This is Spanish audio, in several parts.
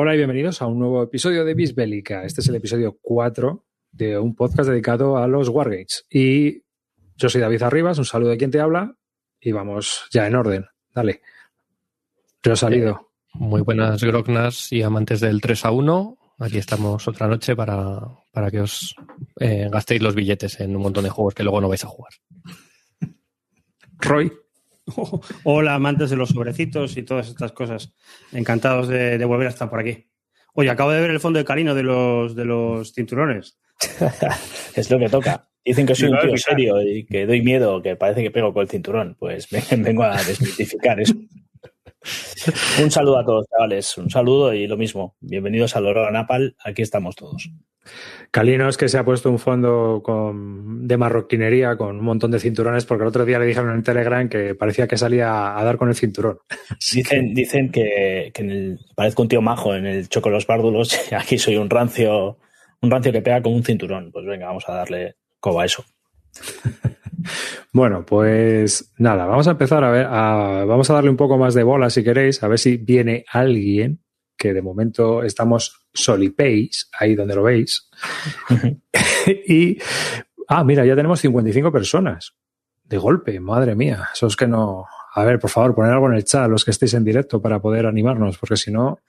Hola y bienvenidos a un nuevo episodio de Bisbélica. Este es el episodio 4 de un podcast dedicado a los Wargames. Y yo soy David Arribas, un saludo de quien te habla y vamos ya en orden. Dale. Yo he salido. Eh, muy buenas Grognas y amantes del 3 a 1. Aquí estamos otra noche para, para que os eh, gastéis los billetes en un montón de juegos que luego no vais a jugar. Roy. Hola, amantes de los sobrecitos y todas estas cosas. Encantados de, volver a estar por aquí. Oye, acabo de ver el fondo de cariño de los, de los cinturones. es lo que toca. Dicen que soy un tío serio y que doy miedo, que parece que pego con el cinturón. Pues vengo a desmitificar eso. un saludo a todos, chavales. Un saludo y lo mismo. Bienvenidos a Loro Napal. Aquí estamos todos. Calino es que se ha puesto un fondo de marroquinería con un montón de cinturones, porque el otro día le dijeron en Telegram que parecía que salía a dar con el cinturón. Dicen, dicen que, parezco un tío majo en el Choco los Bárdulos. Aquí soy un rancio, un rancio que pega con un cinturón. Pues venga, vamos a darle coba a eso. Bueno, pues nada, vamos a empezar a ver, vamos a darle un poco más de bola si queréis, a ver si viene alguien que de momento estamos solipeis, ahí donde lo veis. y, ah, mira, ya tenemos 55 personas. De golpe, madre mía, eso es que no... A ver, por favor, poner algo en el chat, los que estéis en directo, para poder animarnos, porque si no,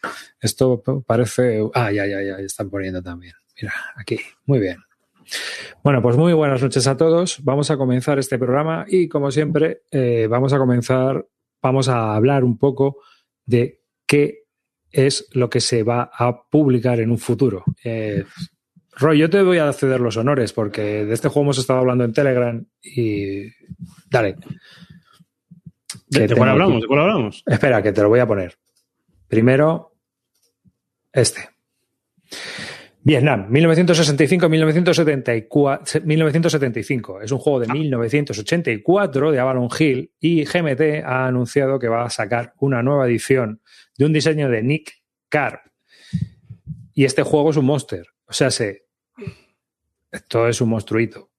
esto parece... Ah, ya, ya, ya, están poniendo también. Mira, aquí, muy bien. Bueno, pues muy buenas noches a todos. Vamos a comenzar este programa y, como siempre, eh, vamos a comenzar, vamos a hablar un poco de qué es lo que se va a publicar en un futuro. Eh, Roy, yo te voy a ceder los honores porque de este juego hemos estado hablando en Telegram y. Dale. ¿De, cuál hablamos? ¿De cuál hablamos? Espera, que te lo voy a poner. Primero, este. Vietnam, 1965-1974. 1975. Es un juego de 1984 de Avalon Hill y GMT ha anunciado que va a sacar una nueva edición de un diseño de Nick Carp. Y este juego es un monster. O sea, se, esto es un monstruito.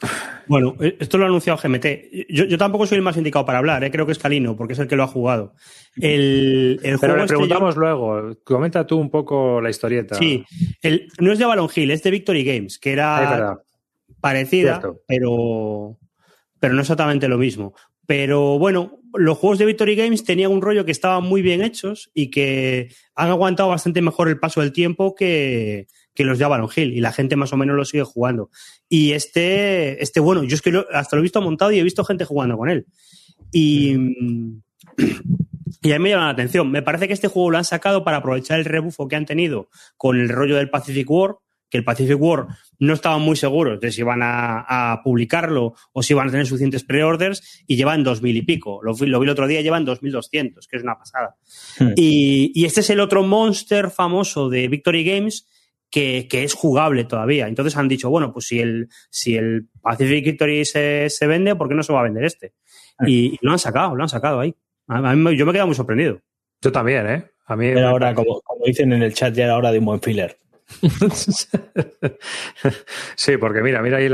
Bueno, eh, esto lo ha anunciado GMT. Yo, tampoco soy el más indicado para hablar, ¿eh? creo que es Calino, porque es el que lo ha jugado. El, Pero le este preguntamos luego. Comenta tú un poco la historieta. Sí, no es de Avalon Hill, es de Victory Games, que era parecida, pero, pero no exactamente lo mismo. Pero bueno, los juegos de Victory Games tenían un rollo que estaban muy bien hechos y que han aguantado bastante mejor el paso del tiempo que, los de Avalon Hill y la gente más o menos lo sigue jugando. Y este, este bueno, yo es que hasta lo he visto montado y he visto gente jugando con él. Y, y a mí me llama la atención. Me parece que este juego lo han sacado para aprovechar el rebufo que han tenido con el rollo del Pacific War, que el Pacific War no estaban muy seguros de si iban a, publicarlo o si iban a tener suficientes pre-orders y llevan dos mil y pico. Lo, vi el otro día, llevan 2.200, que es una pasada. Hmm. Y, este es el otro monster famoso de Victory Games que, es jugable todavía. Entonces han dicho, bueno, pues si el, si el Pacific Victory se, vende, ¿por qué no se va a vender este? Y, lo han sacado, lo han sacado ahí. yo me he quedado muy sorprendido. Yo también, ¿eh? A mí ahora, como, como, dicen en el chat, ya era hora de un buen filler. sí, porque mira, mira ahí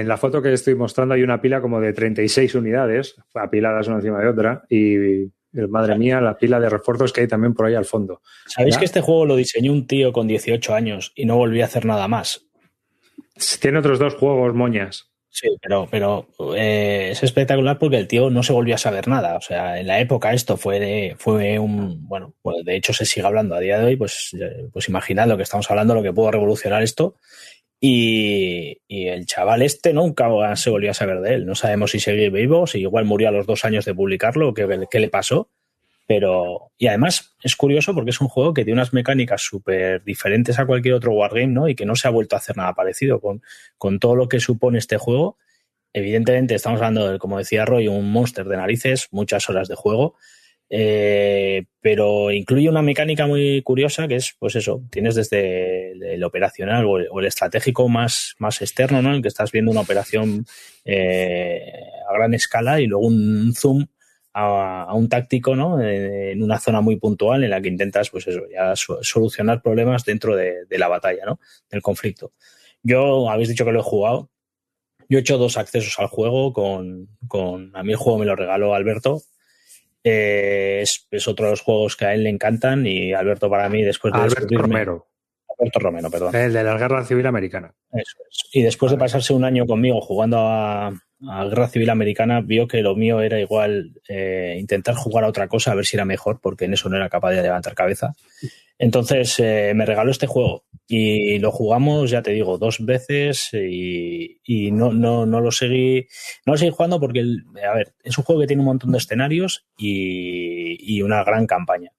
en la foto que estoy mostrando hay una pila como de 36 unidades, apiladas una encima de otra, y madre mía, la pila de refuerzos que hay también por ahí al fondo. ¿Sabéis que este juego lo diseñó un tío con 18 años y no volvió a hacer nada más? Tiene otros dos juegos moñas. Sí, pero, pero eh, es espectacular porque el tío no se volvió a saber nada. O sea, en la época esto fue, fue un. Bueno, pues de hecho se sigue hablando a día de hoy, pues, eh, pues imaginad lo que estamos hablando, lo que pudo revolucionar esto. Y, el chaval este nunca se volvió a saber de él. No sabemos si sigue vivo, si igual murió a los dos años de publicarlo o qué, qué le pasó. Pero, y además es curioso porque es un juego que tiene unas mecánicas súper diferentes a cualquier otro Wargame, ¿no? Y que no se ha vuelto a hacer nada parecido con, con todo lo que supone este juego. Evidentemente, estamos hablando de, como decía Roy, un monster de narices, muchas horas de juego. Eh, pero incluye una mecánica muy curiosa que es, pues eso, tienes desde el, operacional o el, estratégico más, más externo, ¿no? En que estás viendo una operación eh, a gran escala y luego un zoom a, un táctico, ¿no? En, una zona muy puntual en la que intentas, pues eso, solucionar problemas dentro de, la batalla, ¿no? Del conflicto. Yo, habéis dicho que lo he jugado. Yo he hecho dos accesos al juego con, con a mí el juego me lo regaló Alberto Eh, es, otro de los juegos que a él le encantan y Alberto para mí después de... Alberto Romero. Alberto Romero, perdón. El de la Guerra Civil Americana. Eso es. Y después de pasarse un año conmigo jugando a, a Guerra Civil Americana, vio que lo mío era igual eh, intentar jugar a otra cosa, a ver si era mejor, porque en eso no era capaz de levantar cabeza. Entonces eh, me regaló este juego y lo jugamos, ya te digo, dos veces y, no, no, no, lo seguí, no lo seguí jugando porque, a ver, es un juego que tiene un montón de escenarios y una gran campaña.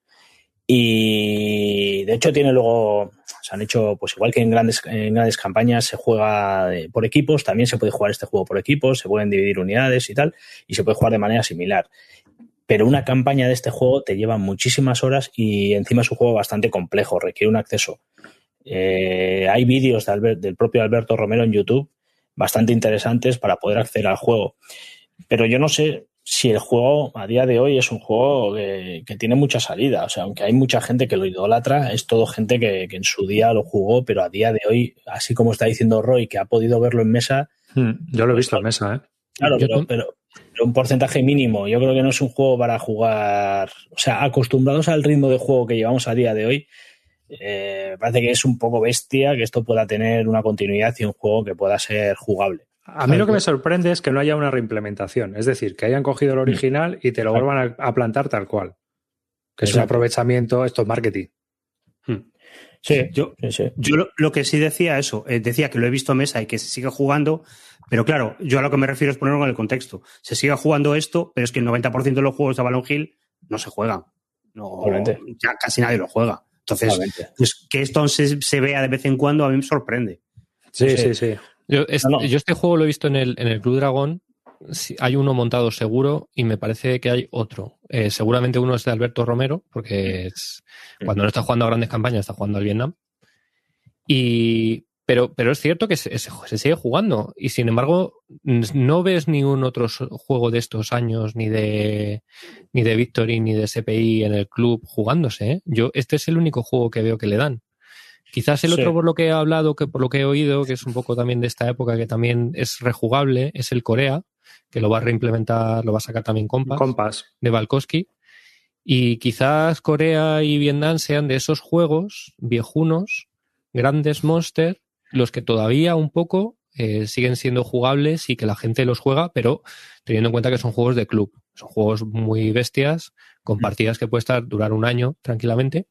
Y de hecho tiene luego, se han hecho, pues igual que en grandes, en grandes campañas se juega por equipos, también se puede jugar este juego por equipos, se pueden dividir unidades y tal, y se puede jugar de manera similar. Pero una campaña de este juego te lleva muchísimas horas y encima es un juego bastante complejo, requiere un acceso. Eh, hay vídeos del propio Alberto Romero en YouTube bastante interesantes para poder acceder al juego. Pero yo no sé si el juego a día de hoy es un juego que, tiene mucha salida. O sea, aunque hay mucha gente que lo idolatra, es todo gente que, en su día lo jugó, pero a día de hoy, así como está diciendo Roy, que ha podido verlo en mesa. Hmm, yo lo he visto en mesa, ¿eh? Claro, pero, un porcentaje mínimo. Yo creo que no es un juego para jugar. O sea, acostumbrados al ritmo de juego que llevamos a día de hoy, eh, parece que es un poco bestia que esto pueda tener una continuidad y un juego que pueda ser jugable. A mí lo que me sorprende es que no haya una reimplementación, es decir, que hayan cogido el mm. original y te lo vuelvan a, plantar tal cual. Que es un aprovechamiento, esto es marketing. Hmm. Sí, yo, yo lo, que sí decía eso, eh, decía que lo he visto en mesa y que se sigue jugando, pero claro, yo a lo que me refiero es ponerlo en el contexto. Se sigue jugando esto, pero es que el 90% de los juegos de Balon Hill no se juegan. No, ya casi nadie lo juega. Entonces, pues que esto se, se, vea de vez en cuando a mí me sorprende. Sí, sí, sí. Yo, este juego lo he visto en el, en el Club Dragón. hay uno montado seguro y me parece que hay otro. Eh, seguramente uno es de Alberto Romero, porque es, cuando no está jugando a grandes campañas está jugando al Vietnam. Y, pero, pero es cierto que se, sigue jugando. Y sin embargo, no ves ningún otro juego de estos años, ni de, ni de Victory, ni de SPI en el club jugándose. ¿eh? Yo, este es el único juego que veo que le dan. Quizás el otro por lo que he hablado, que por lo que he oído, que es un poco también de esta época, que también es rejugable, es el Corea, que lo va a reimplementar, lo va a sacar también Compass, de Valkoski. Y quizás Corea y Vietnam sean de esos juegos viejunos, grandes monster, los que todavía un poco eh, siguen siendo jugables y que la gente los juega, pero teniendo en cuenta que son juegos de club. Son juegos muy bestias, con mm. partidas que puede estar durar un año tranquilamente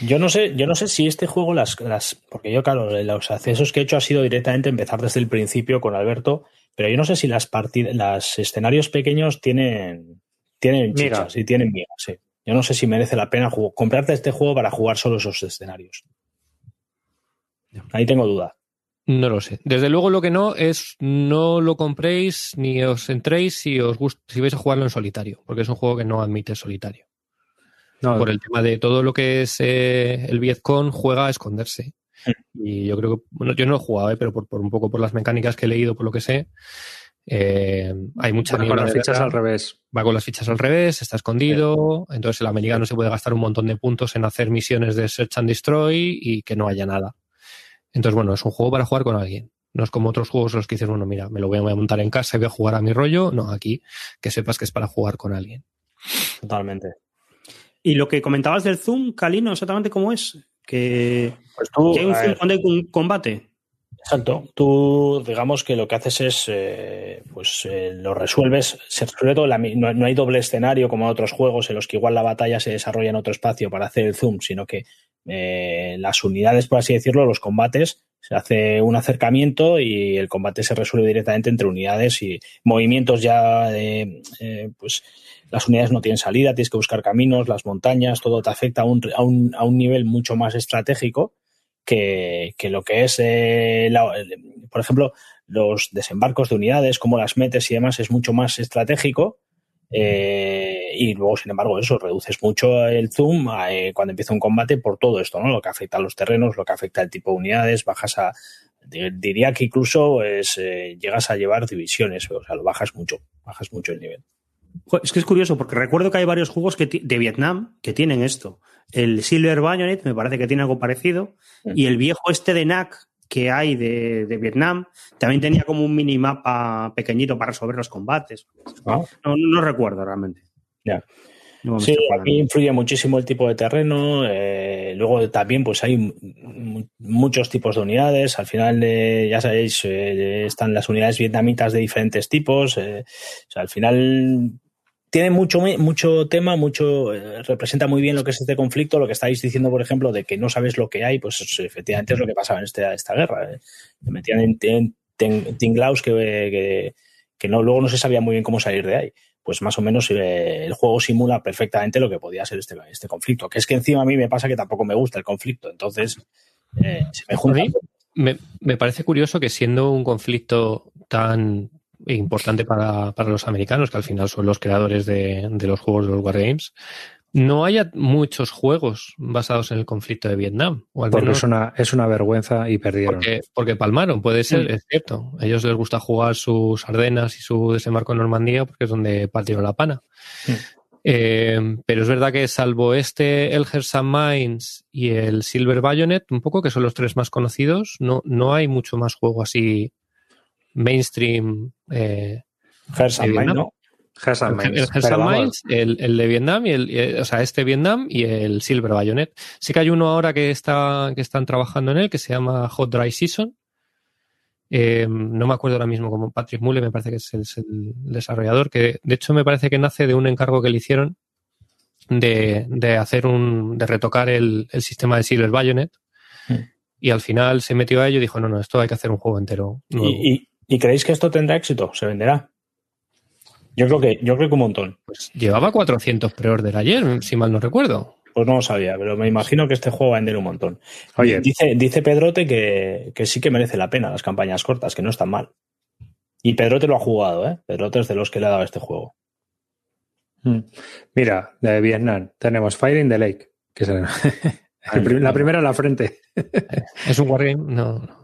yo no sé, yo no sé si este juego las, las, porque yo claro, los accesos que he hecho ha sido directamente empezar desde el principio con Alberto, pero yo no sé si las partidas, los escenarios pequeños tienen, tienen chichas y tienen migas, sí. Yo no sé si merece la pena comprarte este juego para jugar solo esos escenarios. Ahí tengo duda. No lo sé. Desde luego lo que no es no lo compréis ni os entréis si os gusta, si vais a jugarlo en solitario, porque es un juego que no admite solitario por el tema de todo lo que es eh, el Vietcong juega a esconderse. Mm. Y yo creo que, bueno, yo no lo he jugado, eh, pero por, un poco por las mecánicas que he leído, por lo que sé, eh, hay mucha Va con las fichas al revés. Va con las fichas al revés, está escondido. Entonces el americano se puede gastar un montón de puntos en hacer misiones de Search and Destroy y que no haya nada. Entonces, bueno, es un juego para jugar con alguien. No es como otros juegos los que dices, bueno, mira, me lo voy a montar en casa y voy a jugar a mi rollo. No, aquí que sepas que es para jugar con alguien. Totalmente. Y lo que comentabas del Zoom, Calino, exactamente cómo es. Que, pues hay un Zoom cuando hay un combate. Exacto. Tú, digamos que lo que haces es, eh, pues eh, lo resuelves, se resuelve todo, no, hay doble escenario como en otros juegos en los que igual la batalla se desarrolla en otro espacio para hacer el zoom, sino que eh, las unidades, por así decirlo, los combates, se hace un acercamiento y el combate se resuelve directamente entre unidades y movimientos ya, pues las unidades no tienen salida, tienes que buscar caminos, las montañas, todo te afecta a un, a un, a un nivel mucho más estratégico que, que lo que es, eh, por ejemplo, los desembarcos de unidades, cómo las metes y demás, es mucho más estratégico. Eh, y luego, sin embargo, eso, reduces mucho el zoom eh, cuando empieza un combate por todo esto, ¿no? Lo que afecta a los terrenos, lo que afecta al tipo de unidades, bajas a, diría que incluso es, llegas a llevar divisiones, o sea, lo bajas mucho, bajas mucho el nivel. Es que es curioso, porque recuerdo que hay varios juegos que de Vietnam que tienen esto. El Silver Bayonet me parece que tiene algo parecido. Y el viejo este de NAC que hay de, Vietnam también tenía como un minimapa pequeñito para resolver los combates. Ah. No, recuerdo realmente. Ya. sí, aquí influye muchísimo el tipo de terreno. Eh, luego también, pues hay muchos tipos de unidades. Al final, eh, ya sabéis, eh, están las unidades vietnamitas de diferentes tipos. o sea, al final tiene mucho, mucho tema, mucho representa muy bien lo que es este conflicto. Lo que estáis diciendo, por ejemplo, de que no sabes lo que hay, pues efectivamente es lo que pasaba en este, esta guerra. Me metían en, tinglaus que, que, no, luego no se sabía muy bien cómo salir de ahí pues más o menos eh, el juego simula perfectamente lo que podía ser este, este conflicto. Que es que encima a mí me pasa que tampoco me gusta el conflicto, entonces eh, se me junta. Me, me, parece curioso que siendo un conflicto tan importante para, para, los americanos, que al final son los creadores de, de los juegos de los Wargames, no haya muchos juegos basados en el conflicto de Vietnam. O al porque es, una, es una vergüenza y perdieron. Porque, palmaron, puede ser, es cierto. A ellos les gusta jugar sus Ardenas y su desembarco en Normandía porque es donde partieron la pana. Eh, pero es verdad que salvo este, el Hersan Mines y el Silver Bayonet, un poco, que son los tres más conocidos, no, no hay mucho más juego así mainstream. Eh, Mines, ¿no? El el, de Vietnam y el, o sea, este Vietnam y el Silver Bayonet. Sí que hay uno ahora que está, que están trabajando en él, que se llama Hot Dry Season. Eh, no me acuerdo ahora mismo como Patrick Mule, me parece que es el, desarrollador, que de hecho me parece que nace de un encargo que le hicieron de, de hacer un, de retocar el, el sistema de Silver Bayonet. Hmm. Y al final se metió a ello y dijo, no, no, esto hay que hacer un juego entero. ¿Y, y creéis que esto tendrá éxito? ¿Se venderá? Yo creo que, yo creo que un montón. Pues llevaba 400 pre-order ayer, si mal no recuerdo. Pues no lo sabía, pero me imagino que este juego va a vender un montón. Oye, dice, dice Pedrote que, sí que merece la pena las campañas cortas, que no están mal. Y Pedrote lo ha jugado, ¿eh? Pedrote es de los que le ha dado este juego. Hmm. Mira, de Vietnam tenemos Fire in the Lake, que es la primera en la frente. ¿Es un wargame? No, no.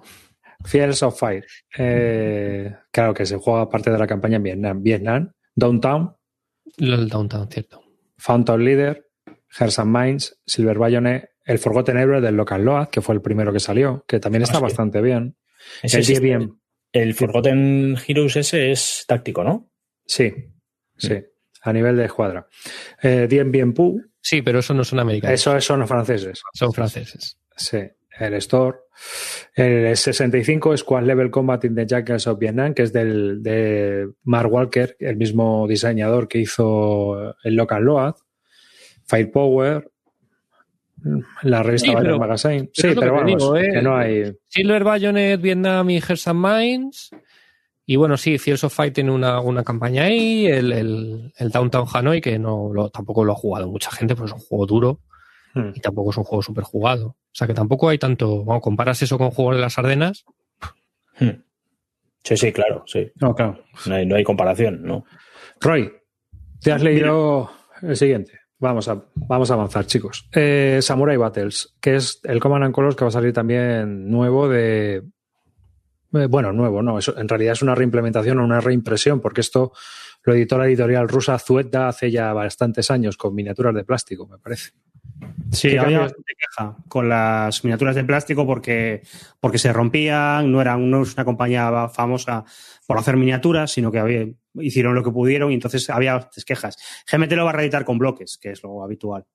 Fears of Fire. Eh, claro que se juega parte de la campaña en Vietnam. Vietnam Downtown. El Downtown, cierto. Fountain Leader, Hearts and Minds, Silver Bayonet, el Forgotten Hero del Local Load, que fue el primero que salió, que también está ah, bastante bien. el bien. El Forgotten Heroes ese es táctico, ¿no? Sí, sí, a nivel de escuadra. Eh, Dien Bien Pu. Sí, pero eso no son americanos. Eso son franceses. Son franceses. Sí el Store. El 65 Squad Level Combat in the Jackals of Vietnam, que es del, de Mark Walker, el mismo diseñador que hizo el Local Load. Firepower, la revista sí, Magazine. Sí, pero vamos, que ¿eh? no hay. Silver Bayonet, Vietnam y Hearts and Minds. Y bueno, sí, Fears of Fight tiene una, una campaña ahí. El, el, el, Downtown Hanoi, que no tampoco lo ha jugado mucha gente, pues es un juego duro. Hmm. Y tampoco es un juego súper jugado. O sea que tampoco hay tanto. Bueno, comparas eso con juegos de las Ardenas. Hmm. Sí, sí, claro, sí. No, claro. No hay, comparación, ¿no? Roy, te has leído el siguiente. Vamos a, vamos a avanzar, chicos. Eh, Samurai Battles, que es el Command Colors que va a salir también nuevo de. Eh, bueno, nuevo, no. Eso, en realidad es una reimplementación o una reimpresión, porque esto lo editó la editorial rusa Zueta hace ya bastantes años con miniaturas de plástico, me parece. Sí, había bastante queja con las miniaturas de plástico porque, porque se rompían, no es una compañía famosa por hacer miniaturas, sino que había, hicieron lo que pudieron y entonces había bastantes quejas. GMT lo va a reeditar con bloques, que es lo habitual.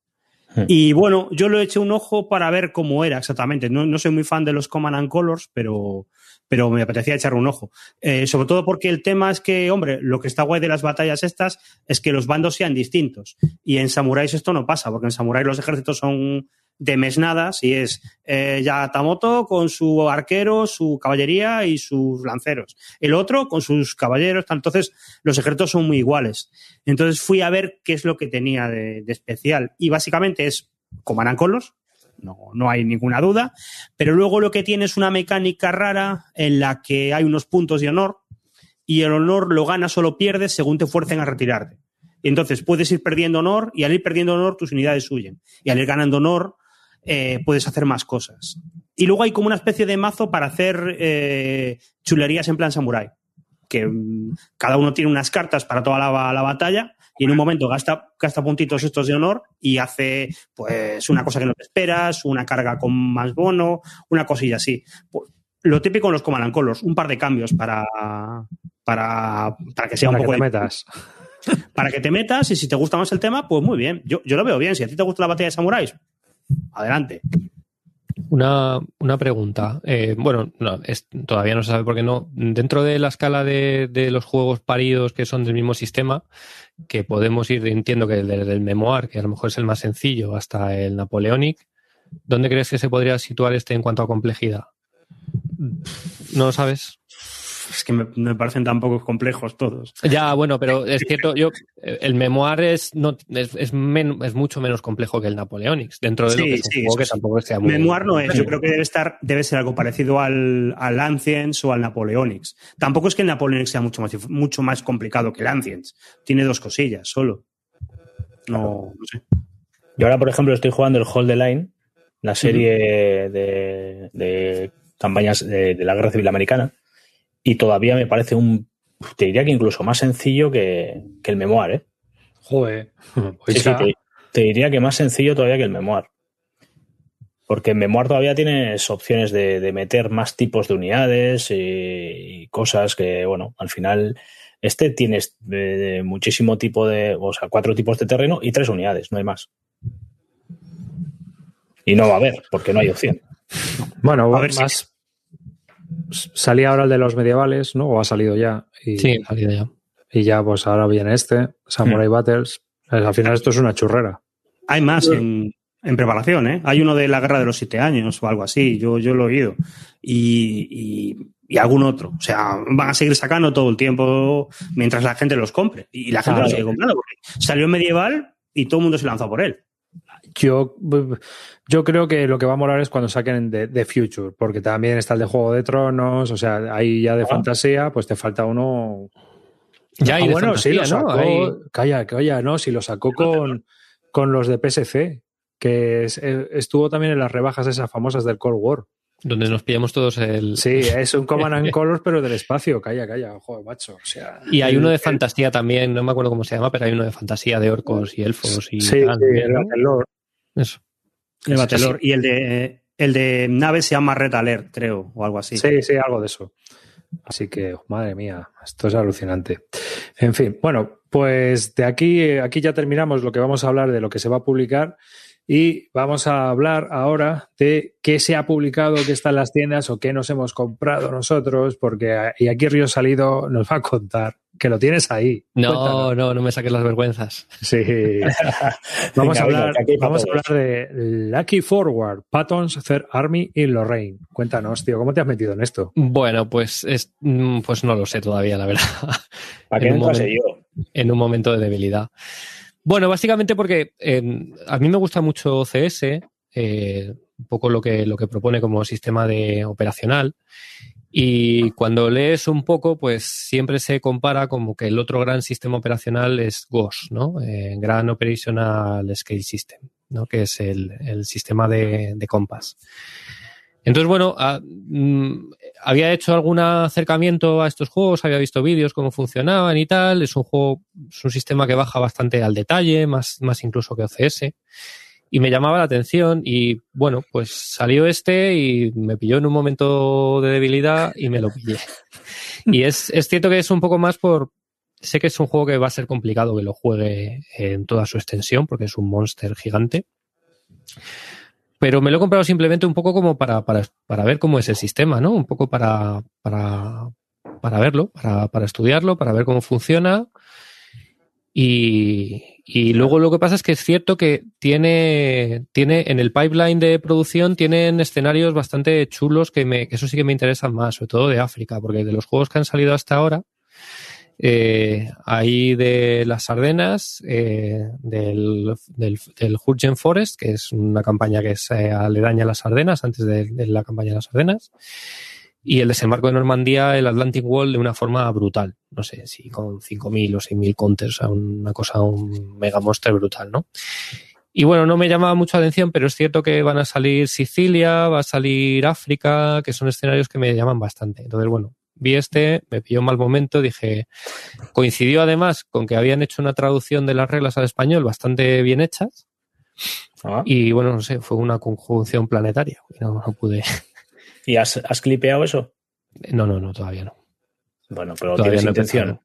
Hmm. Y bueno, yo lo he hecho un ojo para ver cómo era exactamente. No, no soy muy fan de los Command and Colors, pero, pero me apetecía echarle un ojo. Eh, sobre todo porque el tema es que, hombre, lo que está guay de las batallas estas es que los bandos sean distintos. Y en Samuráis esto no pasa, porque en Samuráis los ejércitos son de mesnadas y es eh, Yatamoto con su arquero, su caballería y sus lanceros. El otro con sus caballeros. Entonces, los ejércitos son muy iguales. Entonces fui a ver qué es lo que tenía de, especial. Y básicamente es como Colors, no, no hay ninguna duda. Pero luego lo que tiene es una mecánica rara en la que hay unos puntos de honor y el honor lo ganas o lo pierdes según te fuercen a retirarte. Y entonces puedes ir perdiendo honor y al ir perdiendo honor tus unidades huyen. Y al ir ganando honor eh, puedes hacer más cosas. Y luego hay como una especie de mazo para hacer eh, chulerías en plan samurai. Que mm, cada uno tiene unas cartas para toda la, la batalla y en un momento gasta, gasta puntitos estos de honor y hace pues una cosa que no te esperas, una carga con más bono, una cosilla así. Pues, lo típico en los Command Colors, un par de cambios para, para, para que sea un poco... metas. para que te metas y si te gusta más el tema, pues muy bien. Yo, yo lo veo bien. Si a ti te gusta la batalla de samuráis, adelante. Una, una pregunta. Eh, bueno, no, todavía no se sabe por qué no. Dentro de la escala de, los juegos paridos que son del mismo sistema, que podemos ir, entiendo que desde el Memoir, que a lo mejor es el más sencillo, hasta el Napoleonic, ¿dónde crees que se podría situar este en cuanto a complejidad? ¿No lo sabes? Es que me, parecen tan poco complejos todos. Ya, bueno, pero es cierto, yo el memoir es no es, es, mucho menos complejo que el Napoleonics, dentro de lo que, es un que tampoco sea muy Memoir no es, yo creo que debe estar, debe ser algo parecido al, al Ancients o al Napoleonics. Tampoco es que el Napoleonics sea mucho más, mucho más complicado que el Ancients. Tiene dos cosillas solo. No, no sé. Yo ahora, por ejemplo, estoy jugando el Hold the Line, la serie de, campañas de, de, la Guerra Civil Americana y todavía me parece un, te diría que incluso más sencillo que, el memoir, ¿eh? Joder. te, diría que más sencillo todavía que el memoir. Porque en memoir todavía tienes opciones de, meter más tipos de unidades y, cosas que, bueno, al final este tienes de, muchísimo tipo de, o sea, cuatro tipos de terreno y tres unidades, no hay más. Y no va a haber, porque no hay opción. Bueno, a ver más, salía ahora el de los medievales, ¿no? O ha salido ya. Y, sí, ha salido ya. Y ya, pues ahora viene este, Samurai hmm. Battles. Al final esto es una churrera. Hay más en, preparación, ¿eh? Hay uno de la guerra de los siete años o algo así, yo, yo lo he oído. Y, y, algún otro. O sea, van a seguir sacando todo el tiempo mientras la gente los compre. Y la gente lo sigue comprando porque salió medieval y todo el mundo se lanzó por él. Yo, yo creo que lo que va a molar es cuando saquen de, Future, porque también está el de Juego de Tronos, o sea, ahí ya de ah. fantasía, pues te falta uno. Ya, ah, bueno, sí, lo sacó. Calla, que no, si lo sacó con, con los de PSC, que estuvo también en las rebajas esas famosas del Cold War. Donde nos pillamos todos el. Sí, es un Command and Colors, pero del espacio. Calla, calla, joder, macho. O sea, y hay uno de fantasía también, no me acuerdo cómo se llama, pero hay uno de fantasía de orcos y elfos y. Sí, tal, el Eso. El Batelor. Y el de, el de nave se llama Red Alert, creo, o algo así. Sí, sí, algo de eso. Así que, madre mía, esto es alucinante. En fin, bueno, pues de aquí, aquí ya terminamos lo que vamos a hablar de lo que se va a publicar. Y vamos a hablar ahora de qué se ha publicado, qué está en las tiendas o qué nos hemos comprado nosotros, porque y aquí Río Salido nos va a contar que lo tienes ahí. No, no, no me saques las vergüenzas. Sí. vamos, a hablar, vamos a hablar de Lucky Forward, Patton's Third Army y Lorraine. Cuéntanos, tío, ¿cómo te has metido en esto? Bueno, pues, es, mm, pues no lo sé todavía, la verdad. ¿Para qué no yo? En un momento de debilidad. Bueno, básicamente porque em, a mí me gusta mucho CS, eh, un poco lo que, lo que propone como sistema de operacional. Y cuando lees un poco, pues siempre se compara como que el otro gran sistema operacional es GOS, ¿no? Eh, gran Operational Scale System, ¿no? Que es el, el sistema de, de Compass. Entonces, bueno, mm, había hecho algún acercamiento a estos juegos, había visto vídeos, cómo funcionaban y tal. Es un juego, es un sistema que baja bastante al detalle, más, más incluso que OCS. Y me llamaba la atención y bueno, pues salió este y me pilló en un momento de debilidad y me lo pillé. Y es, es cierto que es un poco más por... Sé que es un juego que va a ser complicado que lo juegue en toda su extensión porque es un monster gigante. Pero me lo he comprado simplemente un poco como para, para, para ver cómo es el sistema, ¿no? Un poco para, para, para verlo, para, para estudiarlo, para ver cómo funciona. Y, y, luego lo que pasa es que es cierto que tiene, tiene en el pipeline de producción tienen escenarios bastante chulos que, me, que eso sí que me interesan más, sobre todo de África, porque de los juegos que han salido hasta ahora, eh, ahí de las Ardenas, eh, del, del, del Hurgen Forest, que es una campaña que se aledaña a las Ardenas, antes de, la campaña de las Ardenas, y el desembarco de Normandía, el Atlantic Wall, de una forma brutal. No sé si con 5.000 o 6.000 counters, o sea, una cosa, un mega monster brutal, ¿no? Y bueno, no me llamaba mucho la atención, pero es cierto que van a salir Sicilia, va a salir África, que son escenarios que me llaman bastante. Entonces, bueno, vi este, me pilló un mal momento, dije, coincidió además con que habían hecho una traducción de las reglas al español bastante bien hechas. Ah. Y bueno, no sé, fue una conjunción planetaria. No, pude. ¿Y has, clipeado eso? No, no, no, todavía no. Bueno, pero todavía tienes intención.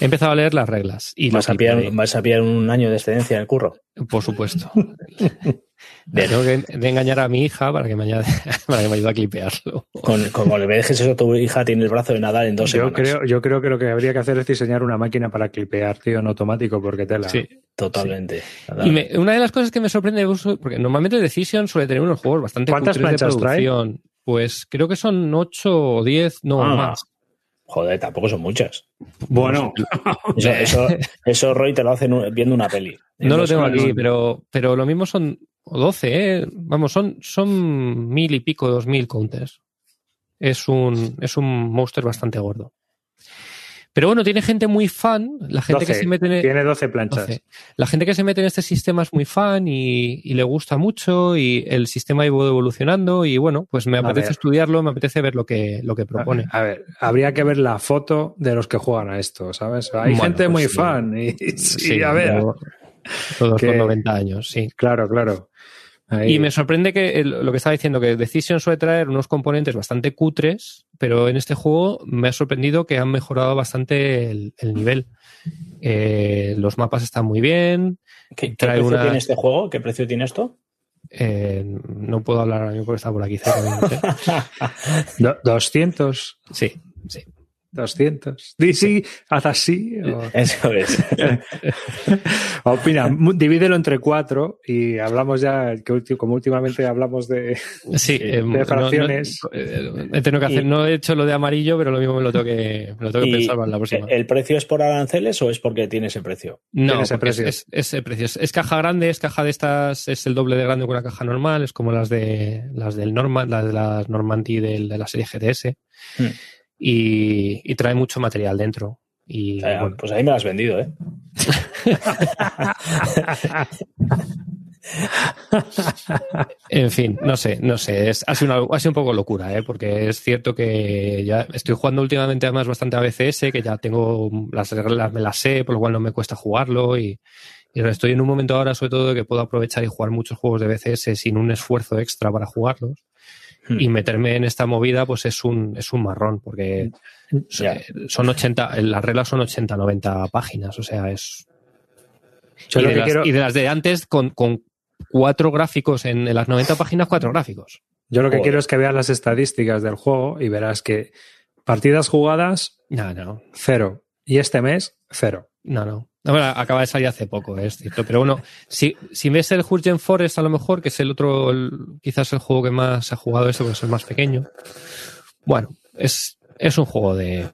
He empezado a leer las reglas. Y ¿Vas, a pillar, ¿Vas a pillar un año de excedencia en el curro? Por supuesto. Tengo que de engañar a mi hija para que me, añade, para que me ayude a clipearlo. Con, como le dejes eso, tu hija tiene el brazo de nadar en dos yo semanas. Creo, yo creo que lo que habría que hacer es diseñar una máquina para clipear, tío, en automático, porque te la... Sí, totalmente. Sí. Y me, una de las cosas que me sorprende, porque normalmente Decision suele tener unos juegos bastante ¿Cuántas planchas de producción. Trae? Pues creo que son 8 o 10, no ah, más. Joder, tampoco son muchas. Bueno, eso, eso, eso, Roy te lo hace viendo una peli. No lo tengo aquí, pero, pero lo mismo son 12, ¿eh? Vamos, son, son mil y pico, dos mil counters. Es un, es un monster bastante gordo. Pero bueno, tiene gente muy fan. La gente 12, que se mete en. Tiene 12 planchas. 12. La gente que se mete en este sistema es muy fan y, y, le gusta mucho y el sistema ha ido evolucionando y bueno, pues me apetece estudiarlo, me apetece ver lo que, lo que propone. A ver, habría que ver la foto de los que juegan a esto, ¿sabes? Hay bueno, gente pues muy sí. fan y, y sí, a ver. Todos que, los 90 años, sí. Claro, claro. Ahí. Y me sorprende que el, lo que estaba diciendo, que Decision suele traer unos componentes bastante cutres, pero en este juego me ha sorprendido que han mejorado bastante el, el nivel. Eh, los mapas están muy bien. ¿Qué, ¿qué precio una... tiene este juego? ¿Qué precio tiene esto? Eh, no puedo hablar ahora mismo porque está por aquí cerca. Do, 200. Sí, sí. 200. DC, haz así. O... Eso es. Opina, divídelo entre cuatro y hablamos ya, que como últimamente hablamos de, sí, de eh, fracciones. No, no, he tenido que hacer, y, no he hecho lo de amarillo, pero lo mismo me lo tengo que, me lo tengo que pensar para la próxima. ¿El precio es por aranceles o es porque tiene ese precio? No, ese precio? Es, es, es, precio. Es, caja grande, es caja de estas, es el doble de grande que una caja normal, es como las de las del Norman, las de las Normandy del, de la serie GTS. Hmm y, y, trae mucho material dentro. Y, eh, bueno. Pues ahí me lo has vendido, ¿eh? en fin, no sé, no sé, es, ha, sido una, ha sido un poco locura, ¿eh? porque es cierto que ya estoy jugando últimamente además bastante a BCS, que ya tengo las reglas, me las sé, por lo cual no me cuesta jugarlo y, y estoy en un momento ahora sobre todo de que puedo aprovechar y jugar muchos juegos de BCS sin un esfuerzo extra para jugarlos y meterme en esta movida pues es un, es un marrón porque yeah. son 80, las reglas son 80, 90 páginas, o sea, es... Y de, las, quiero... y, de las, de antes con, con cuatro gráficos en, en, las 90 páginas, cuatro gráficos. Yo lo que Joder. quiero es que veas las estadísticas del juego y verás que partidas jugadas, no, no. cero. Y este mes, cero. No, no. Bueno, acaba de salir hace poco, es cierto. Pero bueno, si, si ves el Jurgen Forest, a lo mejor, que es el otro, el, quizás el juego que más ha jugado eso, porque es el más pequeño. Bueno, es, es un juego de.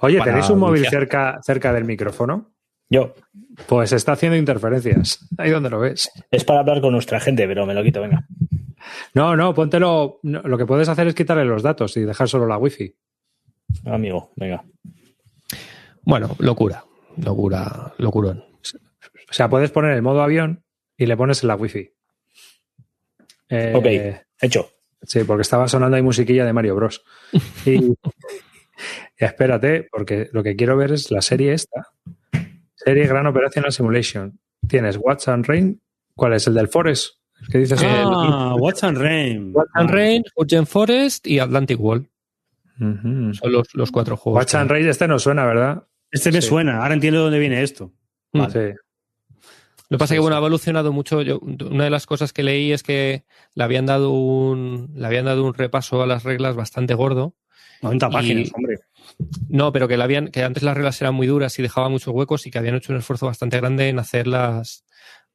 Oye, ¿tenéis un móvil cerca, cerca del micrófono? Yo. Pues está haciendo interferencias. Ahí donde lo ves. Es para hablar con nuestra gente, pero me lo quito, venga. No, no, póntelo. No, lo que puedes hacer es quitarle los datos y dejar solo la wifi. Amigo, venga. Bueno, locura locura, locurón. O sea, puedes poner el modo avión y le pones en la wifi. Eh, ok, hecho. Sí, porque estaba sonando ahí musiquilla de Mario Bros. Y, y, espérate, porque lo que quiero ver es la serie esta. Serie Gran Operational Simulation. Tienes Watch and Rain. ¿Cuál es? ¿El del Forest? ¿Qué dices? Ah, el... Watch and Rain. Watch and Rain, Urgent Forest y Atlantic Wall. Uh -huh. Son los, los, cuatro juegos. Watch and Rain, este no suena, ¿verdad? Este me sí. suena, ahora entiendo dónde viene esto. Vale. Sí. Lo que pasa es que bueno, ha evolucionado mucho. Yo, una de las cosas que leí es que le habían dado un, le habían dado un repaso a las reglas bastante gordo. 90 y, páginas, hombre. No, pero que, la habían, que antes las reglas eran muy duras y dejaban muchos huecos y que habían hecho un esfuerzo bastante grande en hacerlas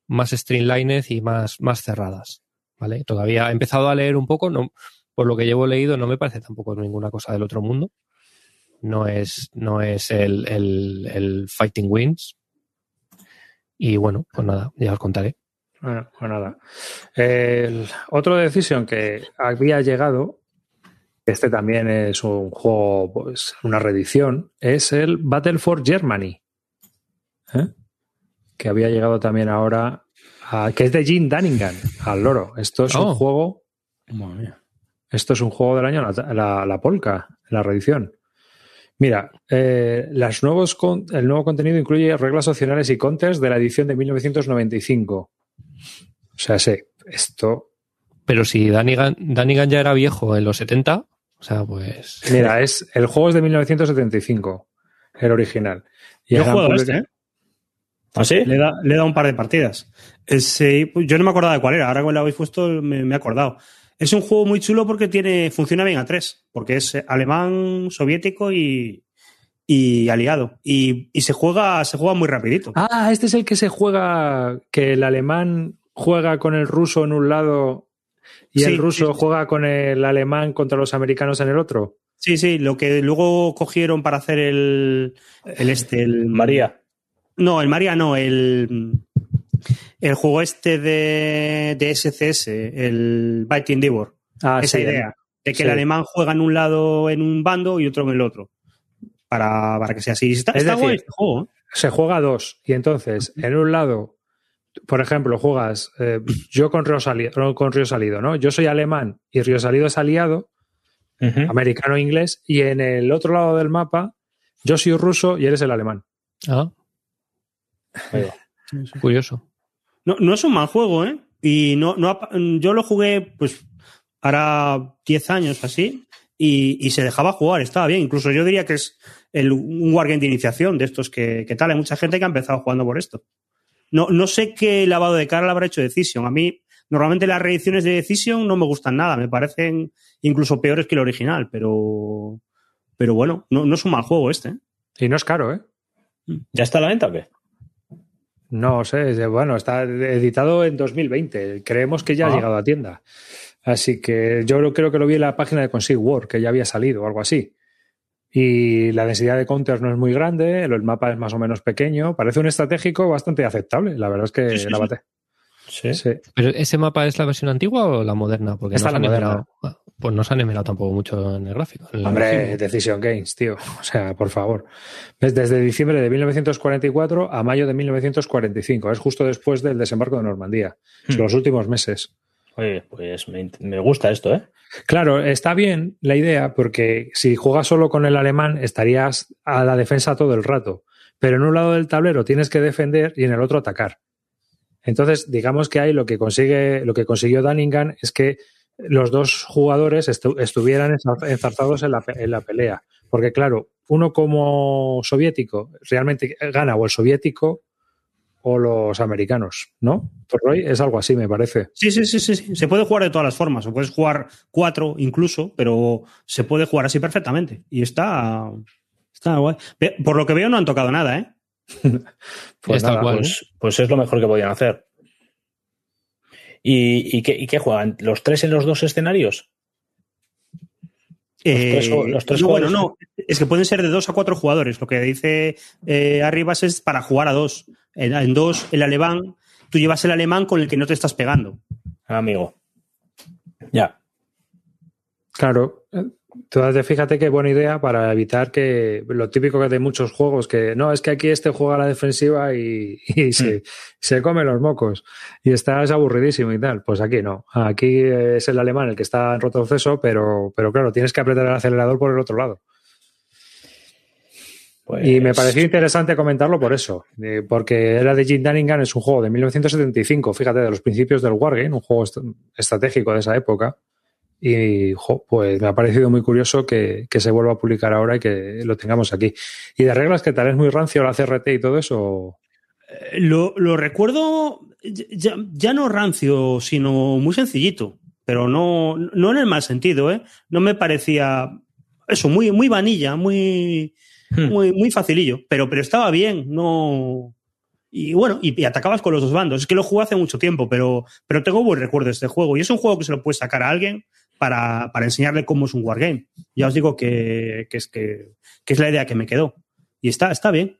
más streamlined y más, más cerradas. ¿Vale? Todavía he empezado a leer un poco, no, por lo que llevo leído, no me parece tampoco ninguna cosa del otro mundo no es, no es el, el, el, Fighting Wins. Y bueno, pues nada, ya os contaré. Bueno, pues nada. El otro decisión que había llegado, este también es un juego, pues una reedición, es el Battle for Germany. ¿Eh? Que había llegado también ahora, a, que es de Jim Dunningham, al loro. Esto es oh. un juego. Esto es un juego del año, la, la, la polka, la reedición. Mira, eh, las nuevos con, el nuevo contenido incluye reglas opcionales y counters de la edición de 1995. O sea, sé, esto. Pero si Danigan, Danigan ya era viejo en los 70, o sea, pues. Mira, es, el juego es de 1975. el original. Y Yo juego este, ¿eh? ¿Ah, sí? Le he, dado un par de partidas. Ese, yo no me acordaba de cuál era, ahora que lo habéis puesto me, he acordado. Es un juego muy chulo porque tiene, funciona bien a tres, porque es alemán, soviético y, y aliado. Y, y, se juega, se juega muy rapidito. Ah, este es el que se juega, que el alemán juega con el ruso en un lado y el ruso juega con el alemán contra los americanos en el otro. Sí, sí, lo que luego cogieron para hacer el, el este, el María. No, el María no, el, el juego este de, de SCS, el Biting Divor. Ah, Esa idea, de que el alemán juega en un lado en un bando y otro en el otro. Para, para que sea así. Está, es decir, este juego. ¿eh? Se juega dos. Y entonces, en un lado, por ejemplo, juegas eh, yo con Río, Salido, con Río Salido, ¿no? Yo soy alemán y Río Salido es aliado, americano-inglés, y en el otro lado del mapa, yo soy ruso y eres el alemán. Ah. Curioso. No, no es un mal juego, ¿eh? Y no, no, yo lo jugué, pues, hará 10 años así, y, se dejaba jugar, estaba bien. Incluso yo diría que es el, un wargame de iniciación de estos que, tal. Hay mucha gente que ha empezado jugando por esto. No, no sé qué lavado de cara le habrá hecho Decision. A mí, normalmente las reediciones de Decision no me gustan nada, me parecen incluso peores que el original, pero, pero bueno, no, no es un mal juego este. ¿eh? Y no es caro, ¿eh? ¿Ya está a la venta o qué? No sé, bueno, está editado en 2020. Creemos que ya ha ah. llegado a tienda. Así que yo creo que lo vi en la página de Consigue War, que ya había salido o algo así. Y la densidad de counters no es muy grande, el mapa es más o menos pequeño. Parece un estratégico bastante aceptable. La verdad es que la bate. Sí. ¿Pero ese mapa es la versión antigua o la moderna? Porque Está la moderna. Pues no se han emerado tampoco mucho en el gráfico. Hombre, Decision Games, tío. O sea, por favor. Desde diciembre de 1944 a mayo de 1945. Es justo después del desembarco de Normandía. Hmm. Los últimos meses. Oye, pues me, gusta esto, ¿eh? Claro, está bien la idea porque si juegas solo con el alemán estarías a la defensa todo el rato, pero en un lado del tablero tienes que defender y en el otro atacar. Entonces, digamos que ahí lo que consigue, lo que consiguió Dunningham es que los dos jugadores estuvieran enzarzados en la, en la pelea. Porque, claro, uno como soviético realmente gana o el soviético o los americanos, ¿no? Roy es algo así, me parece. Sí, sí, sí, sí, Se puede jugar de todas las formas. O puedes jugar cuatro incluso, pero se puede jugar así perfectamente. Y está, está guay. Por lo que veo no han tocado nada, ¿eh? pues, pues, pues, es lo mejor que podían hacer. ¿Y, qué, juegan? ¿Los tres en los dos escenarios? Los tres, eh, bueno, no, es que pueden ser de dos a cuatro jugadores. Lo que dice eh, Arribas es para jugar a dos. En, dos, el alemán, tú llevas el alemán con el que no te estás pegando. Amigo. Ya. Claro. Entonces, fíjate qué buena idea para evitar que lo típico que de muchos juegos, que no, es que aquí este juega a la defensiva y, se, hmm. se, come los mocos y estás aburridísimo y tal. Pues aquí no. Aquí es el alemán el que está en retroceso, pero, pero claro, tienes que apretar el acelerador por el otro lado. Y me pues pareció interesante comentarlo por eso, porque era de Jim Dunningham, es un juego de 1975, fíjate, de los principios del Wargame, un juego estratégico de esa época. Y pues me ha parecido muy curioso que, se vuelva a publicar ahora y que lo tengamos aquí. ¿Y de reglas que tal es muy rancio la CRT y todo eso? Eh, lo, recuerdo ya, ya, no rancio, sino muy sencillito, pero no, no en el mal sentido, ¿eh? No me parecía eso, muy, muy vanilla, muy Hmm. muy, muy facilillo, pero, pero estaba bien, no. Y bueno, y, atacabas con los dos bandos. Es que lo jugué hace mucho tiempo, pero, pero tengo buen recuerdo de este juego. Y es un juego que se lo puede sacar a alguien para, para enseñarle cómo es un wargame. Ya os digo que, que es, que, que, es la idea que me quedó. Y está, está bien.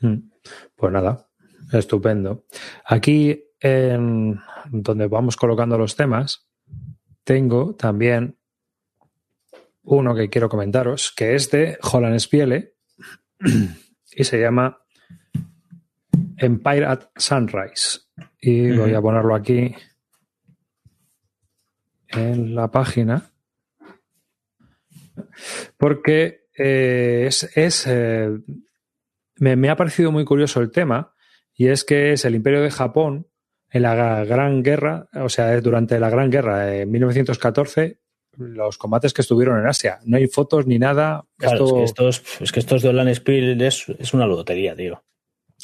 Hmm. Pues nada, estupendo. Aquí, en donde vamos colocando los temas, tengo también uno que quiero comentaros, que es de Holland Spiele y se llama Empire at Sunrise. Y voy a ponerlo aquí en la página porque eh, es, eh, me, me, ha parecido muy curioso el tema y es que es el imperio de Japón en la Gran Guerra, o sea, durante la Gran Guerra de 1914 los combates que estuvieron en Asia. No hay fotos ni nada. Claro, es, que estos, es que estos de Online Spiel es, es una lotería, tío.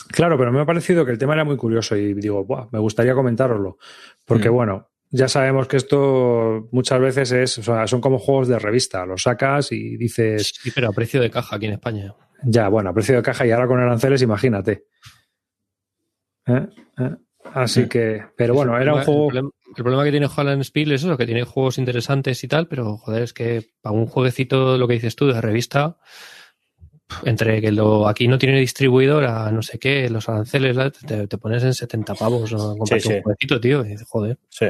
Claro, pero me ha parecido que el tema era muy curioso y digo, me gustaría comentároslo. Porque, mm. bueno, ya sabemos que esto muchas veces es, o sea, son como juegos de revista. Los sacas y dices. Sí, pero a precio de caja aquí en España. Ya, bueno, a precio de caja y ahora con aranceles, imagínate. ¿Eh? ¿Eh? Así que, pero bueno, era un juego. El problema, que tiene Holland Spiel es eso, que tiene juegos interesantes y tal, pero joder, es que para un jueguecito, lo que dices tú, de revista, entre que lo aquí no tiene distribuidora, no sé qué, los aranceles, te, pones en 70 pavos o un jueguecito, tío, y joder. Sí.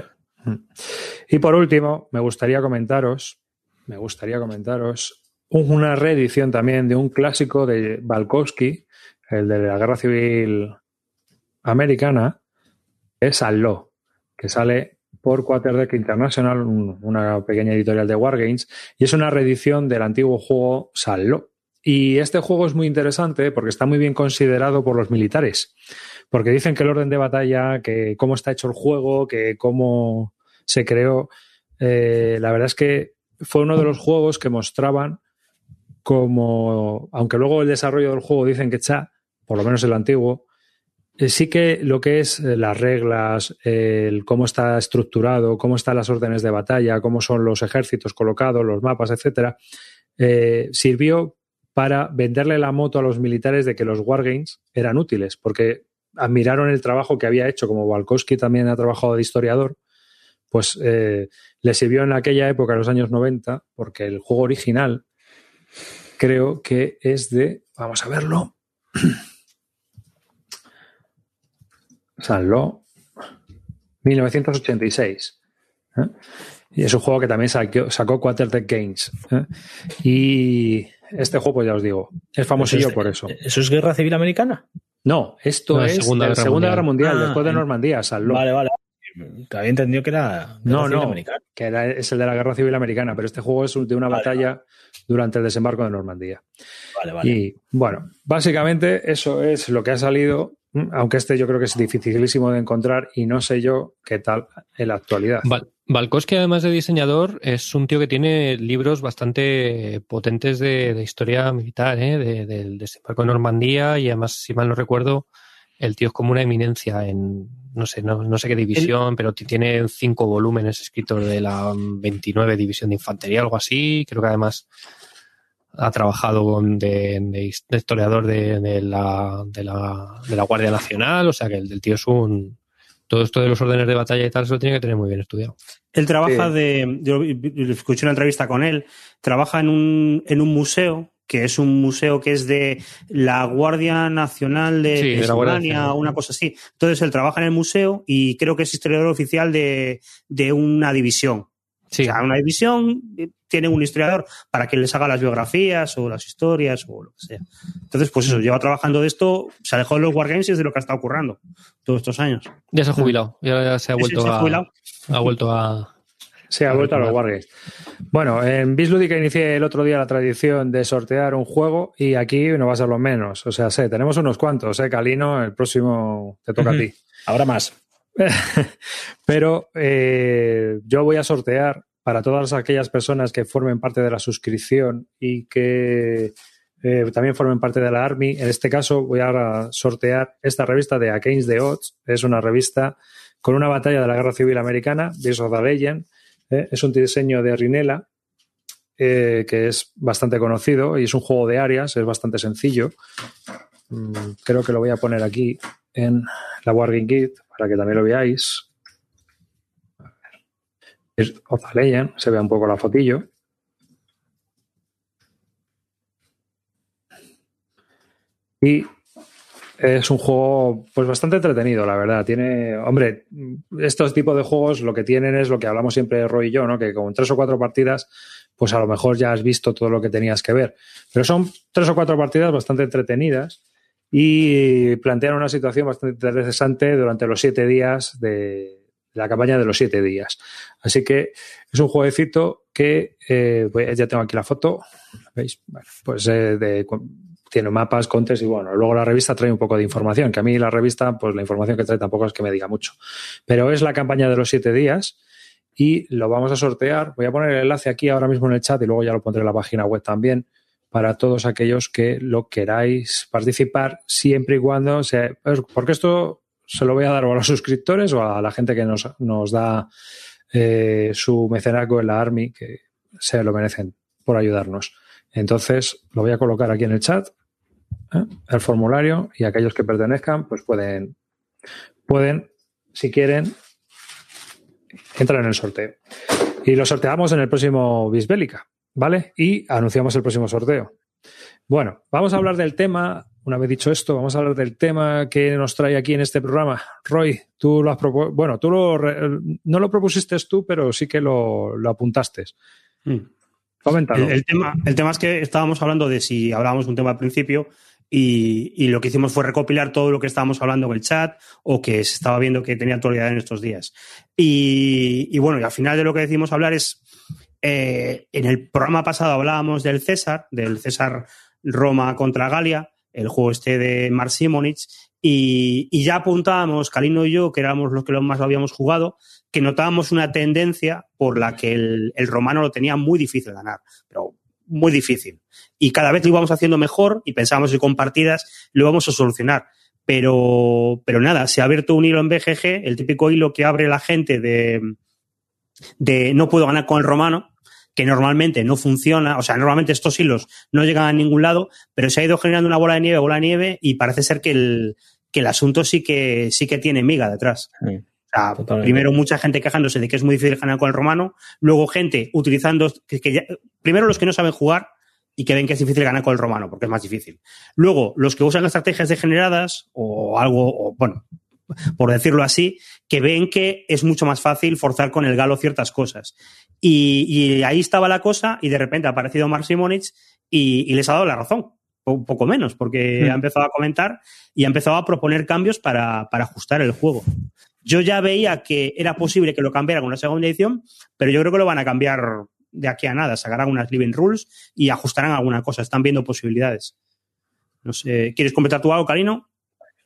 Y por último, me gustaría comentaros, me gustaría comentaros una reedición también de un clásico de Balkowski, el de la Guerra Civil Americana, es Allo, que sale por Quarterdeck International, una pequeña editorial de Wargames, y es una reedición del antiguo juego Sallo. Y este juego es muy interesante porque está muy bien considerado por los militares, porque dicen que el orden de batalla, que cómo está hecho el juego, que cómo se creó, eh, la verdad es que fue uno de los juegos que mostraban como, aunque luego el desarrollo del juego dicen que está, por lo menos el antiguo, eh, sí que lo que es eh, las reglas, el cómo está estructurado, cómo están las órdenes de batalla, cómo son los ejércitos colocados, los mapas, etcétera, sirvió para venderle la moto a los militares de que los wargames eran útiles, porque admiraron el trabajo que había hecho, como Walkowski también ha trabajado de historiador, pues eh, le sirvió en aquella época, en los años 90, porque el juego original creo que es de, vamos a verlo, Sanlo, 1986. ¿eh? Y es un juego que también sacó, sacó Quarterdeck Games. ¿eh? Y este juego, pues ya os digo, es famosillo por eso. ¿Eso es Guerra Civil Americana? No, esto es Segunda, Guerra, Segunda. Guerra Mundial, ah, después de Normandía, Saló. Vale, vale. Había entendido que era. no, no, que era, es el de la Guerra Civil Americana, pero este juego es de una batalla durante el desembarco de Normandía. Vale, vale. Y bueno, básicamente eso es lo que ha salido, aunque este yo creo que es dificilísimo de encontrar y no sé yo qué tal en la actualidad. Vale. Balkowski, además de diseñador, es un tío que tiene libros bastante potentes de, historia militar, ¿eh? del desembarco de Normandía y además, si mal no recuerdo, el tío es como una eminencia en, no sé, no, sé qué división, pero tiene cinco volúmenes escritos de la 29 División de Infantería, algo así. Creo que además ha trabajado de, historiador de, la, de, la, de la Guardia Nacional, o sea que el, tío es un... Todo esto de los órdenes de batalla y tal se lo tiene que tener muy bien estudiado. Él trabaja de, yo escuché una entrevista con él, trabaja en un, en un museo que es un museo que es de la Guardia Nacional de, una cosa así. Entonces él trabaja en el museo y creo que es historiador oficial de, una división. Sí. O sea, una división eh, tiene un historiador para que les haga las biografías o las historias o lo que sea. Entonces, pues eso, lleva trabajando de esto, se alejó de los Wargames y es de lo que ha estado ocurriendo todos estos años. Ya se ha jubilado, ya, se ha vuelto a. Ha vuelto a, se ha vuelto a los Wargames. Bueno, en Bislúdica inicié el otro día la tradición de sortear un juego y aquí no va a ser lo menos. O sea, sé, tenemos unos cuantos, ¿eh, Calino? El próximo te toca a ti. Ahora más. Pero eh, yo voy a sortear para todas aquellas personas que formen parte de la suscripción y que eh, también formen parte de la Army. En este caso voy a sortear esta revista de Against the Odds. Es una revista con una batalla de la Guerra Civil Americana, Beast of the Legend, ¿eh? Es un diseño de Rinela, eh, que es bastante conocido y es un juego de áreas, es bastante sencillo. Mm, creo que lo voy a poner aquí en la Wargame Kit para que también lo veáis. Es Legend, se ve un poco la fotillo. Y es un juego pues bastante entretenido, la verdad. Tiene, hombre, estos tipos de juegos lo que tienen es lo que hablamos siempre Roy y yo, ¿no? Que con tres o cuatro partidas, pues a lo mejor ya has visto todo lo que tenías que ver. Pero son tres o cuatro partidas bastante entretenidas y plantean una situación bastante interesante durante los siete días de la campaña de los siete días. Así que es un jueguecito que eh, pues ya tengo aquí la foto. ¿Veis? pues eh, tiene mapas, contes y bueno, luego la revista trae un poco de información, que a mí la revista, pues la información que trae tampoco es que me diga mucho. Pero es la campaña de los siete días y lo vamos a sortear. Voy a poner el enlace aquí ahora mismo en el chat y luego ya lo pondré en la página web también para todos aquellos que lo queráis participar siempre y cuando sea, porque esto se lo voy a dar a los suscriptores o a la gente que nos, nos da eh, su mecenazgo en la Army, que se lo merecen por ayudarnos. Entonces, lo voy a colocar aquí en el chat, ¿eh? el formulario, y aquellos que pertenezcan, pues pueden, pueden, si quieren, entrar en el sorteo. Y lo sorteamos en el próximo Bisbélica, ¿vale? Y anunciamos el próximo sorteo. Bueno, vamos a hablar del tema. Una vez dicho esto, vamos a hablar del tema que nos trae aquí en este programa. Roy, tú lo has propuesto. Bueno, tú lo no lo propusiste tú, pero sí que lo, apuntaste. Mm. El, tema, el tema es que estábamos hablando de si hablábamos un tema al principio y, lo que hicimos fue recopilar todo lo que estábamos hablando en el chat o que se estaba viendo que tenía actualidad en estos días. Y, bueno, y al final de lo que decimos hablar es, eh, en el programa pasado hablábamos del César, del César Roma contra Galia, el juego este de Mar Simonich, y, ya apuntábamos, Calino y yo, que éramos los que más lo habíamos jugado, que notábamos una tendencia por la que el, romano lo tenía muy difícil ganar, pero muy difícil. Y cada vez lo íbamos haciendo mejor y pensábamos que con partidas lo íbamos a solucionar. Pero, pero nada, se ha abierto un hilo en BGG, el típico hilo que abre la gente de no puedo ganar con el romano, que normalmente no funciona, o sea, normalmente estos hilos no llegan a ningún lado, pero se ha ido generando una bola de nieve, bola de nieve, y parece ser que el, que el asunto sí que, sí que tiene miga detrás. primero mucha gente quejándose de que es muy difícil ganar con el romano, luego gente utilizando, que, primero los que no saben jugar y que ven que es difícil ganar con el romano, porque es más difícil. Luego, los que usan estrategias degeneradas o algo, o, bueno, por decirlo así, que ven que es mucho más fácil forzar con el galo ciertas cosas. Y, ahí estaba la cosa y de repente ha aparecido Mark Simonich y, les ha dado la razón, un poco menos, porque ha empezado a comentar y ha empezado a proponer cambios para, ajustar el juego. Yo ya veía que era posible que lo cambiara con una segunda edición, pero yo creo que lo van a cambiar de aquí a nada. Sacarán unas living rules y ajustarán alguna cosa. Están viendo posibilidades. No sé, ¿quieres completar tú algo, Karino?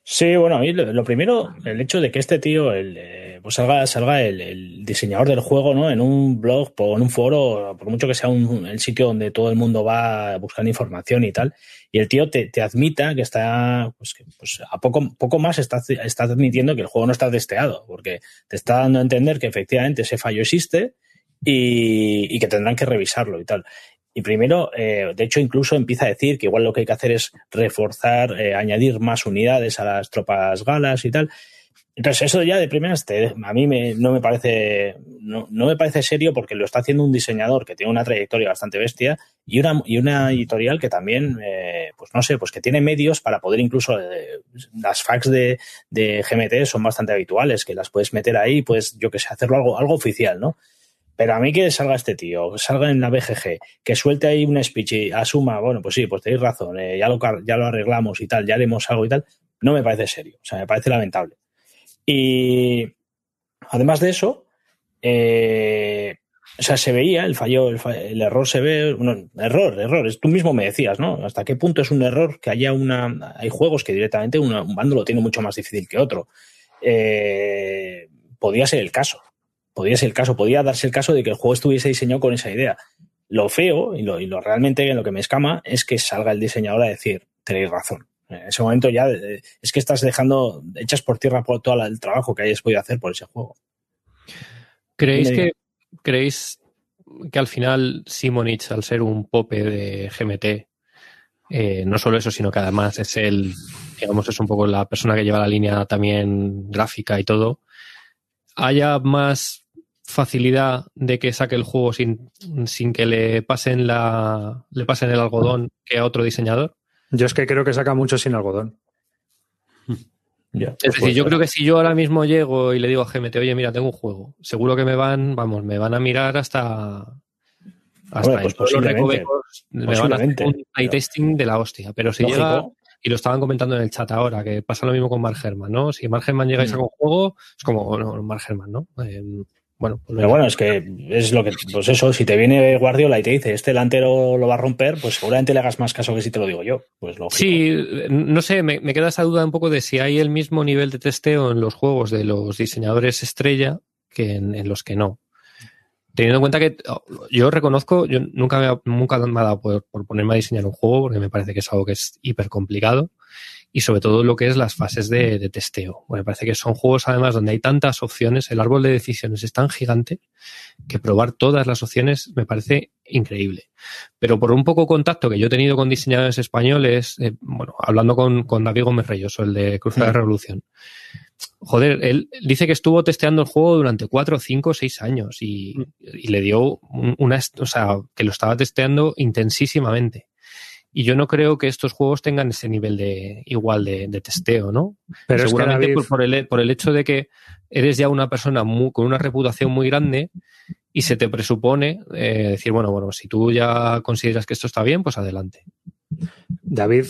Sí, bueno, lo, primero, el hecho de que este tío el, eh, pues salga, salga el, diseñador del juego ¿no? en un blog o en un foro, por mucho que sea un, el sitio donde todo el mundo va buscando información y tal, y el tío te, te admita que está, pues, que, pues a poco, poco más está, está admitiendo que el juego no está testeado, porque te está dando a entender que efectivamente ese fallo existe y, y que tendrán que revisarlo y tal. Y primero, eh, de hecho, incluso empieza a decir que igual lo que hay que hacer es reforzar, eh, añadir más unidades a las tropas galas y tal. Entonces, eso ya de primeras a mí me, no me parece no, no, me parece serio porque lo está haciendo un diseñador que tiene una trayectoria bastante bestia y una, y una editorial que también, eh, pues no sé, pues que tiene medios para poder incluso las fax de, de GMT son bastante habituales, que las puedes meter ahí, pues yo que sé, hacerlo algo, algo oficial, ¿no? Pero a mí que salga este tío, que salga en la BGG, que suelte ahí un speech y asuma, bueno, pues sí, pues tenéis razón, eh, ya, lo, ya lo arreglamos y tal, ya haremos algo y tal, no me parece serio, o sea, me parece lamentable. Y además de eso, eh, o sea, se veía el fallo, el, error se ve, bueno, error, error, tú mismo me decías, ¿no? ¿Hasta qué punto es un error que haya una, hay juegos que directamente un bando lo tiene mucho más difícil que otro? Eh, podía ser el caso, podría ser el caso, podía darse el caso de que el juego estuviese diseñado con esa idea. Lo feo y lo, y lo realmente en lo que me escama es que salga el diseñador a decir, tenéis razón. En ese momento ya eh, es que estás dejando, echas por tierra por todo el trabajo que hayas podido hacer por ese juego. ¿Creéis que, ¿creéis que al final Simonich, al ser un pope de GMT, eh, no solo eso, sino que además es el, digamos, es un poco la persona que lleva la línea también gráfica y todo, haya más facilidad de que saque el juego sin, sin que le pasen la le pasen el algodón que a otro diseñador? Yo es que creo que saca mucho sin algodón. es decir, yo creo que si yo ahora mismo llego y le digo a GMT, oye, mira, tengo un juego, seguro que me van, vamos, me van a mirar hasta hasta pues los recovecos, me van a hacer un playtesting de la hostia. Pero si llega, y lo estaban comentando en el chat ahora, que pasa lo mismo con Mark Herman, ¿no? Si Mark Herman llega y saca un juego, es como, no, Mark Herman, ¿no? Em, bueno, pues pero bueno, es que es lo que, pues eso, si te viene Guardiola y te dice este delantero lo va a romper, pues seguramente le hagas más caso que si te lo digo yo. Pues lógico. Sí, no sé, me, queda esa duda un poco de si hay el mismo nivel de testeo en los juegos de los diseñadores estrella que en, los que no. teniendo en cuenta que oh, yo reconozco, yo nunca me, nunca me ha dado por, por, ponerme a diseñar un juego porque me parece que es algo que es hiper complicado y sobre todo lo que es las fases de, testeo. me parece que son juegos además donde hay tantas opciones, el árbol de decisiones es tan gigante que probar todas las opciones me parece increíble. Pero por un poco contacto que yo he tenido con diseñadores españoles, eh, bueno, hablando con, con David Gómez Reyoso, el de Cruz de mm. Revolución, joder, él dice que estuvo testeando el juego durante cuatro, cinco, seis años y, mm. y le dio una, o sea, que lo estaba testeando intensísimamente. Y yo no creo que estos juegos tengan ese nivel de igual de, testeo, ¿no? Pero Seguramente por, el, por el hecho de que eres ya una persona con una reputación muy grande y se te presupone eh, decir, bueno, bueno, si tú ya consideras que esto está bien, pues adelante. David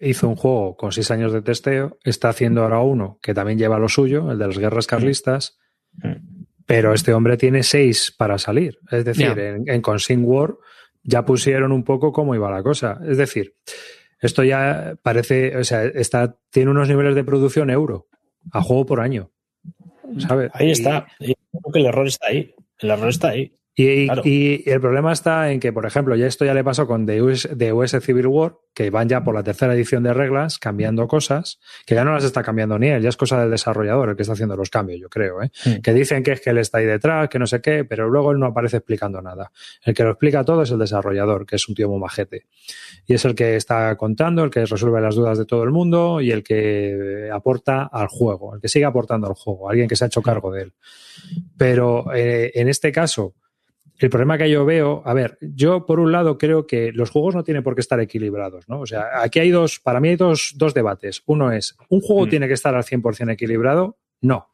hizo un juego con seis años de testeo, está haciendo ahora uno que también lleva lo suyo, el de las guerras carlistas, mm. pero este hombre tiene seis para salir. Es decir, en, en Consing War ya pusieron un poco cómo iba la cosa. Es decir, esto ya parece, o sea, está, tiene unos niveles de producción euro a juego por año. ¿sabes? Ahí está. creo que el error está ahí. El error está ahí. Y, el problema está en que, por ejemplo, ya esto ya le pasó con The US, US, Civil War, que van ya por la tercera edición de reglas, cambiando cosas, que ya no las está cambiando ni él, ya es cosa del desarrollador el que está haciendo los cambios, yo creo. ¿eh? Hmm. Que dicen que es que él está ahí detrás, que no sé qué, pero luego él no aparece explicando nada. El que lo explica todo es el desarrollador, que es un tío muy majete. Y es el que está contando, el que resuelve las dudas de todo el mundo y el que aporta al juego, el que sigue aportando al juego, alguien que se ha hecho cargo de él. Pero eh, en este caso, el problema que yo veo, a ver, yo por un lado creo que los juegos no tienen por qué estar equilibrados, ¿no? O sea, aquí hay dos, para mí hay dos, dos debates. Uno es, ¿un juego mm. tiene que estar al 100% equilibrado? No.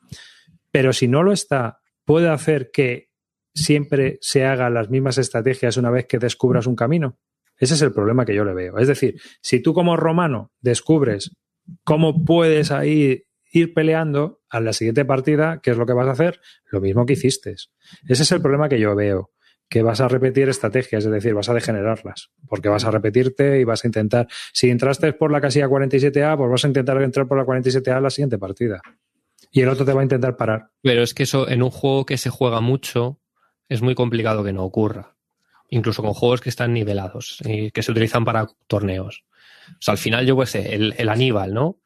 Pero si no lo está, ¿puede hacer que siempre se hagan las mismas estrategias una vez que descubras un camino? Ese es el problema que yo le veo. Es decir, si tú como romano descubres cómo puedes ahí ir peleando a la siguiente partida, ¿qué es lo que vas a hacer? Lo mismo que hiciste. Ese es el problema que yo veo que vas a repetir estrategias, es decir, vas a degenerarlas, porque vas a repetirte y vas a intentar, si entraste por la casilla 47A, pues vas a intentar entrar por la 47A en la siguiente partida. Y el otro te va a intentar parar. Pero es que eso en un juego que se juega mucho es muy complicado que no ocurra. Incluso con juegos que están nivelados y que se utilizan para torneos. O sea, al final yo pues el, el Aníbal, ¿no?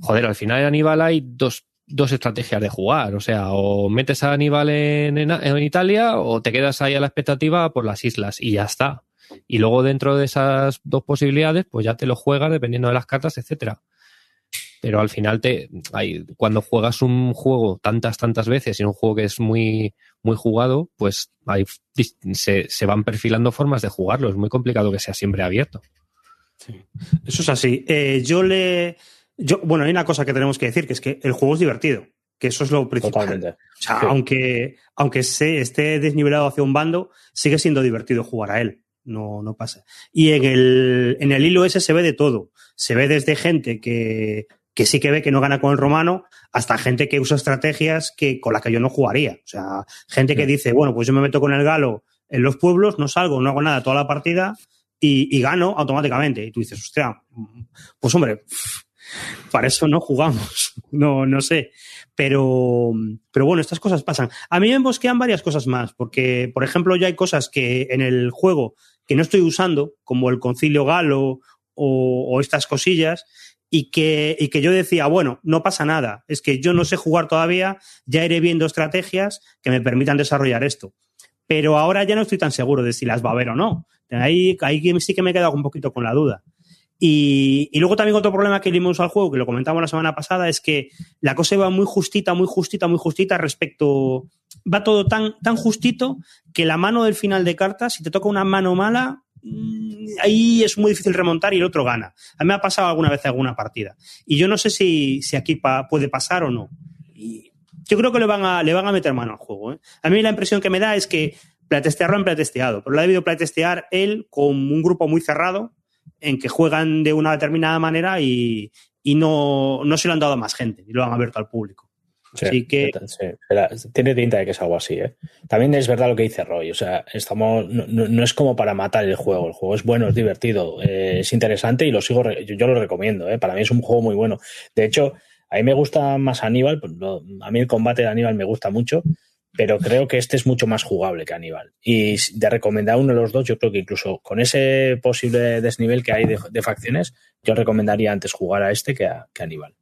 Joder, al final en Aníbal hay dos dos estrategias de jugar. O sea, o metes a Aníbal en, en, Italia o te quedas ahí a la expectativa por las islas y ya está. Y luego dentro de esas dos posibilidades, pues ya te lo juegas dependiendo de las cartas, etcétera. Pero al final te, cuando juegas un juego tantas, tantas veces y un juego que es muy, muy jugado, pues hay, se, se van perfilando formas de jugarlo. Es muy complicado que sea siempre abierto. Sí. Eso es así. Eh, yo le, yo, bueno, hay una cosa que tenemos que decir, que es que el juego es divertido, que eso es lo principal. O sea, aunque, aunque se esté desnivelado hacia un bando, sigue siendo divertido jugar a él. No, no pasa. Y en el, en el hilo ese se ve de todo. Se ve desde gente que, que sí que ve que no gana con el romano, hasta gente que usa estrategias que, con las que yo no jugaría. O sea, gente que dice, bueno, pues yo me meto con el galo en los pueblos, no salgo, no hago nada toda la partida y, y gano automáticamente. Y tú dices, hostia, pues hombre, para eso no jugamos. No, no sé. Pero, pero bueno, estas cosas pasan. A mí me bosquean varias cosas más, porque, por ejemplo, ya hay cosas que en el juego que no estoy usando, como el concilio galo o, estas cosillas, y que, y que yo decía, bueno, no pasa nada, es que yo no sé jugar todavía, ya iré viendo estrategias que me permitan desarrollar esto. Pero ahora ya no estoy tan seguro de si las va a haber o no. Ahí sí que me he quedado un poquito con la duda. Y, y, luego también otro problema que le hemos al juego, que lo comentamos la semana pasada, es que la cosa va muy justita, muy justita, muy justita respecto. Va todo tan, tan justito que la mano del final de cartas, si te toca una mano mala, mm, ahí es muy difícil remontar y el otro gana. A mí me ha pasado alguna vez alguna partida. Y yo no sé si, si aquí puede pasar o no. Y yo creo que le van a, le van a meter mano al juego. ¿eh? A mí la impresión que me da es que playtestearlo han playtesteado, pero lo ha debido playtestear él con un grupo muy cerrado en que juegan de una determinada manera y, no, se lo han dado a más gente y lo han abierto al público. así que... tiene tinta de que es algo así. ¿eh? También es verdad lo que dice Roy. O sea, estamos, no, es como para matar el juego. El juego es bueno, es divertido, eh, es interesante y lo sigo, yo, lo recomiendo. ¿eh? Para mí es un juego muy bueno. De hecho, a mí me gusta más Aníbal. Pues, a mí el combate de Aníbal me gusta mucho pero creo que este es mucho más jugable que Aníbal. Y de recomendar uno de los dos, yo creo que incluso con ese posible desnivel que hay de, facciones, yo recomendaría antes jugar a este que a, que Aníbal.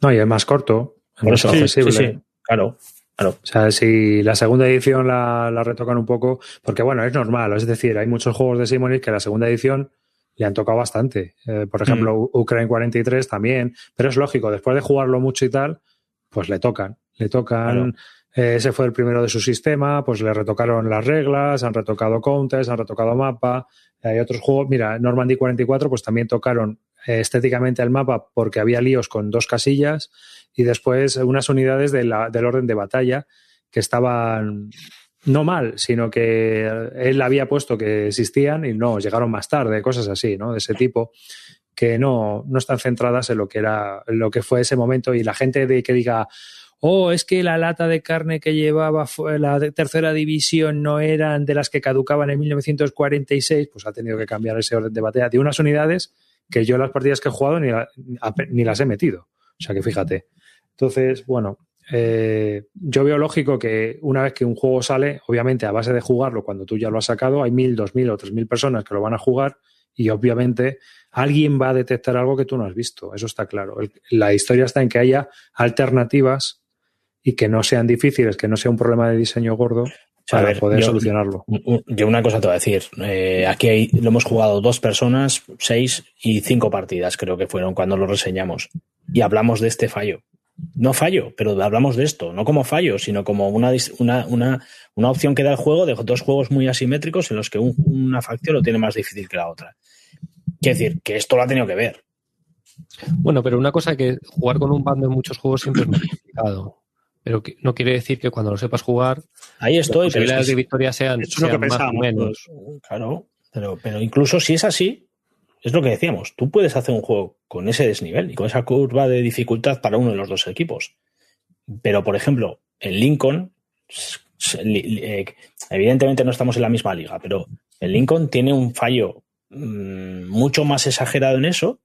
No, y es más corto, es más accesible. claro. Claro. O sea, si la segunda edición la, retocan un poco, porque bueno, es normal, es decir, hay muchos juegos de Simonis que la segunda edición le han tocado bastante. Eh, por ejemplo, mm. Ukraine 43 también, pero es lógico, después de jugarlo mucho y tal, pues le tocan, le tocan. Ese fue el primero de su sistema, pues le retocaron las reglas, han retocado counters, han retocado mapa. Hay otros juegos, mira, Normandy 44, pues también tocaron eh, estéticamente el mapa porque había líos con dos casillas y después unas unidades del orden de batalla que estaban no mal, sino que él había puesto que existían y no, llegaron más tarde, cosas así, ¿no? De ese tipo que no, no están centradas en lo que era, en lo que fue ese momento y la gente de que diga, oh, es que la lata de carne que llevaba la tercera división no eran de las que caducaban en 1946, pues ha tenido que cambiar ese orden de batalla de unas unidades que yo en las partidas que he jugado ni, ni las he metido. O sea que fíjate. Entonces, bueno, eh, yo veo lógico que una vez que un juego sale, obviamente a base de jugarlo, cuando tú ya lo has sacado, hay mil, dos mil o tres mil personas que lo van a jugar y obviamente alguien va a detectar algo que tú no has visto. Eso está claro. la historia está en que haya alternativas y que no sean difíciles, que no sea un problema de diseño gordo para poder solucionarlo. Yo una cosa te voy a decir. Eh, aquí lo hemos jugado dos personas, seis y cinco partidas, creo que fueron cuando lo reseñamos. Y hablamos de este fallo no fallo, pero hablamos de esto, no como fallo, sino como una, una, una, opción que da el juego de dos juegos muy asimétricos en los que una facción lo tiene más difícil que la otra. Quiere decir, que esto lo ha tenido que ver. Bueno, pero una cosa que jugar con un bando en muchos juegos siempre es complicado. Pero no quiere decir que cuando lo sepas jugar, ahí estoy, las posibilidades de victoria sean, más o menos. Claro, pero, pero incluso si es así, es lo que decíamos, tú puedes hacer un juego con ese desnivel y con esa curva de dificultad para uno de los dos equipos. Pero, por ejemplo, en Lincoln, eh, evidentemente no estamos en la misma liga, pero el Lincoln tiene un fallo mm, mucho más exagerado en eso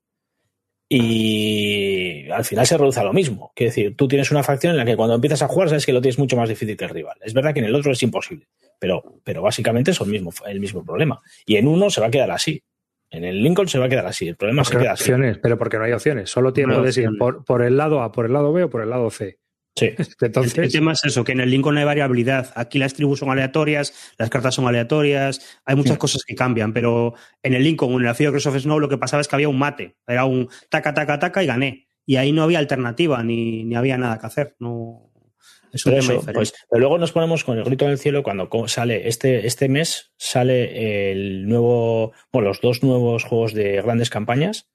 y al final se reduce a lo mismo. Quiere decir, tú tienes una facción en la que cuando empiezas a jugar sabes que lo tienes mucho más difícil que el rival. Es verdad que en el otro es imposible, pero, pero básicamente es el mismo, el mismo problema. Y en uno se va a quedar así. En el Lincoln se va a quedar así. El problema es que queda opciones, pero porque no hay opciones. Solo tiene que ir por, el lado A, por el lado B o por el lado C. Sí. Entonces... El, tema es eso, que en el Lincoln hay variabilidad. Aquí las tribus son aleatorias, las cartas son aleatorias, hay muchas cosas que cambian, pero en el Lincoln en el Field of Snow lo que pasaba es que había un mate. Era un taca, taca, taca y gané. Y ahí no había alternativa, ni, ni había nada que hacer. No, pues, pero luego nos ponemos con el grito en el cielo cuando sale este, este mes, sale el nuevo, bueno, los dos nuevos juegos de grandes campañas.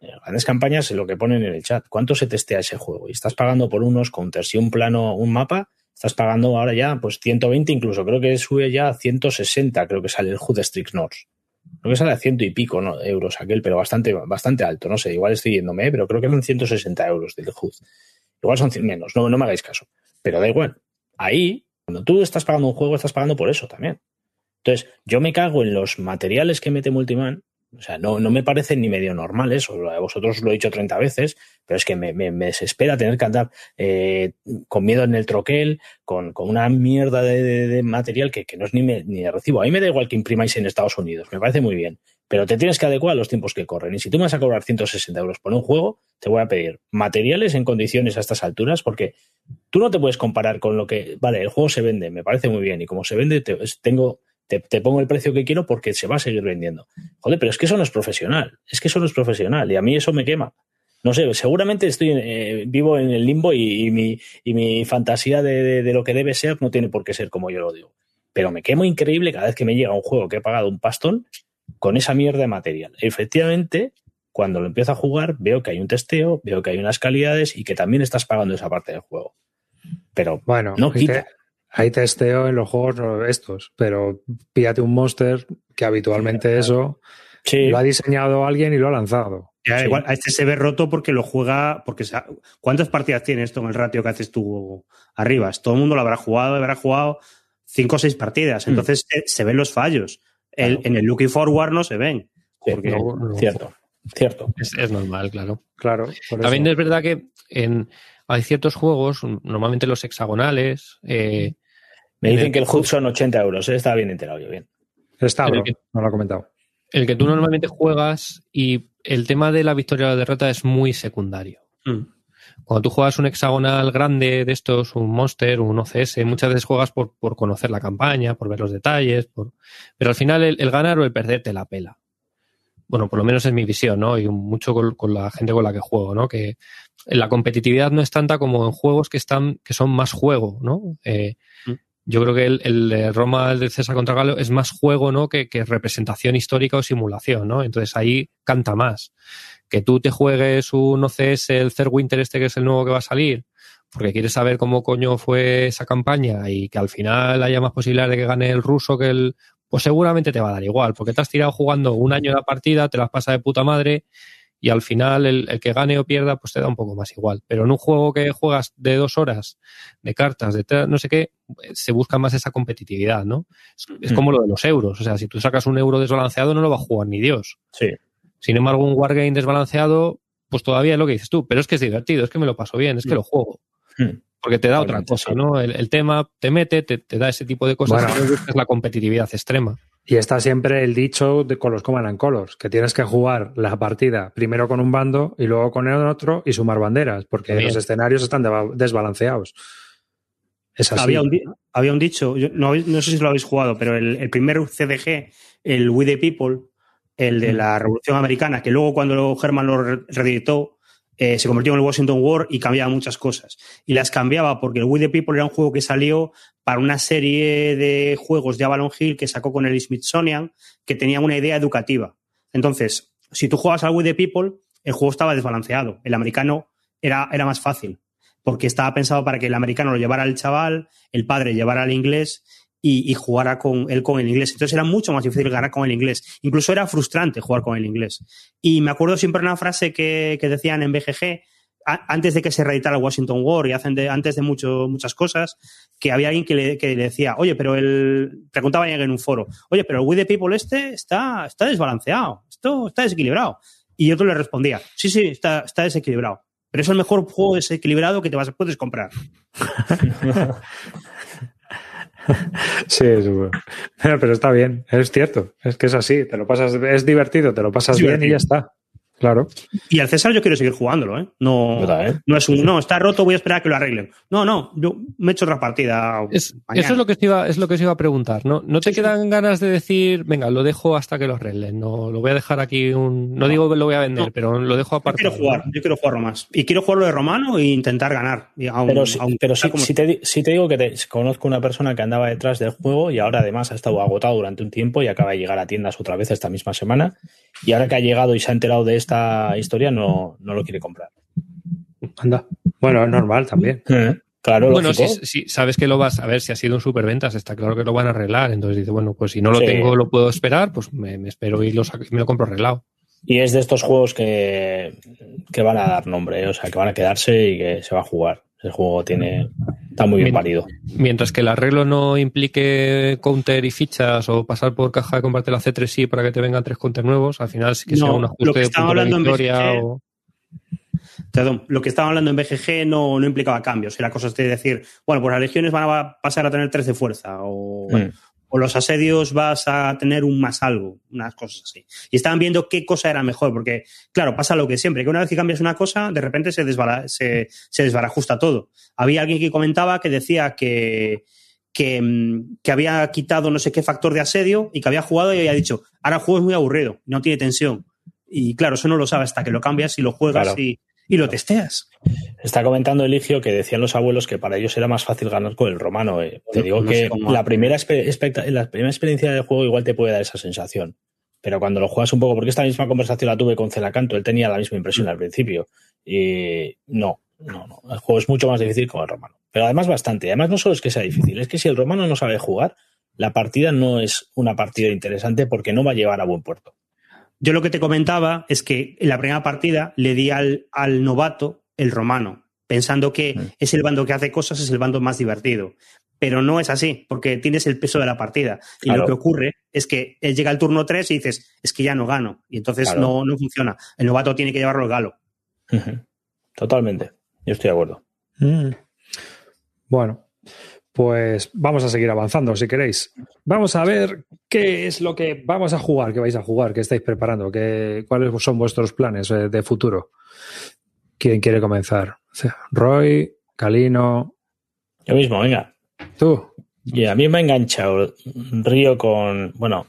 Eh, grandes campañas, lo que ponen en el chat. ¿Cuánto se testea ese juego? Y estás pagando por unos counters y un plano, un mapa, estás pagando ahora ya pues 120 incluso, creo que sube ya a 160, creo que sale el Hood Strix North. Creo que sale a ciento y pico euros aquel, pero bastante, bastante alto, no sé, igual estoy yéndome, ¿eh? pero creo que son 160 euros del HUD. Igual son menos, no, no me hagáis caso. Pero da igual. Ahí, cuando tú estás pagando un juego, estás pagando por eso también. Entonces, yo me cago en los materiales que mete Multiman. O sea, no, no me parecen ni medio normales, o a vosotros os lo he dicho 30 veces, pero es que me, me, desespera tener que andar eh, con miedo en el troquel, con, con una mierda de, material que, que, no es ni, ni de recibo. A mí me da igual que imprimáis en Estados Unidos, me parece muy bien. Pero te tienes que adecuar a los tiempos que corren. Y si tú me vas a cobrar 160 euros por un juego, te voy a pedir materiales en condiciones a estas alturas, porque tú no te puedes comparar con lo que, vale, el juego se vende, me parece muy bien, y como se vende, te, tengo, te, pongo el precio que quiero porque se va a seguir vendiendo. Joder, pero es que eso no es profesional, es que eso no es profesional, y a mí eso me quema. No sé, seguramente estoy eh, vivo en el limbo y, mi, y mi, fantasía de, de lo que debe ser no tiene por qué ser como yo lo digo. Pero me quemo increíble cada vez que me llega un juego que he pagado un pastón con esa mierda de material. Efectivamente, cuando lo empiezo a jugar, veo que hay un testeo, veo que hay unas calidades y que también estás pagando esa parte del juego. Pero bueno, no quita. Hay testeo en los juegos estos, pero pídate un monster que habitualmente eso lo ha diseñado alguien y lo ha lanzado. igual, a este se ve roto porque lo juega. porque ¿Cuántas partidas tiene esto en el ratio que haces tú arriba? Todo el mundo lo habrá jugado, habrá jugado cinco o seis partidas. Mm. Entonces se ven los fallos en el looking forward no se ven. cierto, cierto. Es, normal, claro. Claro. También es verdad que en, hay ciertos juegos, normalmente los hexagonales. Eh, Me dicen que el HUD son 80 euros, ¿eh? está bien enterado yo, bien. Está, bro, no lo ha comentado. El que tú normalmente juegas y el tema de la victoria o la derrota es muy secundario. Mm. Cuando tú juegas un hexagonal grande de estos, un Monster, un OCS, muchas veces juegas por, conocer la campaña, por ver los detalles, por... pero al final el, ganar o el perder te la pela. Bueno, por lo menos es mi visión, ¿no? Y mucho con, la gente con la que juego, ¿no? Que la competitividad no es tanta como en juegos que están, que son más juego, ¿no? Eh, mm. Yo creo que el, de Roma, el de César contra Galo, es más juego, ¿no? Que, que representación histórica o simulación, ¿no? Entonces ahí canta más que tú te juegues un OCS, el Third Winter este que es el nuevo que va a salir, porque quieres saber cómo coño fue esa campaña y que al final haya más posibilidades de que gane el ruso que el... Pues seguramente te va a dar igual, porque te has tirado jugando un año la partida, te las pasa de puta madre y al final el, que gane o pierda pues te da un poco más igual. Pero en un juego que juegas de dos horas, de cartas, de no sé qué, se busca más esa competitividad, ¿no? Es, es, mm. como lo de los euros. O sea, si tú sacas un euro desbalanceado no lo va a jugar ni Dios. Sí. Sin embargo, un wargame desbalanceado, pues todavía es lo que dices tú, pero es que es divertido, es que me lo paso bien, es que mm. lo juego. Mm. Porque te da otra cosa, ¿no? El, tema te mete, te, da ese tipo de cosas es la competitividad extrema. Y está siempre el dicho de, con los Command and Colors, que tienes que jugar la partida primero con un bando y luego con el otro y sumar banderas, porque los escenarios están desbalanceados. Es así. Había un, había un dicho, no, sé si lo habéis jugado, pero el, el primer CDG, el We the People, el de la Revolución Americana, que luego cuando Herman lo reeditó, eh, se convirtió en el Washington War y cambiaba muchas cosas. Y las cambiaba porque el We the People era un juego que salió para una serie de juegos de Avalon Hill que sacó con el Smithsonian, que tenía una idea educativa. Entonces, si tú juegas al We the People, el juego estaba desbalanceado. El americano era, era más fácil, porque estaba pensado para que el americano lo llevara al chaval, el padre llevara al inglés y, jugara con él con el inglés. Entonces era mucho más difícil ganar con el inglés. Incluso era frustrante jugar con el inglés. Y me acuerdo siempre una frase que, decían en BGG, antes de que se reeditara Washington War y antes de mucho, muchas cosas, que había alguien que le, decía, oye, pero el. Preguntaba en un foro, oye, pero el We the People este está, está desbalanceado, esto está desequilibrado. Y otro le respondía, sí, sí, está, está desequilibrado. Pero es el mejor juego desequilibrado que te vas, puedes comprar. Sí, pero está bien, es cierto, es que es así, te lo pasas, es divertido, te lo pasas bien y ya está. Claro. Y al César yo quiero seguir jugándolo, ¿eh? No, no es un, no, está roto, voy a esperar a que lo arreglen. No, no, yo me he hecho otra partida. eso es lo que te iba, es lo que os iba a preguntar, ¿no? ¿No te quedan ganas de decir, venga, lo dejo hasta que lo arreglen? No, lo voy a dejar aquí un, no, digo que lo voy a vender, pero lo dejo aparte. Yo quiero jugar, yo quiero jugarlo más. Y quiero jugarlo de romano e intentar ganar. pero pero si, te, si, te, digo que te, conozco una persona que andaba detrás del juego y ahora además ha estado agotado durante un tiempo y acaba de llegar a tiendas otra vez esta misma semana. Y ahora que ha llegado y se ha enterado de esto historia no, no lo quiere comprar. Anda. Bueno, es normal también. Eh, claro, bueno, si, sabes que lo vas a ver, si ha sido un superventas, está claro que lo van a arreglar. Entonces dice, bueno, pues si no lo tengo, lo puedo esperar, pues me, espero y lo me lo compro arreglado. Y es de estos juegos que, que van a dar nombre, o sea, que van a quedarse y que se va a jugar. El juego tiene, está muy bien parido. Mientras que el arreglo no implique counter y fichas o pasar por caja de combate la C3i para que te vengan tres counters nuevos, al final sí que sea un ajuste de punto de victoria o... Perdón, lo que estaba hablando en BGG no, no implicaba cambios. Era cosas de decir, bueno, pues las legiones van a pasar a tener tres de fuerza o, mm o los asedios vas a tener un más algo, unas cosas así. Y estaban viendo qué cosa era mejor, porque, claro, pasa lo que siempre, que una vez que cambias una cosa, de repente se, se, desbarajusta todo. Había alguien que comentaba que decía que, que, que, había quitado no sé qué factor de asedio y que había jugado y había dicho, ahora el juego es muy aburrido, no tiene tensión. Y claro, eso no lo sabe hasta que lo cambias y lo juegas y, y lo testeas. Está comentando Eligio que decían los abuelos que para ellos era más fácil ganar con el romano. Eh. Te digo que la, primera la primera experiencia del juego igual te puede dar esa sensación. Pero cuando lo juegas un poco, porque esta misma conversación la tuve con Celacanto, él tenía la misma impresión al principio. Y no, no, no. El juego es mucho más difícil con el romano. Pero además bastante. Además no solo es que sea difícil, es que si el romano no sabe jugar, la partida no es una partida interesante porque no va a llevar a buen puerto. Yo lo que te comentaba es que en la primera partida le di al, al novato el romano, pensando que mm. es el bando que hace cosas, es el bando más divertido. Pero no es así, porque tienes el peso de la partida. Y lo que ocurre es que llega el turno 3 y dices, es que ya no gano. Y entonces no, no funciona. El novato tiene que llevarlo al galo. Totalmente. Yo estoy de acuerdo. Mm. Bueno, pues vamos a seguir avanzando si queréis. Vamos a ver qué es lo que vamos a jugar, qué vais a jugar, qué estáis preparando, qué, cuáles son vuestros planes eh, de futuro. ¿Quién quiere comenzar? Roy, Calino. Yo mismo, venga. Tú. Y a mí me ha enganchado Río con. Bueno,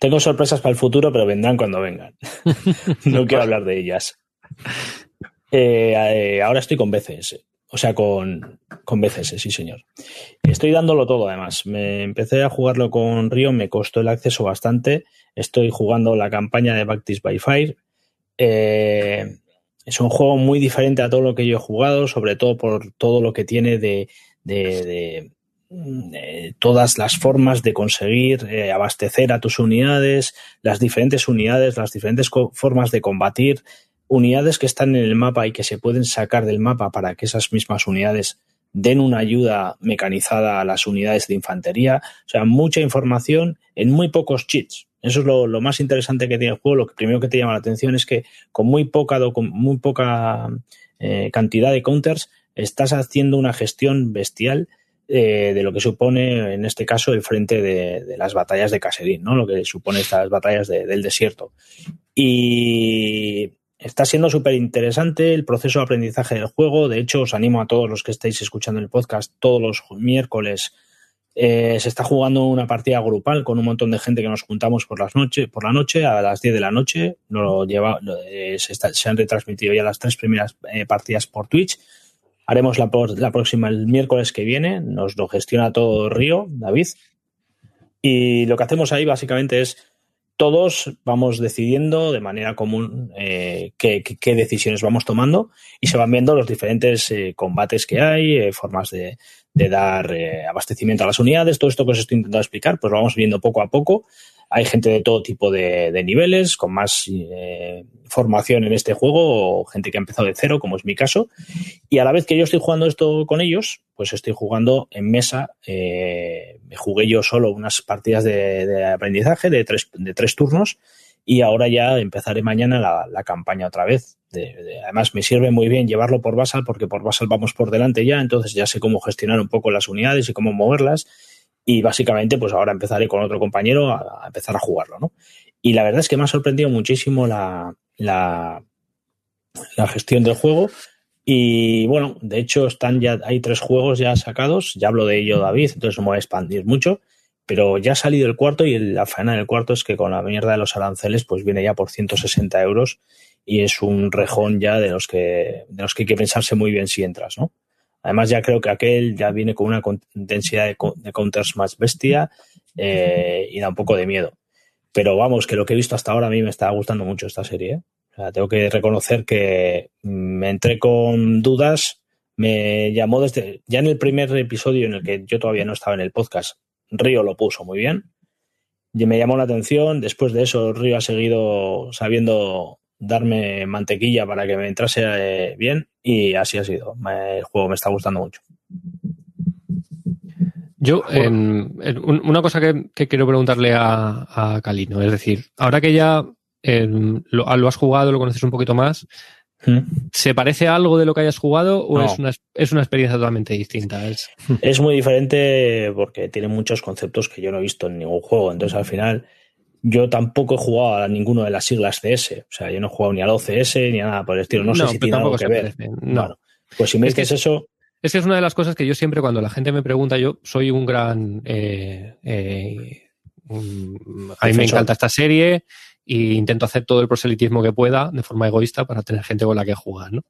tengo sorpresas para el futuro, pero vendrán cuando vengan. no quiero hablar de ellas. Eh, eh, ahora estoy con BCS. O sea, con, con BCS, sí, señor. Estoy dándolo todo, además. Me empecé a jugarlo con Río, me costó el acceso bastante. Estoy jugando la campaña de Baptist by Fire. Eh, es un juego muy diferente a todo lo que yo he jugado, sobre todo por todo lo que tiene de, de, todas las formas de conseguir eh, abastecer a tus unidades, las diferentes unidades, las diferentes formas de combatir, unidades que están en el mapa y que se pueden sacar del mapa para que esas mismas unidades den una ayuda mecanizada a las unidades de infantería. O sea, mucha información en muy pocos cheats. Eso es lo, más interesante que tiene el juego. Lo primero que te llama la atención es que con muy poca, muy poca eh, cantidad de counters estás haciendo una gestión bestial eh, de lo que supone, en este caso, el frente de, las batallas de Caserín, ¿no? Lo que supone estas batallas del desierto. Y Está siendo súper interesante el proceso de aprendizaje del juego. De hecho, os animo a todos los que estéis escuchando el podcast todos los miércoles. Eh, se está jugando una partida grupal con un montón de gente que nos juntamos por las noches, por la noche a las 10 de la noche. Eh, se, han retransmitido ya las tres primeras eh, partidas por Twitch. Haremos la, la próxima el miércoles que viene. Nos lo gestiona todo Río, David. Y lo que hacemos ahí básicamente es todos vamos decidiendo de manera común eh, qué, decisiones vamos tomando y se van viendo los diferentes eh, combates que hay, eh, formas de, de dar abastecimiento a las unidades, todo esto que os estoy intentando explicar, pues lo vamos viendo poco a poco hay gente de todo tipo de, niveles, con más eh, formación en este juego, o gente que ha empezado de cero, como es mi caso. Y a la vez que yo estoy jugando esto con ellos, pues estoy jugando en mesa. Eh, me jugué yo solo unas partidas de, aprendizaje de tres, de tres turnos y ahora ya empezaré mañana la, campaña otra vez. además, me sirve muy bien llevarlo por Basal porque por Basal vamos por delante ya, entonces ya sé cómo gestionar un poco las unidades y cómo moverlas y básicamente, pues ahora empezaré con otro compañero a, empezar a jugarlo, ¿no? Y la verdad es que me ha sorprendido muchísimo la, la, gestión del juego. Y bueno, de hecho, están ya, hay tres juegos ya sacados. Ya hablo de ello, David, entonces no me voy a expandir mucho. Pero ya ha salido el cuarto y la faena del cuarto es que con la mierda de los aranceles, pues viene ya por 160 euros y es un rejón ya de los que, de los que hay que pensarse muy bien si entras, ¿no? Además, ya creo que aquel ya viene con una densidad de, counters más bestia eh, y da un poco de miedo. Pero vamos, que lo que he visto hasta ahora a mí me está gustando mucho esta serie. ¿eh? O sea, tengo que reconocer que me entré con dudas, me llamó desde, ya en el primer episodio en el que yo todavía no estaba en el podcast, Río lo puso muy bien. Y me llamó la atención, después de eso Río ha seguido sabiendo darme mantequilla para que me entrase eh, bien y así ha sido. El juego me está gustando mucho. Yo, una cosa que, quiero preguntarle a, a, Calino, es decir, ahora que ya lo, has jugado, lo conoces un poquito más, ¿Mm? ¿se parece a algo de lo que hayas jugado o es, una, es, una, experiencia totalmente distinta? Es... es muy diferente porque tiene muchos conceptos que yo no he visto en ningún juego, entonces al final yo tampoco he jugado a ninguno de las siglas CS. O sea, yo no he jugado ni al OCS ni a nada por el estilo. No, sé si tiene algo que ver. No. pues si me dices eso. Es que es una de las cosas que yo siempre, cuando la gente me pregunta, yo soy un gran. Eh, eh, a mí me encanta esta serie e intento hacer todo el proselitismo que pueda de forma egoísta para tener gente con la que jugar, ¿no?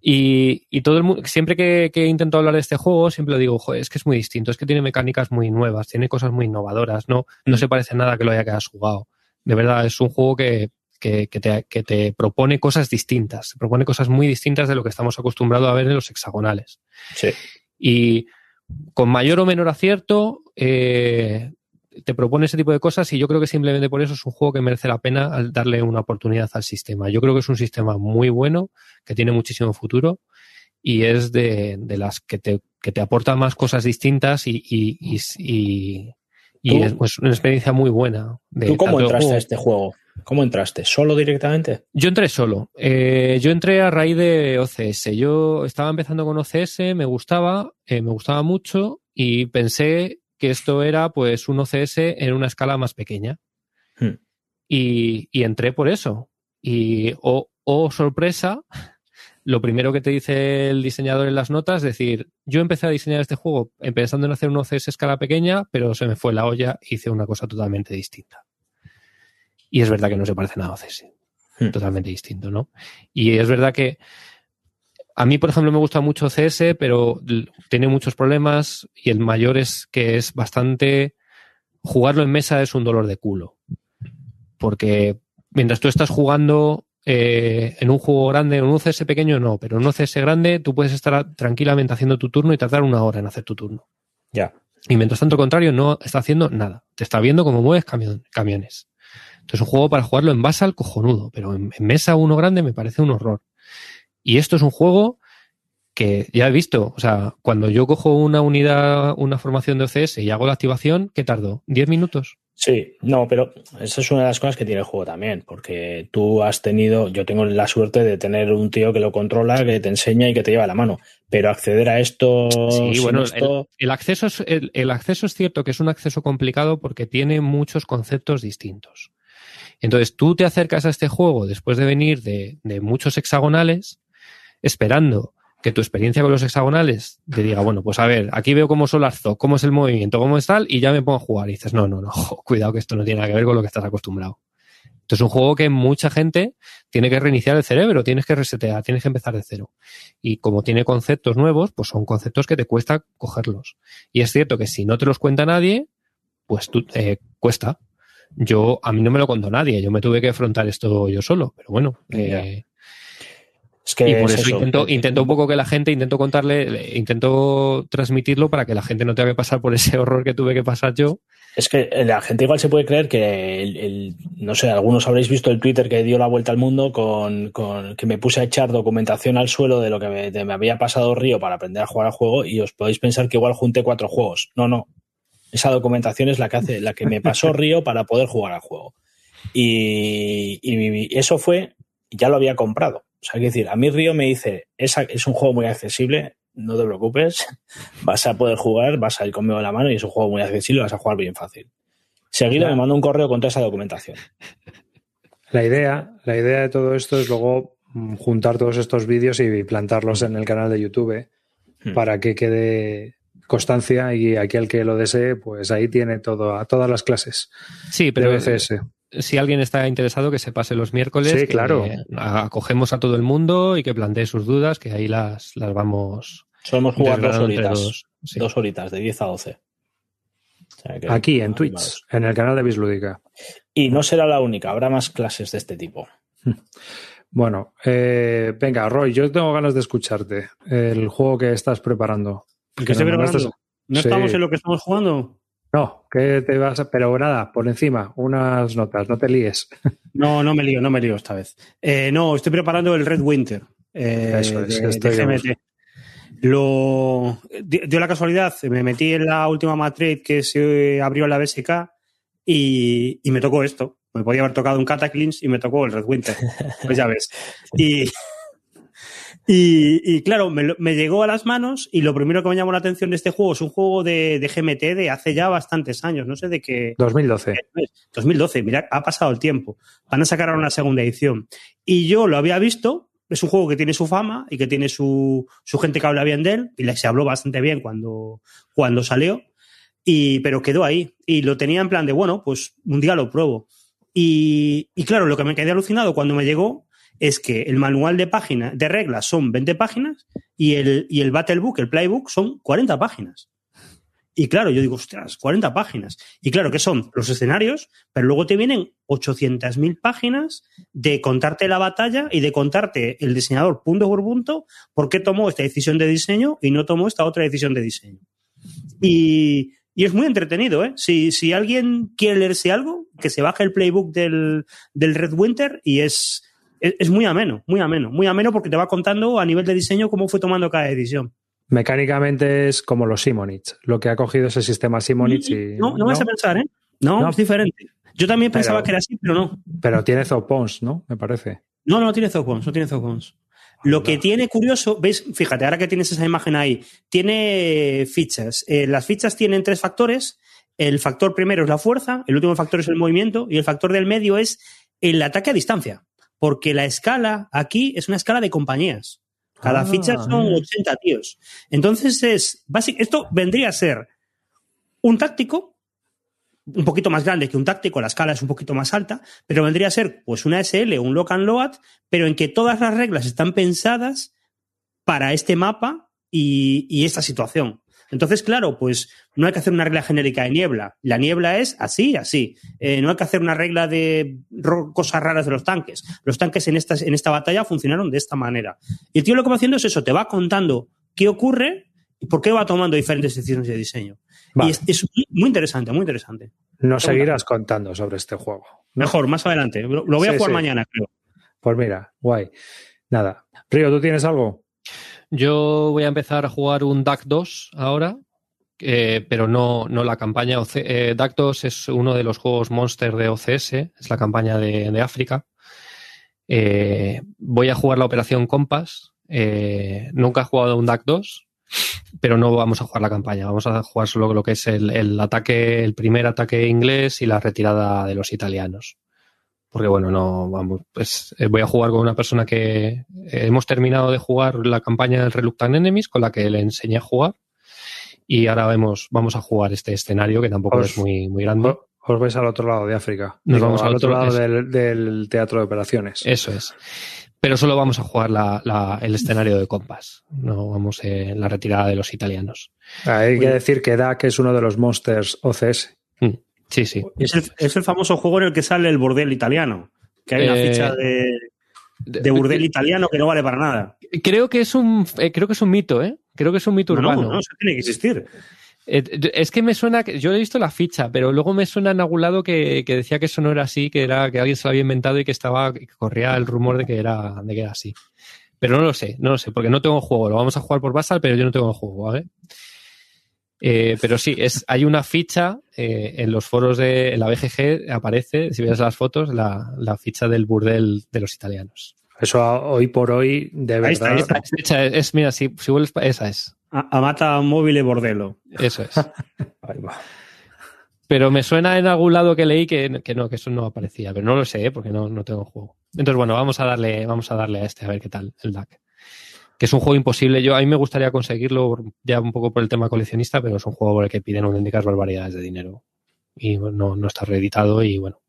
Y, y todo el mundo, siempre que, que, intento hablar de este juego, siempre digo, Joder, es que es muy distinto, es que tiene mecánicas muy nuevas, tiene cosas muy innovadoras, no, no se parece nada que lo haya que has jugado. De verdad, es un juego que, que, que, te, que te propone cosas distintas, te propone cosas muy distintas de lo que estamos acostumbrados a ver en los hexagonales. Sí. Y con mayor o menor acierto, eh, te propone ese tipo de cosas y yo creo que simplemente por eso es un juego que merece la pena darle una oportunidad al sistema. Yo creo que es un sistema muy bueno, que tiene muchísimo futuro y es de, las que te, que te aporta más cosas distintas y, y, y, y es pues, una experiencia muy buena. ¿Tú cómo entraste a este juego? ¿Cómo entraste? ¿Solo directamente? Yo entré solo. Eh, yo entré a raíz de OCS. Yo estaba empezando con OCS, me gustaba, eh, me gustaba mucho y pensé que esto era pues un OCS en una escala más pequeña. Hmm. Y, y, entré por eso. Y, oh, oh, sorpresa, lo primero que te dice el diseñador en las notas es decir, yo empecé a diseñar este juego pensando en hacer un OCS a escala pequeña, pero se me fue la olla y hice una cosa totalmente distinta. Y es verdad que no se parece nada a OCS. Hmm. Totalmente distinto, ¿no? Y es verdad que a mí, por ejemplo, me gusta mucho CS, pero tiene muchos problemas y el mayor es que es bastante... Jugarlo en mesa es un dolor de culo. Porque mientras tú estás jugando eh, en un juego grande, en un CS pequeño no, pero en un CS grande tú puedes estar tranquilamente haciendo tu turno y tardar una hora en hacer tu turno. Ya. Y mientras tanto, al contrario, no está haciendo nada. Te está viendo cómo mueves camiones. Entonces, es un juego para jugarlo en base al cojonudo, pero en, mesa uno grande me parece un horror. Y esto es un juego que ya he visto, o sea, cuando yo cojo una unidad, una formación de OCS y hago la activación, ¿qué tardo? ¿10 minutos? Sí, no, pero esa es una de las cosas que tiene el juego también, porque tú has tenido, yo tengo la suerte de tener un tío que lo controla, que te enseña y que te lleva la mano, pero acceder a esto... Sí, bueno, el, acceso es, el, acceso es cierto que es un acceso complicado porque tiene muchos conceptos distintos. Entonces tú te acercas a este juego después de venir de, de muchos hexagonales, esperando que tu experiencia con los hexagonales te diga, bueno, pues a ver, aquí veo cómo son las cómo es el movimiento, cómo es tal, y ya me pongo a jugar. Y dices, no, no, no, cuidado que esto no tiene nada que ver con lo que estás acostumbrado. Entonces es un juego que mucha gente tiene que reiniciar el cerebro, tienes que resetear, tienes que empezar de cero. Y como tiene conceptos nuevos, pues son conceptos que te cuesta cogerlos. Y es cierto que si no te los cuenta nadie, pues tú, eh, cuesta. Yo, a mí no me lo contó nadie, yo me tuve que afrontar esto yo solo, pero bueno, eh, y por eso, intento, intento, un poco que la gente, intento contarle, intento transmitirlo para que la gente no tenga que pasar por ese horror que tuve que pasar yo. Es que la gente igual se puede creer que, el, no sé, algunos habréis visto el Twitter que dio la vuelta al mundo con, con que me puse a echar documentación al suelo de lo que me, me, había pasado Río para aprender a jugar al juego y os podéis pensar que igual junté cuatro juegos. No, no. Esa documentación es la que hace, la que me pasó Río para poder jugar al juego. Y, y eso fue, ya lo había comprado. O sea, hay que decir, a mí Río me dice, es, es un juego muy accesible, no te preocupes, vas a poder jugar, vas a ir conmigo de la mano y es un juego muy accesible, vas a jugar bien fácil. Seguido me mando un correo con toda esa documentación. La idea, la idea de todo esto es luego mm, juntar todos estos vídeos y plantarlos en el canal de YouTube hmm. para que quede constancia y aquel que lo desee, pues ahí tiene todo, a todas las clases. Sí, pero si alguien está interesado, que se pase los miércoles. Sí, claro. acogemos a todo el mundo y que plantee sus dudas, que ahí las, las vamos. Solemos jugar dos horitas. Dos horitas, de 10 a 12. Aquí, en Twitch, en el canal de Bislúdica. Y no será la única, habrá más clases de este tipo. Bueno, eh, venga, Roy, yo tengo ganas de escucharte. El juego que estás preparando. ¿Qué preparando? ¿No estamos en lo que estamos jugando? No, que te vas a... Pero nada, por encima, unas notas, no te líes. No, no me lío, no me lío esta vez. Eh, no, estoy preparando el Red Winter eh, Eso es, de, GMT. Lo dio la casualidad, me metí en la última matriz que se abrió en la BSK y, y me tocó esto. Me podía haber tocado un Cataclysm y me tocó el Red Winter. Pues ya ves. Y, y, claro, me, llegó a las manos y lo primero que me llamó la atención de este juego es un juego de, GMT de hace ya bastantes años, no sé de qué. 2012. 2012, mira, ha pasado el tiempo. Van a sacar ahora una segunda edición. Y yo lo había visto, es un juego que tiene su fama y que tiene su, su gente que habla bien de él y se habló bastante bien cuando, cuando salió. Y, pero quedó ahí. Y lo tenía en plan de, bueno, pues un día lo pruebo. Y, y claro, lo que me quedé alucinado cuando me llegó es que el manual de páginas, de reglas son 20 páginas y el, y el Battlebook, el Playbook, son 40 páginas. Y claro, yo digo, ostras, 40 páginas. Y claro, que son los escenarios, pero luego te vienen 800.000 páginas de contarte la batalla y de contarte el diseñador punto por punto por qué tomó esta decisión de diseño y no tomó esta otra decisión de diseño. Y, y es muy entretenido, ¿eh? Si, si alguien quiere leerse algo, que se baje el playbook del, del Red Winter y es, es, muy ameno, muy ameno, muy ameno porque te va contando a nivel de diseño cómo fue tomando cada edición. Mecánicamente es como los Simonich, lo que ha cogido ese sistema Simonich y... No, no, vas a pensar, ¿eh? No, es diferente. Yo también pensaba que era así, pero no. Pero tiene Zopons, ¿no? Me parece. No, no tiene Zopons, no tiene Zopons. Lo que tiene curioso, veis, fíjate, ahora que tienes esa imagen ahí, tiene fichas. Eh, las fichas tienen tres factores. El factor primero es la fuerza, el último factor es el movimiento y el factor del medio es el ataque a distancia. Porque la escala aquí es una escala de compañías. Cada ah, ficha son 80 tíos. Entonces es, esto vendría a ser un táctico, un poquito más grande que un táctico, la escala es un poquito más alta, pero vendría a ser pues una SL un lock and load, pero en que todas las reglas están pensadas para este mapa y, esta situación. Entonces, claro, pues no hay que hacer una regla genérica de niebla. La niebla es así, así. Eh, no hay que hacer una regla de cosas raras de los tanques. Los tanques en esta, en esta batalla funcionaron de esta manera. Y el tío lo que va haciendo es eso, te va contando qué ocurre y por qué va tomando diferentes decisiones de diseño. Y es, muy interesante, muy interesante. Nos seguirás contando sobre este juego. Mejor, más adelante. Lo, voy a jugar mañana, creo. Pues mira, guay. Nada. Río, ¿tú tienes algo? Yo voy a empezar a jugar un DAC 2 ahora, eh, pero no, no la campaña. Eh, DAC 2 es uno de los juegos Monster de OCS, es la campaña de, África. Eh, voy a jugar la Operación Compass. nunca he jugado un DAC 2, pero no vamos a jugar la campaña, vamos a jugar solo lo que es el, ataque, el primer ataque inglés y la retirada de los italianos. Porque bueno, no vamos, pues eh, voy a jugar con una persona que eh, hemos terminado de jugar la campaña del Reluctant Enemies, con la que le enseñé a jugar. Y ahora vemos, vamos a jugar este escenario que tampoco es muy, muy grande. Os vais al otro lado de África. Nos vamos al otro, lado del, del, teatro de operaciones. Eso es pero solo vamos a jugar el escenario de compás, no vamos en la retirada de los italianos. Hay que decir que DAC es uno de los monsters OCS. Mm, sí, sí. Es el, famoso juego en el que sale el bordel italiano, que hay una eh, ficha de, de burdel italiano que no vale para nada. Creo que es un, eh, creo que es un mito, ¿eh? Creo que es un mito urbano. No, no, eso tiene que existir. Eh, es que me suena, yo he visto la ficha, pero luego me suena en algún lado que, decía que eso no era así, que era que alguien se lo había inventado y que estaba, que corría el rumor de que era, de que era así. Pero no lo sé, no lo sé, porque no tengo juego. Lo vamos a jugar por Basal, pero yo no tengo el juego, ¿vale? Eh, pero sí, es, hay una ficha eh, en los foros de la BGG, aparece, si ves las fotos, la, la, ficha del burdel de los italianos. Eso hoy por hoy, de verdad. Es, mira, si, si vuelves, esa es. Amata Móvil Bordelo. Eso es. Pero me suena en algún lado que leí que, no, que eso no aparecía, pero no lo sé, ¿eh? porque no, no tengo juego. Entonces, bueno, vamos a darle, vamos a darle a este, a ver qué tal, el DAC. Que es un juego imposible. Yo, a mí me gustaría conseguirlo ya un poco por el tema coleccionista, pero es un juego por el que piden auténticas barbaridades de dinero. Y no, no está reeditado y bueno,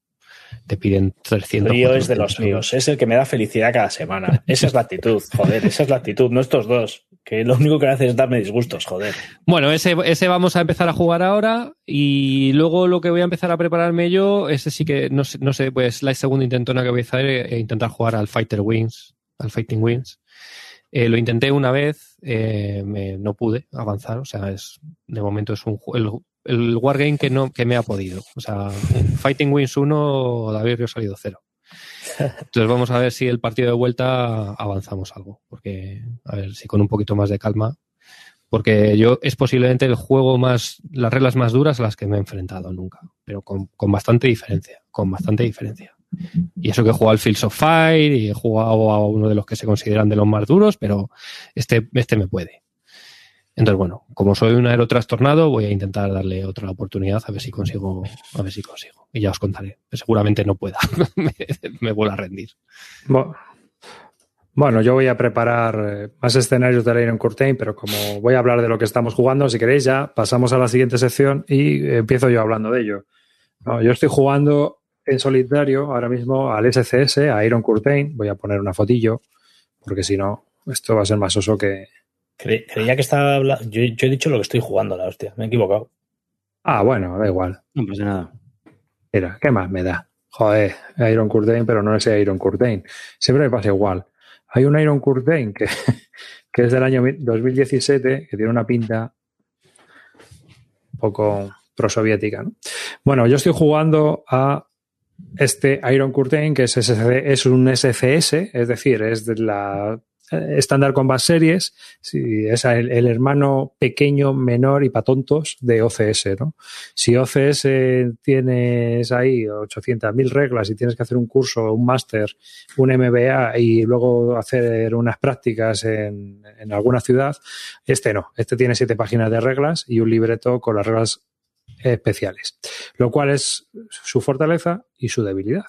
te piden 300. Río es de los míos, es el que me da felicidad cada semana. Esa es la actitud, joder, esa es la actitud, no estos dos, que lo único que hace es darme disgustos, joder. Bueno, ese, ese vamos a empezar a jugar ahora y luego lo que voy a empezar a prepararme yo, ese sí que, no sé, no sé pues la segunda intentona que voy a hacer es intentar jugar al Fighter Wings, al Fighting Wings. Eh, lo intenté una vez, eh, no pude avanzar, o sea, es de momento es un el, el wargame que no que me ha podido. O sea, Fighting Wins 1, David Río salido 0. Entonces vamos a ver si el partido de vuelta avanzamos algo, porque a ver si con un poquito más de calma, porque yo es posiblemente el juego más, las reglas más duras a las que me he enfrentado nunca, pero con, con bastante diferencia, con bastante diferencia. Y eso que he jugado al Fields of Fire y he jugado a uno de los que se consideran de los más duros, pero este, este me puede. Entonces, bueno, como soy un aerotrastornado, voy a intentar darle otra oportunidad a ver si consigo, a ver si consigo. Y ya os contaré. Seguramente no pueda. me, vuelvo a rendir. Bueno, yo voy a preparar eh, más escenarios de Iron Curtain, pero como voy a hablar de lo que estamos jugando, si queréis ya pasamos a la siguiente sección y empiezo yo hablando de ello. yo estoy jugando en solitario ahora mismo al SCS, a Iron Curtain. Voy a poner una fotillo, porque si no, esto va a ser más oso que, creía que estaba hablando. Yo, he dicho lo que estoy jugando, la hostia. Me he equivocado. Ah, bueno, da igual. No pasa nada. Mira, ¿qué más me da? Joder, Iron Curtain, pero no ese Iron Curtain. Siempre me pasa igual. Hay un Iron Curtain que, que es del año 2017, que tiene una pinta un poco prosoviética. ¿no? Bueno, yo estoy jugando a este Iron Curtain, que es, es un SCS, es decir, es de la Standard Combat Series, si es el, hermano pequeño, menor y patontos de OCS, ¿no? Si OCS tienes ahí 800.000 reglas y tienes que hacer un curso, un máster, un MBA y luego hacer unas prácticas en, en alguna ciudad, este no. Este tiene siete páginas de reglas y un libreto con las reglas especiales, lo cual es su fortaleza y su debilidad.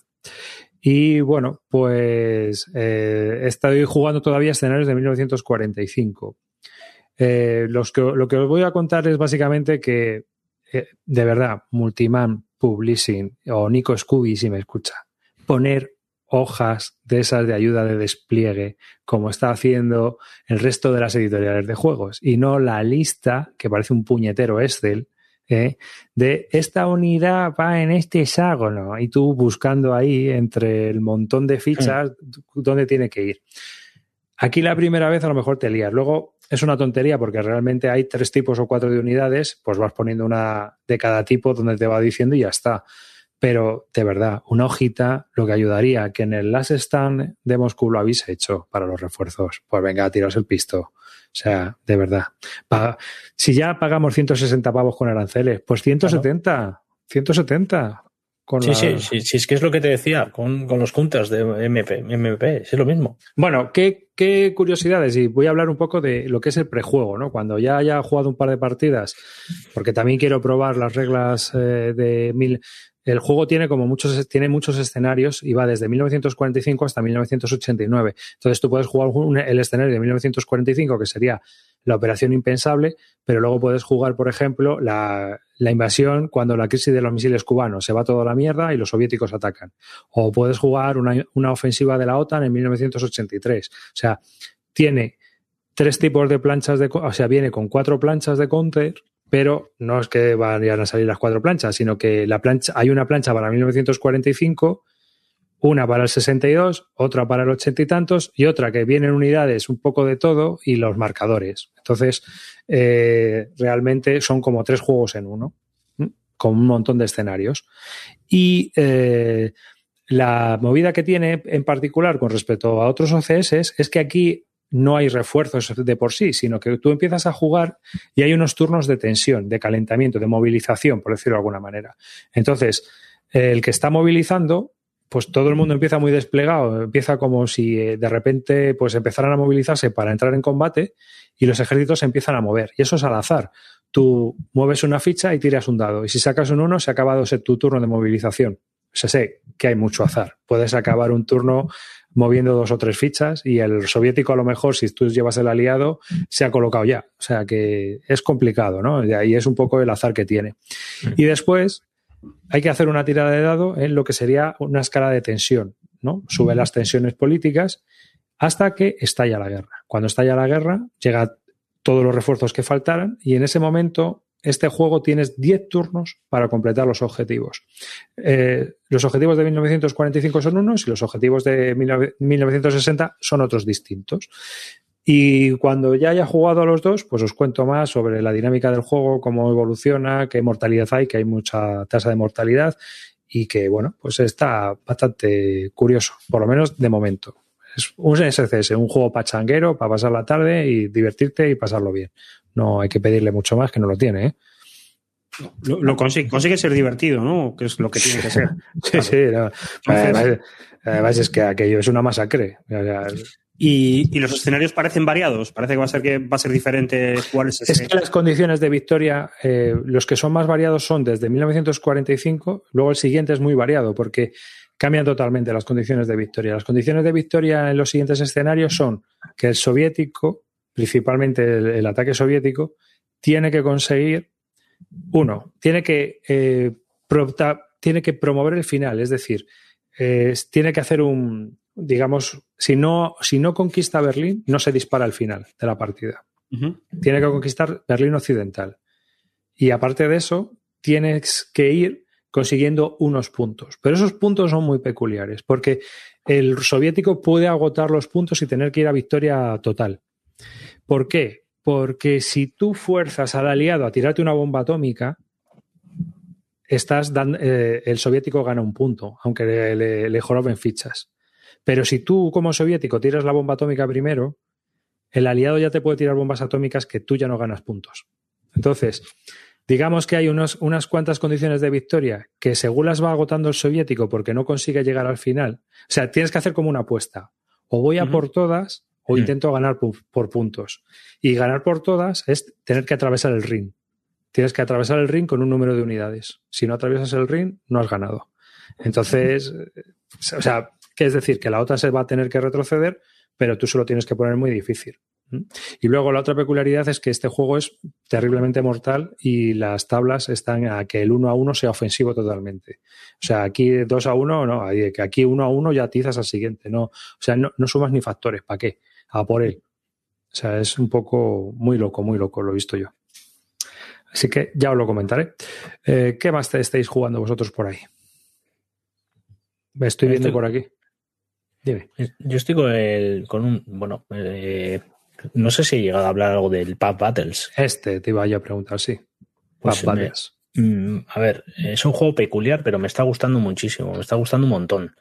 Y bueno, pues eh, estoy jugando todavía escenarios de 1945. Eh, lo que os voy a contar es básicamente que, eh, de verdad, Multiman Publishing o Nico Scooby, si me escucha, poner hojas de esas de ayuda de despliegue, como está haciendo el resto de las editoriales de juegos, y no la lista, que parece un puñetero Excel, ¿eh? de esta unidad va en este hexágono y tú buscando ahí entre el montón de fichas dónde tiene que ir. Aquí la primera vez a lo mejor te lías. Luego es una tontería porque realmente hay tres tipos o cuatro de unidades, pues vas poniendo una de cada tipo donde te va diciendo y ya está. Pero de verdad, una hojita lo que ayudaría que en el last stand de Moscú lo habéis hecho para los refuerzos. Pues venga, tiraos el pisto. O sea, de verdad. si ya pagamos 160 pavos con aranceles, pues 170, 170. Con sí, sí, sí, sí, es que es lo que te decía, con, los counters de MP, MP, es lo mismo. Bueno, ¿qué, qué curiosidades, y voy a hablar un poco de lo que es el prejuego, ¿no? Cuando ya haya jugado un par de partidas, porque también quiero probar las reglas eh, de mil, el juego tiene como muchos, tiene muchos escenarios y va desde 1945 hasta 1989. Entonces tú puedes jugar el escenario de 1945, que sería la operación impensable, pero luego puedes jugar, por ejemplo, la, invasión cuando la crisis de los misiles cubanos se va toda la mierda y los soviéticos atacan. O puedes jugar una, una ofensiva de la OTAN en 1983. O sea, tiene tres tipos de planchas de, o sea, viene con cuatro planchas de counter pero no es que vayan a salir las cuatro planchas, sino que la plancha, hay una plancha para 1945, una para el 62, otra para el ochenta y tantos y otra que viene en unidades un poco de todo y los marcadores. Entonces, eh, realmente son como tres juegos en uno, con un montón de escenarios. Y eh, la movida que tiene en particular con respecto a otros OCS es que aquí no hay refuerzos de por sí, sino que tú empiezas a jugar y hay unos turnos de tensión, de calentamiento, de movilización, por decirlo de alguna manera. Entonces, el que está movilizando, pues todo el mundo empieza muy desplegado, empieza como si eh, de repente pues empezaran a movilizarse para entrar en combate y los ejércitos empiezan a mover. Y eso es al azar. Tú mueves una ficha y tiras un dado. Y si sacas un 1, se ha acabado tu turno de movilización. O sea, sé que hay mucho azar. Puedes acabar un turno moviendo dos o tres fichas y el soviético a lo mejor, si tú llevas el aliado, se ha colocado ya. O sea que es complicado, ¿no? Y ahí es un poco el azar que tiene. Y después hay que hacer una tirada de dado en lo que sería una escala de tensión, ¿no? Sube las tensiones políticas hasta que estalla la guerra. Cuando estalla la guerra, llega todos los refuerzos que faltaran y en ese momento este juego tienes 10 turnos para completar los objetivos. Eh, los objetivos de 1945 son unos y los objetivos de 1960 son otros distintos. Y cuando ya haya jugado a los dos, pues os cuento más sobre la dinámica del juego, cómo evoluciona, qué mortalidad hay, que hay mucha tasa de mortalidad y que, bueno, pues está bastante curioso, por lo menos de momento. Es un SCS, un juego pachanguero para pasar la tarde y divertirte y pasarlo bien. No hay que pedirle mucho más que no lo tiene, ¿eh? Lo, consigue, consigue, ser divertido, ¿no? Que es lo que tiene que ser. sí, sí. además, es que aquello es una masacre. Y, los escenarios parecen variados. Parece que va a ser que va a ser diferente jugar ese Es que las condiciones de victoria, eh, los que son más variados son desde 1945. Luego el siguiente es muy variado porque cambian totalmente las condiciones de victoria. Las condiciones de victoria en los siguientes escenarios son que el soviético principalmente el, ataque soviético, tiene que conseguir, uno, tiene que, eh, tiene que promover el final, es decir, tiene que hacer un, digamos, si no, si no conquista Berlín, no se dispara el final de la partida. Tiene que conquistar Berlín Occidental. Y aparte de eso, tienes que ir consiguiendo unos puntos. Pero esos puntos son muy peculiares, porque el soviético puede agotar los puntos y tener que ir a victoria total. ¿Por qué? Porque si tú fuerzas al aliado a tirarte una bomba atómica, estás dando, eh, el soviético gana un punto, aunque le, le, joroben fichas. Pero si tú como soviético tiras la bomba atómica primero, el aliado ya te puede tirar bombas atómicas que tú ya no ganas puntos. Entonces, digamos que hay unos, unas cuantas condiciones de victoria que según las va agotando el soviético porque no consigue llegar al final, o sea, tienes que hacer como una apuesta. O voy a por todas o intento ganar por, puntos. Y ganar por todas es tener que atravesar el ring. Tienes que atravesar el ring con un número de unidades. Si no atraviesas el ring, no has ganado. Entonces, o sea, ¿qué es decir? Que la otra se va a tener que retroceder, pero tú solo tienes que poner muy difícil. Y luego la otra peculiaridad es que este juego es terriblemente mortal y las tablas están a que el 1 a 1 sea ofensivo totalmente. O sea, aquí 2 a 1, no, que aquí 1 a 1 ya atizas al siguiente. No, o sea, no, no sumas ni factores, ¿para qué? A por él. O sea, es un poco muy loco, muy loco, lo he visto yo. Así que ya os lo comentaré. Eh, ¿Qué más estáis jugando vosotros por ahí? Me estoy viendo por aquí. Dime. Yo estoy con, el, con un. Bueno, eh, no sé si he llegado a hablar algo del Pub Battles. Este te iba yo a preguntar, sí. Pues Battles. Mm, a ver, es un juego peculiar, pero me está gustando muchísimo. Me está gustando un montón.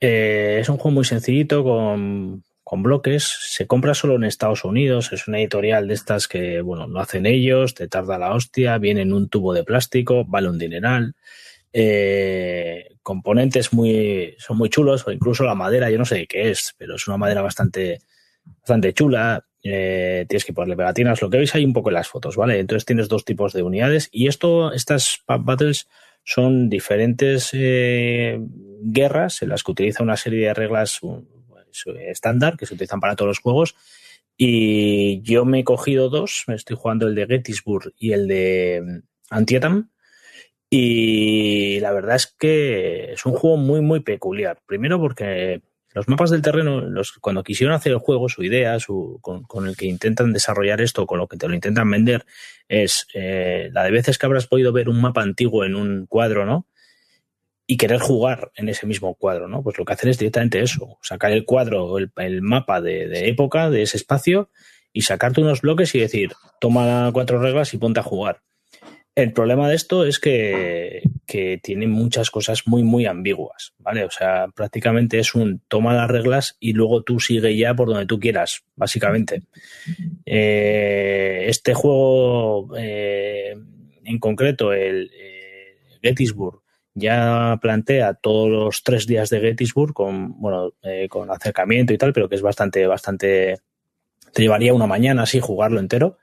Eh, es un juego muy sencillito con, con bloques. Se compra solo en Estados Unidos. Es una editorial de estas que, bueno, lo hacen ellos, te tarda la hostia, viene en un tubo de plástico, vale un dineral. Eh, componentes muy, son muy chulos, o incluso la madera, yo no sé qué es, pero es una madera bastante, bastante chula. Eh, tienes que ponerle pegatinas, lo que veis ahí un poco en las fotos, ¿vale? Entonces tienes dos tipos de unidades y esto, estas Pub Battles son diferentes eh, guerras en las que utiliza una serie de reglas estándar que se utilizan para todos los juegos. Y yo me he cogido dos, estoy jugando el de Gettysburg y el de mm, Antietam. Y la verdad es que es un juego muy, muy peculiar. Primero porque los mapas del terreno, los, cuando quisieron hacer el juego, su idea, su, con, el que intentan desarrollar esto, con lo que te lo intentan vender, es eh, la de veces que habrás podido ver un mapa antiguo en un cuadro, ¿no? Y querer jugar en ese mismo cuadro, ¿no? Pues lo que hacen es directamente eso, sacar el cuadro, el, el mapa de, de época, de ese espacio, y sacarte unos bloques y decir, toma cuatro reglas y ponte a jugar. El problema de esto es que, tiene muchas cosas muy, muy ambiguas, ¿vale? O sea, prácticamente es un toma las reglas y luego tú sigue ya por donde tú quieras, básicamente. Eh, este juego, eh, en concreto, el eh, Gettysburg, ya plantea todos los tres días de Gettysburg con, bueno, con acercamiento y tal, pero que es bastante, bastante, te llevaría una mañana así jugarlo entero.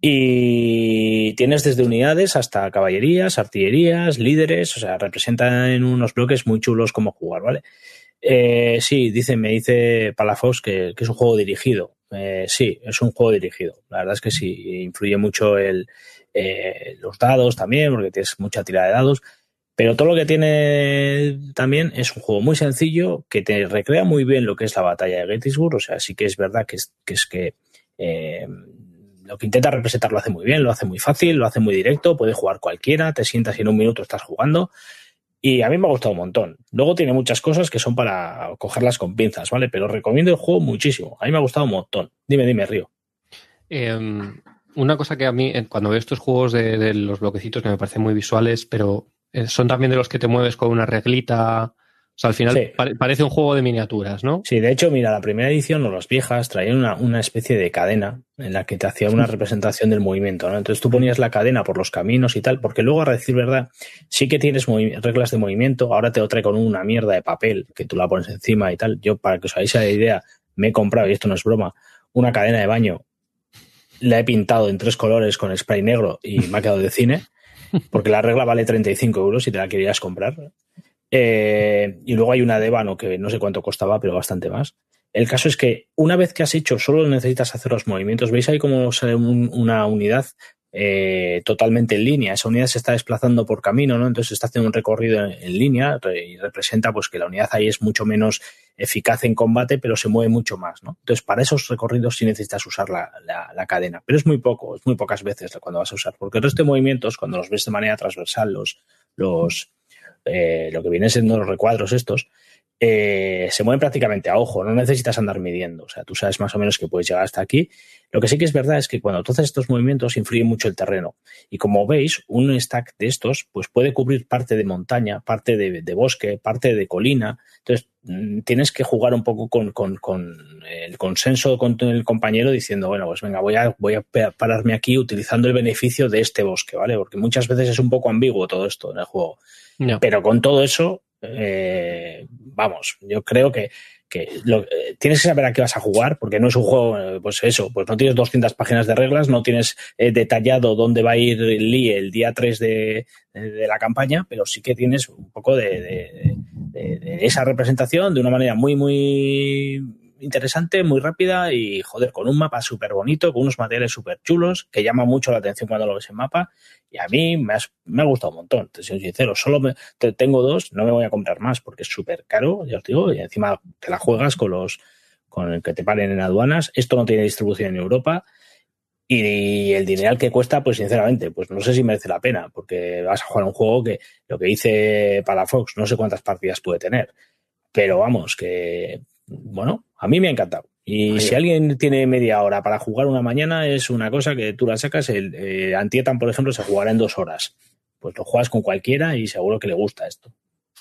Y tienes desde unidades hasta caballerías, artillerías, líderes, o sea, representan en unos bloques muy chulos cómo jugar, ¿vale? Eh, sí, dice, me dice Palafox que, es un juego dirigido. Eh, sí, es un juego dirigido. La verdad es que sí, influye mucho el, eh, los dados también, porque tienes mucha tirada de dados. Pero todo lo que tiene también es un juego muy sencillo que te recrea muy bien lo que es la batalla de Gettysburg. O sea, sí que es verdad que es que, que lo que intenta representar lo hace muy bien, lo hace muy fácil, lo hace muy directo, puede jugar cualquiera, te sientas y en un minuto estás jugando. Y a mí me ha gustado un montón. Luego tiene muchas cosas que son para cogerlas con pinzas, ¿vale? Pero recomiendo el juego muchísimo. A mí me ha gustado un montón. Dime, dime, Río. Em, una cosa que a mí, cuando veo estos juegos de, los bloquecitos, que me parecen muy visuales, pero eh, son también de los que te mueves con una reglita o sea, al final parece un juego de miniaturas, ¿no? Sí, de hecho, mira, la primera edición o las viejas traían una, especie de cadena en la que te hacía una representación del movimiento, ¿no? Entonces tú ponías la cadena por los caminos y tal, porque luego, a decir verdad, sí que tienes reglas de movimiento, ahora te lo trae con una mierda de papel que tú la pones encima y tal. Yo, para que os hagáis la idea, me he comprado, y esto no es broma, una cadena de baño, la he pintado en tres colores con spray negro y me ha quedado de cine, porque la regla vale 35 euros si te la querías comprar. Eh, y luego hay una de Ébano que no sé cuánto costaba, pero bastante más. El caso es que una vez que has hecho, solo necesitas hacer los movimientos. ¿Veis ahí cómo sale una unidad eh, totalmente en línea? Esa unidad se está desplazando por camino, ¿no? Entonces está haciendo un recorrido en, línea y representa pues que la unidad ahí es mucho menos eficaz en combate, pero se mueve mucho más, ¿no? Entonces para esos recorridos sí necesitas usar la, la, cadena, pero es muy poco, es muy pocas veces cuando vas a usar, porque el resto de movimientos, cuando los ves de manera transversal, los, los, eh, lo que vienen siendo los recuadros estos, eh, se mueven prácticamente a ojo, no necesitas andar midiendo. O sea, tú sabes más o menos que puedes llegar hasta aquí. Lo que sí que es verdad es que cuando tú haces estos movimientos influye mucho el terreno. Y como veis, un stack de estos pues puede cubrir parte de montaña, parte de, bosque, parte de colina. Entonces, mm, tienes que jugar un poco con, el consenso con el compañero diciendo, bueno, pues venga, voy a, voy a pararme aquí utilizando el beneficio de este bosque, ¿vale? Porque muchas veces es un poco ambiguo todo esto en el juego. Pero con todo eso, eh, vamos, yo creo que, eh, tienes que saber a qué vas a jugar, porque no es un juego, eh, pues eso, pues no tienes 200 páginas de reglas, no tienes detallado dónde va a ir Lee el día 3 de, la campaña, pero sí que tienes un poco de, esa representación de una manera muy, muy interesante, muy rápida y, joder, con un mapa súper bonito, con unos materiales súper chulos, que llama mucho la atención cuando lo ves en mapa. Y a mí me, me ha gustado un montón, te soy sincero. Solo me, tengo dos, no me voy a comprar más porque es súper caro, ya os digo, y encima te la juegas con los con el que te paren en aduanas. Esto no tiene distribución en Europa. Y el dinero que cuesta, pues sinceramente, pues no sé si merece la pena, porque vas a jugar un juego que lo que dice Palafox, no sé cuántas partidas puede tener. Pero vamos, que bueno, a mí me ha encantado. Y si alguien tiene media hora para jugar una mañana, es una cosa que tú la sacas. El eh, Antietam, por ejemplo, se jugará en dos horas. Pues lo juegas con cualquiera y seguro que le gusta esto.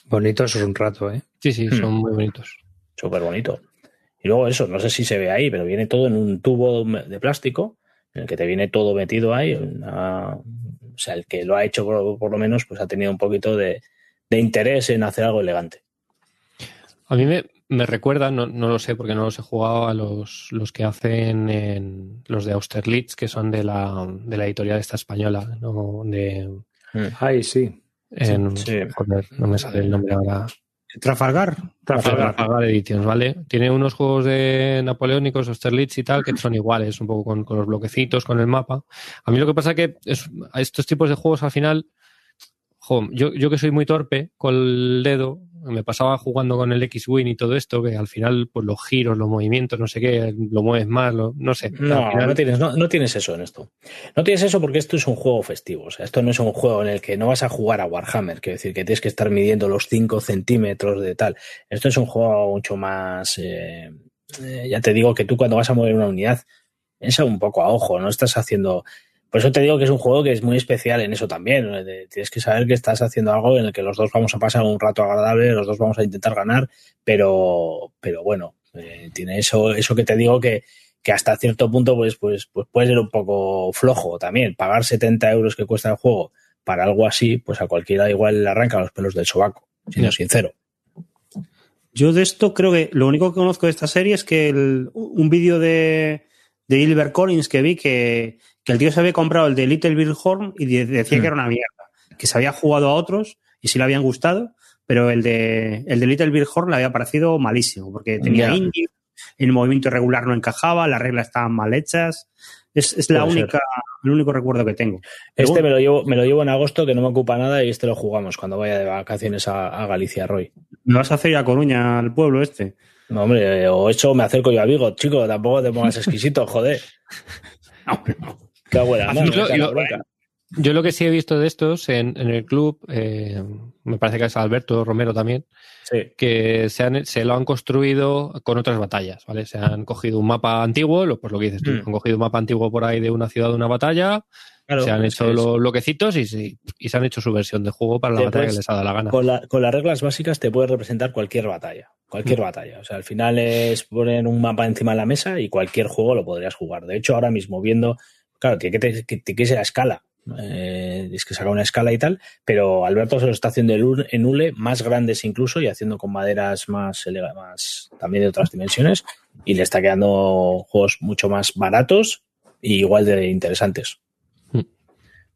Bonitos es un rato, ¿eh? Sí, sí, son hmm. muy bonitos. Súper bonito. Y luego eso, no sé si se ve ahí, pero viene todo en un tubo de plástico, en el que te viene todo metido ahí. o sea, el que lo ha hecho por, lo menos, pues ha tenido un poquito de interés en hacer algo elegante. A mí me, me recuerda, no, no, lo sé porque no los he jugado, a los, los que hacen en, los de Austerlitz, que son de la, de la editorial esta española, ¿no? De, hmm. Ay, sí. no me sale el nombre ahora. Trafalgar. Trafalgar. Trafalgar Editions, ¿vale? Tiene unos juegos de napoleónicos, Austerlitz y tal, que son iguales, un poco con, con los bloquecitos, con el mapa. A mí lo que pasa es que es, a estos tipos de juegos al final, yo, yo que soy muy torpe con el dedo, me pasaba jugando con el X-Wing y todo esto, que al final, pues los giros, los movimientos, no sé qué, lo mueves más, no sé. No, no, tienes, no, tienes eso en esto. No tienes eso porque esto es un juego festivo. O sea, esto no es un juego en el que no vas a jugar a Warhammer, quiero decir, que tienes que estar midiendo los 5 centímetros de tal. Esto es un juego mucho más. Eh, eh, ya te digo que tú cuando vas a mover una unidad, piensa un poco a ojo, no estás haciendo por eso te digo que es un juego que es muy especial en eso también. Tienes que saber que estás haciendo algo en el que los dos vamos a pasar un rato agradable, los dos vamos a intentar ganar, pero, pero bueno, eh, tiene eso, eso que te digo que, que hasta cierto punto pues, pues, pues puede ser un poco flojo también. Pagar 70 euros que cuesta el juego para algo así, pues a cualquiera igual le arranca los pelos del sobaco, siendo sincero. Yo de esto creo que lo único que conozco de esta serie es que un vídeo de, de Gilbert Collins que vi que, que el tío se había comprado el de Little Bill Horn y decía que hmm. era una mierda, que se había jugado a otros y sí le habían gustado, pero el de, el de Little Bill Horn le había parecido malísimo, porque tenía indie, el movimiento irregular no encajaba, las reglas estaban mal hechas. Es, la única, el único recuerdo que tengo. este me lo llevo, me lo llevo en agosto, que no me ocupa nada, y este lo jugamos cuando vaya de vacaciones a, Galicia, Roy. ¿Me vas a hacer ir a Coruña, al pueblo este? No, hombre, o eso me acerco yo a Vigo, chico, tampoco te pongas exquisito, joder. no, no. Yo, lo que sí he visto de estos en, el club, eh, me parece que es Alberto Romero también, que se, se, lo han construido con otras batallas, ¿vale? Se han cogido un mapa antiguo, lo, pues lo que dices tú, mm. han cogido un mapa antiguo por ahí de una ciudad de una batalla, se han hecho los bloquecitos y, se han hecho su versión de juego para la batalla que les ha dado la gana. Con, las reglas básicas te puede representar cualquier batalla. Cualquier mm. batalla. O sea, al final es poner un mapa encima de la mesa y cualquier juego lo podrías jugar. De hecho, ahora mismo viendo Claro, tiene que, que, que ser a escala. Eh, es que saca una escala y tal, pero Alberto se lo está haciendo en hule más grandes incluso y haciendo con maderas más, más también de otras dimensiones y le está quedando juegos mucho más baratos y igual de interesantes. Mm.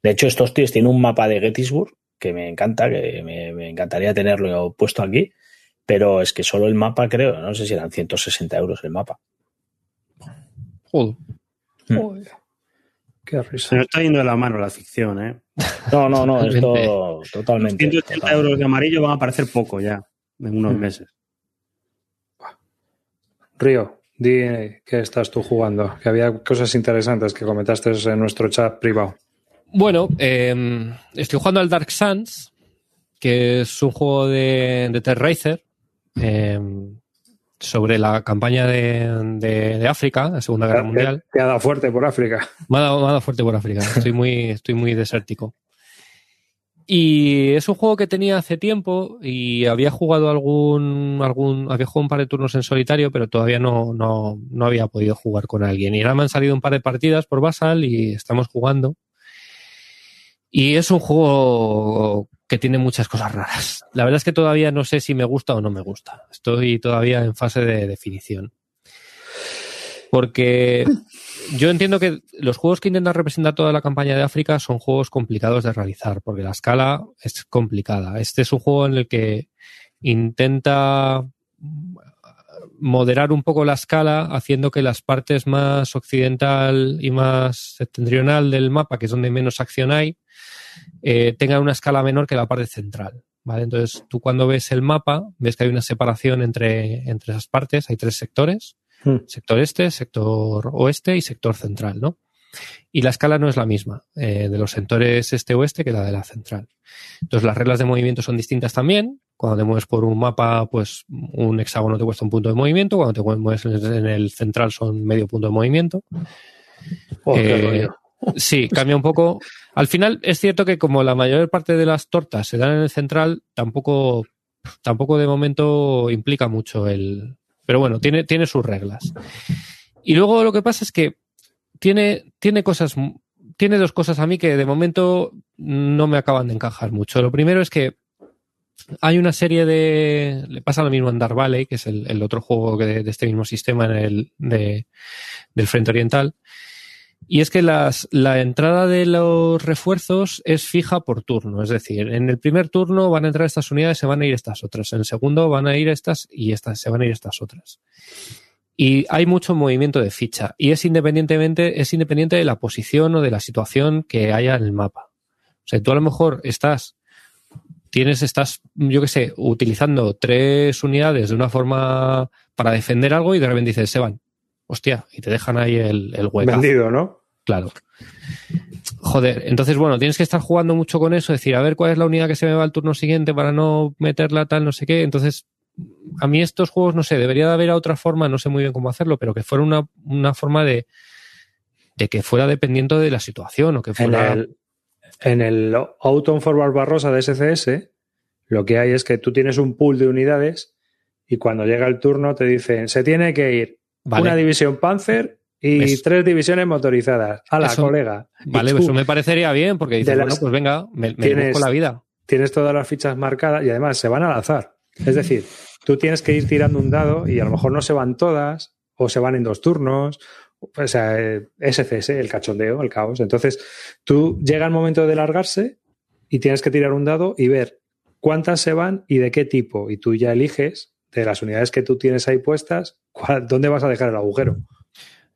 De hecho, estos tíos tienen un mapa de Gettysburg que me encanta, que me, encantaría tenerlo puesto aquí, pero es que solo el mapa creo, no sé si eran 160 euros el mapa. Joder. Mm. Qué risa. Se nos está yendo de la mano la ficción, ¿eh? No, no, no, esto totalmente. 180 euros de amarillo van a parecer poco ya, en unos mm. meses. Río, di que estás tú jugando, que había cosas interesantes que comentaste en nuestro chat privado. Bueno, em, estoy jugando al Dark Suns, que es un juego de, de Terracer, em, sobre la campaña de, África, la Segunda Guerra Mundial. Te, ha dado fuerte por África. Me ha dado, fuerte por África. Estoy muy, estoy muy desértico. Y es un juego que tenía hace tiempo y había jugado algún, algún, había jugado un par de turnos en solitario, pero todavía no, no, no había podido jugar con alguien. Y ahora me han salido un par de partidas por Basal y estamos jugando. Y es un juego que tiene muchas cosas raras. La verdad es que todavía no sé si me gusta o no me gusta. Estoy todavía en fase de definición. Porque yo entiendo que los juegos que intentan representar toda la campaña de África son juegos complicados de realizar, porque la escala es complicada. Este es un juego en el que intenta moderar un poco la escala, haciendo que las partes más occidental y más septentrional del mapa, que es donde menos acción hay, eh, tenga una escala menor que la parte central. ¿vale? Entonces, tú cuando ves el mapa, ves que hay una separación entre, entre esas partes, hay tres sectores, hmm. sector este, sector oeste y sector central, ¿no? Y la escala no es la misma eh, de los sectores este-oeste que la de la central. Entonces, las reglas de movimiento son distintas también. Cuando te mueves por un mapa, pues un hexágono te cuesta un punto de movimiento. Cuando te mueves en el central son medio punto de movimiento. Oh, eh, Sí, cambia un poco. Al final es cierto que como la mayor parte de las tortas se dan en el central, tampoco, tampoco de momento implica mucho el. Pero bueno, tiene, tiene sus reglas. Y luego lo que pasa es que tiene, tiene cosas, tiene dos cosas a mí que de momento no me acaban de encajar mucho. Lo primero es que hay una serie de. Le pasa lo mismo en Dark Valley, que es el, otro juego de, de, este mismo sistema en el, de, del Frente Oriental y es que las, la entrada de los refuerzos es fija por turno. Es decir, en el primer turno van a entrar estas unidades, se van a ir estas otras. En el segundo van a ir estas y estas, se van a ir estas otras. Y hay mucho movimiento de ficha. Y es independientemente, es independiente de la posición o de la situación que haya en el mapa. O sea, tú a lo mejor estás, tienes, estás, yo qué sé, utilizando tres unidades de una forma para defender algo y de repente dices, se van hostia, y te dejan ahí el, el hueco. Vendido, ¿no? Claro. Joder, entonces bueno, tienes que estar jugando mucho con eso, decir, a ver cuál es la unidad que se me va al turno siguiente para no meterla tal, no sé qué. Entonces, a mí estos juegos, no sé, debería de haber otra forma, no sé muy bien cómo hacerlo, pero que fuera una, una forma de, de que fuera dependiendo de la situación o que fuera... En el, en el Autumn for Barbarossa de SCS, lo que hay es que tú tienes un pool de unidades y cuando llega el turno te dicen, se tiene que ir una división Panzer y tres divisiones motorizadas. A la colega. Vale, eso me parecería bien, porque dices, bueno, pues venga, me, me con la vida. Tienes todas las fichas marcadas y además se van al azar. Es decir, tú tienes que ir tirando un dado y a lo mejor no se van todas, o se van en dos turnos. O sea, SCS, el cachondeo, el caos. Entonces, tú llega el momento de largarse y tienes que tirar un dado y ver cuántas se van y de qué tipo. Y tú ya eliges de las unidades que tú tienes ahí puestas, ¿dónde vas a dejar el agujero?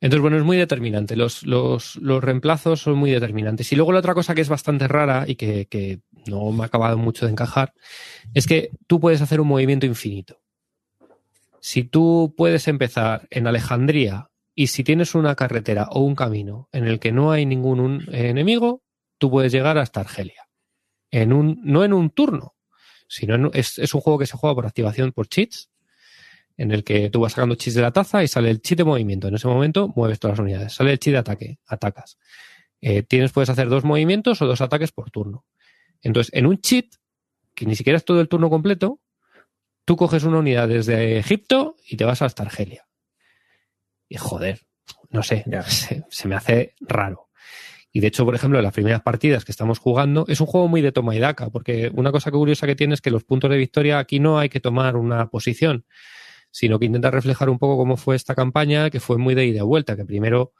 Entonces, bueno, es muy determinante. Los, los, los, reemplazos son muy determinantes. Y luego la otra cosa que es bastante rara y que, que, no me ha acabado mucho de encajar es que tú puedes hacer un movimiento infinito. Si tú puedes empezar en Alejandría y si tienes una carretera o un camino en el que no hay ningún enemigo, tú puedes llegar hasta Argelia. En un, no en un turno, sino es, es un juego que se juega por activación por cheats en el que tú vas sacando chis de la taza y sale el chit de movimiento. En ese momento mueves todas las unidades. Sale el chit de ataque, atacas. Eh, tienes, puedes hacer dos movimientos o dos ataques por turno. Entonces, en un cheat, que ni siquiera es todo el turno completo, tú coges una unidad desde Egipto y te vas hasta Argelia. Y joder, no sé, se, se, me hace raro. Y de hecho, por ejemplo, en las primeras partidas que estamos jugando, es un juego muy de toma y daca, porque una cosa curiosa que tiene es que los puntos de victoria aquí no hay que tomar una posición, sino que intenta reflejar un poco cómo fue esta campaña, que fue muy de ida y vuelta, que primero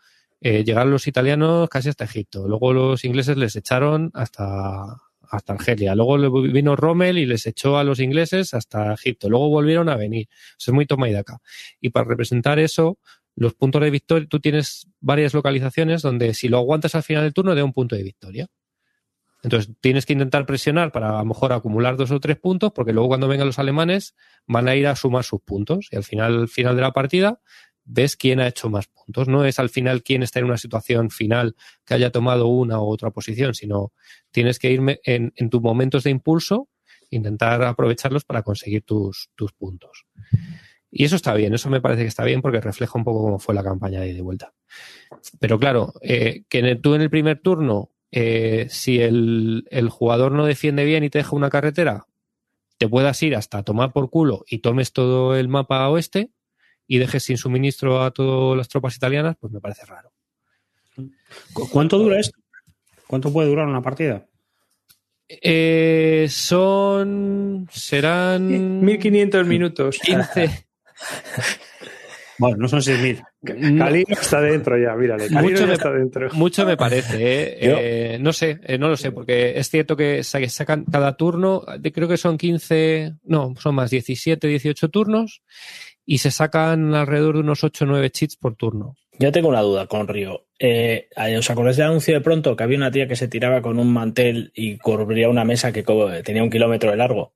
eh, llegaron los italianos casi hasta Egipto, luego los ingleses les echaron hasta, hasta Argelia, luego vino Rommel y les echó a los ingleses hasta Egipto, luego volvieron a venir. Es muy toma y daca. Y para representar eso, los puntos de victoria, tú tienes varias localizaciones donde si lo aguantas al final del turno, da un punto de victoria. Entonces tienes que intentar presionar para a lo mejor acumular dos o tres puntos, porque luego cuando vengan los alemanes van a ir a sumar sus puntos. Y al final, al final de la partida, ves quién ha hecho más puntos. No es al final quién está en una situación final que haya tomado una u otra posición, sino tienes que irme en, en tus momentos de impulso intentar aprovecharlos para conseguir tus, tus puntos. Y eso está bien, eso me parece que está bien porque refleja un poco cómo fue la campaña de, de vuelta. Pero claro, eh, que tú en el primer turno, eh, si el, el, jugador no defiende bien y te deja una carretera, te puedas ir hasta tomar por culo y tomes todo el mapa oeste y dejes sin suministro a todas las tropas italianas, pues me parece raro. ¿Cuánto dura esto? ¿Cuánto puede durar una partida? Eh, son. serán. 1500 minutos. 15. Bueno, no son 6.000. Calino está dentro ya, mírale. mucho me, está dentro. Mucho me parece, ¿eh? eh no sé, eh, no lo sé, porque es cierto que sacan cada turno, creo que son 15, no, son más 17, 18 turnos, y se sacan alrededor de unos 8 o 9 cheats por turno. Yo tengo una duda con Río. Eh, ¿Os acordáis del anuncio de pronto que había una tía que se tiraba con un mantel y cubría una mesa que tenía un kilómetro de largo?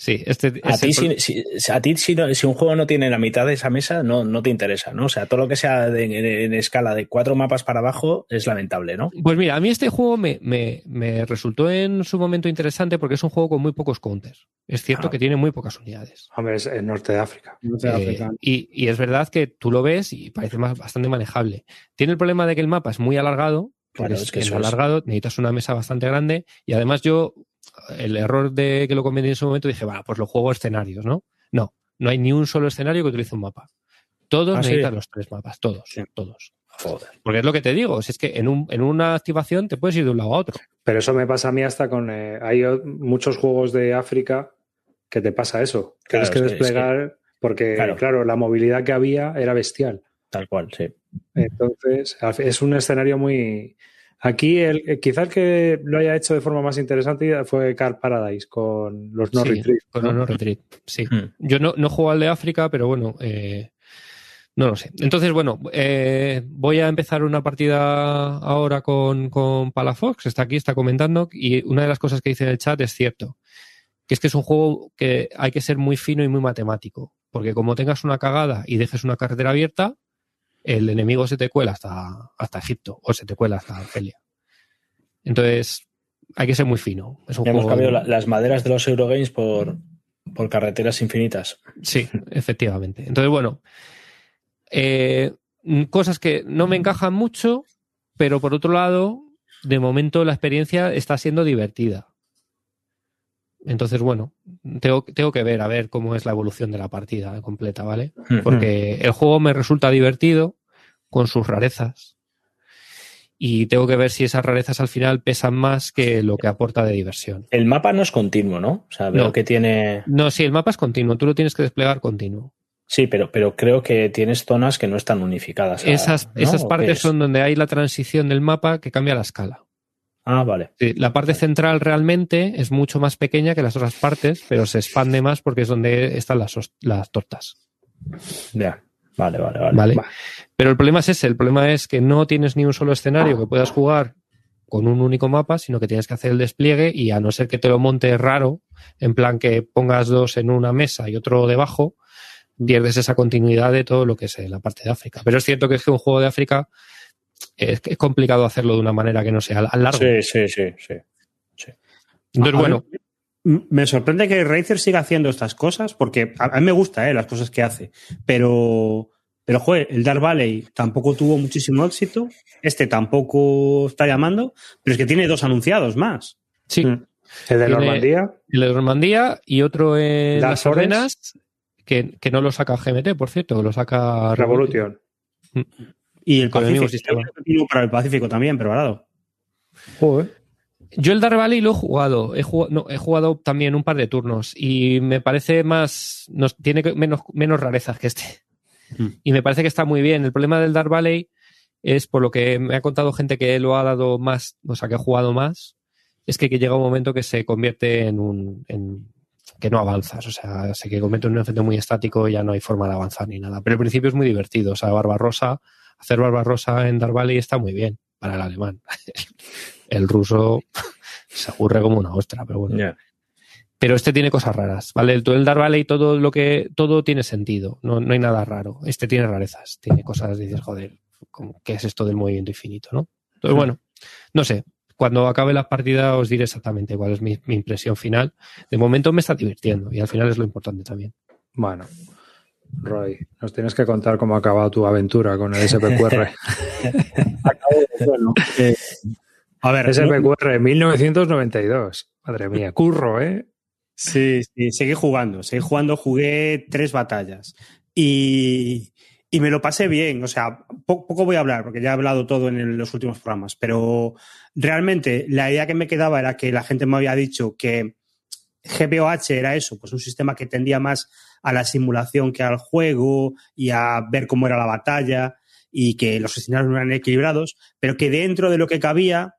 Sí, este, a ti, si, si, a ti si, si, un juego no tiene la mitad de esa mesa, no, no te interesa, ¿no? O sea, todo lo que sea de, en, en, escala de cuatro mapas para abajo es lamentable, ¿no? Pues mira, a mí este juego me, me, me resultó en su momento interesante porque es un juego con muy pocos counters. Es cierto ah. que tiene muy pocas unidades. Hombre, es en Norte de África. Norte de África. Eh, y, y, es verdad que tú lo ves y parece más, bastante manejable. Tiene el problema de que el mapa es muy alargado, Claro, es que es alargado, necesitas una mesa bastante grande y además yo el error de que lo comenté en su momento, dije, bueno, pues lo juego escenarios, ¿no? No, no hay ni un solo escenario que utilice un mapa. Todos ¿Ah, necesitan sí? los tres mapas, todos, sí. todos. Joder. Porque es lo que te digo, es que en, un, en, una activación te puedes ir de un lado a otro. Pero eso me pasa a mí hasta con... Eh, hay muchos juegos de África que te pasa eso. Tienes claro, que desplegar... Es que, porque, claro. claro, la movilidad que había era bestial. Tal cual, sí. Entonces, es un escenario muy, Aquí, el, eh, quizá el que lo haya hecho de forma más interesante fue Car Paradise con los No sí, Retreat. Con los No Retreat, sí. Hmm. Yo no, no juego al de África, pero bueno, eh, no lo sé. Entonces, bueno, eh, voy a empezar una partida ahora con, con Palafox, está aquí, está comentando, y una de las cosas que dice en el chat es cierto, que es que es un juego que hay que ser muy fino y muy matemático, porque como tengas una cagada y dejes una carretera abierta, el enemigo se te cuela hasta, hasta Egipto o se te cuela hasta Argelia. Entonces, hay que ser muy fino. Es un ya hemos cambiado de... las maderas de los Eurogames por, por carreteras infinitas. Sí, efectivamente. Entonces, bueno, eh, cosas que no me encajan mucho, pero por otro lado, de momento la experiencia está siendo divertida. Entonces, bueno, tengo, tengo, que ver a ver cómo es la evolución de la partida completa, ¿vale? Porque el juego me resulta divertido con sus rarezas. Y tengo que ver si esas rarezas al final pesan más que lo que aporta de diversión. El mapa no es continuo, ¿no? O sea, veo no. que tiene. No, sí, el mapa es continuo, tú lo tienes que desplegar continuo. Sí, pero, pero creo que tienes zonas que no están unificadas. Esas, ¿no? esas partes son donde hay la transición del mapa que cambia la escala. Ah, vale. Sí, la parte central realmente es mucho más pequeña que las otras partes, pero se expande más porque es donde están las, las tortas. Ya. Vale, vale, vale, vale. Pero el problema es ese, el problema es que no tienes ni un solo escenario que puedas jugar con un único mapa, sino que tienes que hacer el despliegue y a no ser que te lo monte raro, en plan que pongas dos en una mesa y otro debajo, pierdes esa continuidad de todo lo que es la parte de África. Pero es cierto que es que un juego de África es, es complicado hacerlo de una manera que no sea al largo. Sí, sí, sí, sí. sí. Entonces, a bueno. Ver, me sorprende que Razer siga haciendo estas cosas, porque a, mí me gusta eh, las cosas que hace, pero, pero joder, el Dark Valley tampoco tuvo muchísimo éxito, este tampoco está llamando, pero es que tiene dos anunciados más. Sí. Mm. El de Tiene Normandía. El de Normandía y otro en Dark las Ordenas, que, que, no lo saca GMT, por cierto, lo saca Revolution. Revolution. Y el Pacífico, para el Pacífico también, preparado. Joder. Yo el Dark Valley lo he jugado. He jugado, no, he jugado también un par de turnos y me parece más. Nos, tiene menos, menos rarezas que este. Mm. Y me parece que está muy bien. El problema del Dark Valley es, por lo que me ha contado gente que lo ha dado más, o sea, que ha jugado más, es que, que llega un momento que se convierte en un. En, que no avanzas, o sea, se que convierte en un efecto muy estático y ya no hay forma de avanzar ni nada. Pero al principio es muy divertido, o sea, Barbarosa hacer Barbarosa en Dark Valley está muy bien para el alemán. El ruso se aburre como una ostra, pero bueno. Yeah. Pero este tiene cosas raras, ¿vale? El, el Dark Valley todo lo que todo tiene sentido, no, no hay nada raro. Este tiene rarezas, tiene cosas, dices, joder, ¿qué es esto del movimiento infinito, no? Entonces, bueno, no sé, cuando acabe la partida os diré exactamente cuál es mi, impresión final. De momento me está divirtiendo y al final es lo importante también. Bueno, Roy, nos tienes que contar cómo ha acabado tu aventura con el SPQR. Eh, a ver, SPQR 1992. Madre mía, curro, ¿eh? Sí, sí, seguí jugando, seguí jugando, jugué tres batallas. Y, y me lo pasé bien. O sea, poco, voy a hablar porque ya he hablado todo en los últimos programas, pero realmente la idea que me quedaba era que la gente me había dicho que GBOH era eso, pues un sistema que tendía más a la simulación que al juego y a ver cómo era la batalla y que los escenarios no eran equilibrados, pero que dentro de lo que cabía,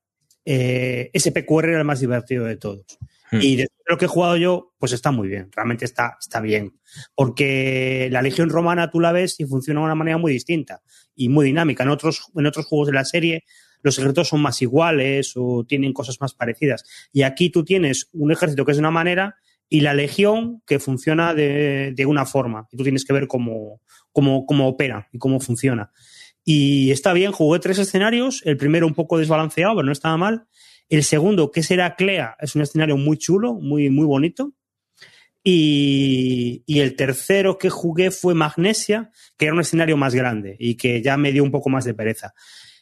eh, SPQR era el más divertido de todos. Hmm. Y de lo que he jugado yo, pues está muy bien, realmente está, está bien. Porque la Legión Romana tú la ves y funciona de una manera muy distinta y muy dinámica. En otros, en otros juegos de la serie, los ejércitos son más iguales o tienen cosas más parecidas. Y aquí tú tienes un ejército que es de una manera y la Legión que funciona de, de una forma. Y tú tienes que ver cómo, cómo, cómo opera y cómo funciona. Y está bien, jugué tres escenarios, el primero un poco desbalanceado, pero no estaba mal. El segundo, que es Heraclea, es un escenario muy chulo, muy, muy bonito. Y, el tercero que jugué fue Magnesia, que era un escenario más grande y que ya me dio un poco más de pereza.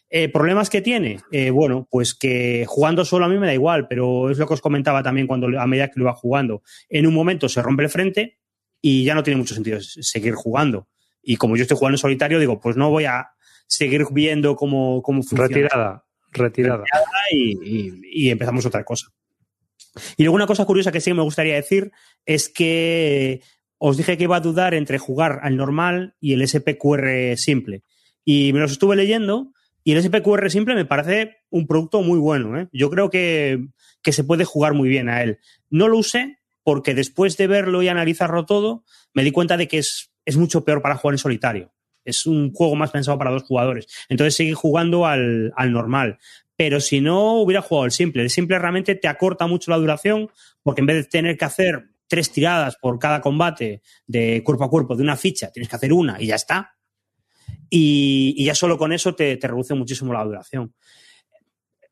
Eh, ¿Problemas que tiene? Eh, bueno, pues que jugando solo a mí me da igual, pero es lo que os comentaba también cuando a medida que lo iba jugando. En un momento se rompe el frente y ya no tiene mucho sentido seguir jugando. Y como yo estoy jugando en solitario, digo, pues no voy a seguir viendo cómo, cómo funciona. Retirada retirada. Y, empezamos otra cosa. Y luego una cosa curiosa que sí me gustaría decir es que os dije que iba a dudar entre jugar al normal y el SPQR simple. Y me los estuve leyendo y el SPQR simple me parece un producto muy bueno. ¿eh? Yo creo que, que se puede jugar muy bien a él. No lo usé porque después de verlo y analizarlo todo, me di cuenta de que es, es mucho peor para jugar en solitario es un juego más pensado para dos jugadores. Entonces sigue jugando al, normal. Pero si no hubiera jugado el simple, el simple realmente te acorta mucho la duración, porque en vez de tener que hacer tres tiradas por cada combate de cuerpo a cuerpo de una ficha, tienes que hacer una y ya está. Y, ya solo con eso te, reduce muchísimo la duración.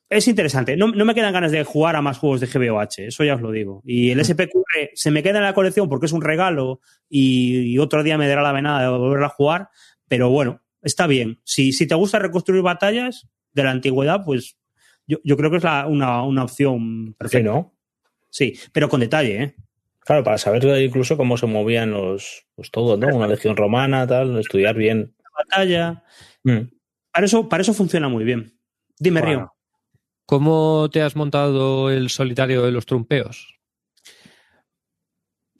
Es interesante. No, me quedan ganas de jugar a más juegos de GBOH, eso ya os lo digo. Y el mm. SPQR se me queda en la colección porque es un regalo y, y otro día me dará la venada de volverla a jugar, pero bueno, está bien. Si, si te gusta reconstruir batallas de la antigüedad, pues yo, creo que es una, opción perfecta. Sí, ¿no? Sí, pero con detalle, ¿eh? Claro, para saber incluso cómo se movían los, pues todo, ¿no? Una legión romana, tal, estudiar bien. La batalla. Mm. Para, eso, para eso funciona muy bien. Dime, Río. ¿Cómo te has montado el solitario de los trumpeos?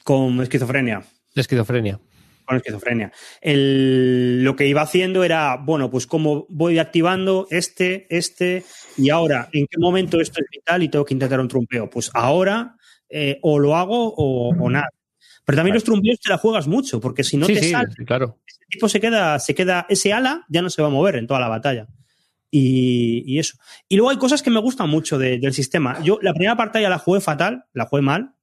Con esquizofrenia. Esquizofrenia con esquizofrenia. El, lo que iba haciendo era, bueno, pues cómo voy activando este, este, y ahora, ¿en qué momento esto es vital y tengo que intentar un trumpeo? Pues ahora eh, o lo hago o, nada. Pero también los trumpeos te la juegas mucho, porque si no te sale, claro. ese tipo se queda, se queda, ese ala ya no se va a mover en toda la batalla. Y, eso. Y luego hay cosas que me gustan mucho del sistema. Yo la primera batalla la jugué fatal, la jugué mal,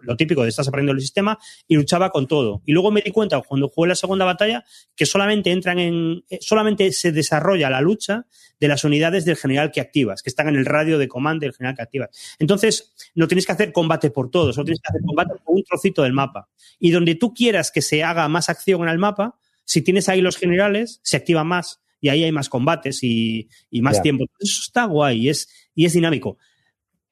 lo típico de estás aprendiendo el sistema, y luchaba con todo. Y luego me di cuenta, cuando jugué la segunda batalla, que solamente entran en, eh, solamente se desarrolla la lucha de las unidades del general que activas, que están en el radio de comando del general que activas. Entonces, no tienes que hacer combate por todo, solo tienes que hacer combate por un trocito del mapa. Y donde tú quieras que se haga más acción en el mapa, si tienes ahí los generales, se activa más y ahí hay más combates y, más tiempo. Eso está guay es, y es dinámico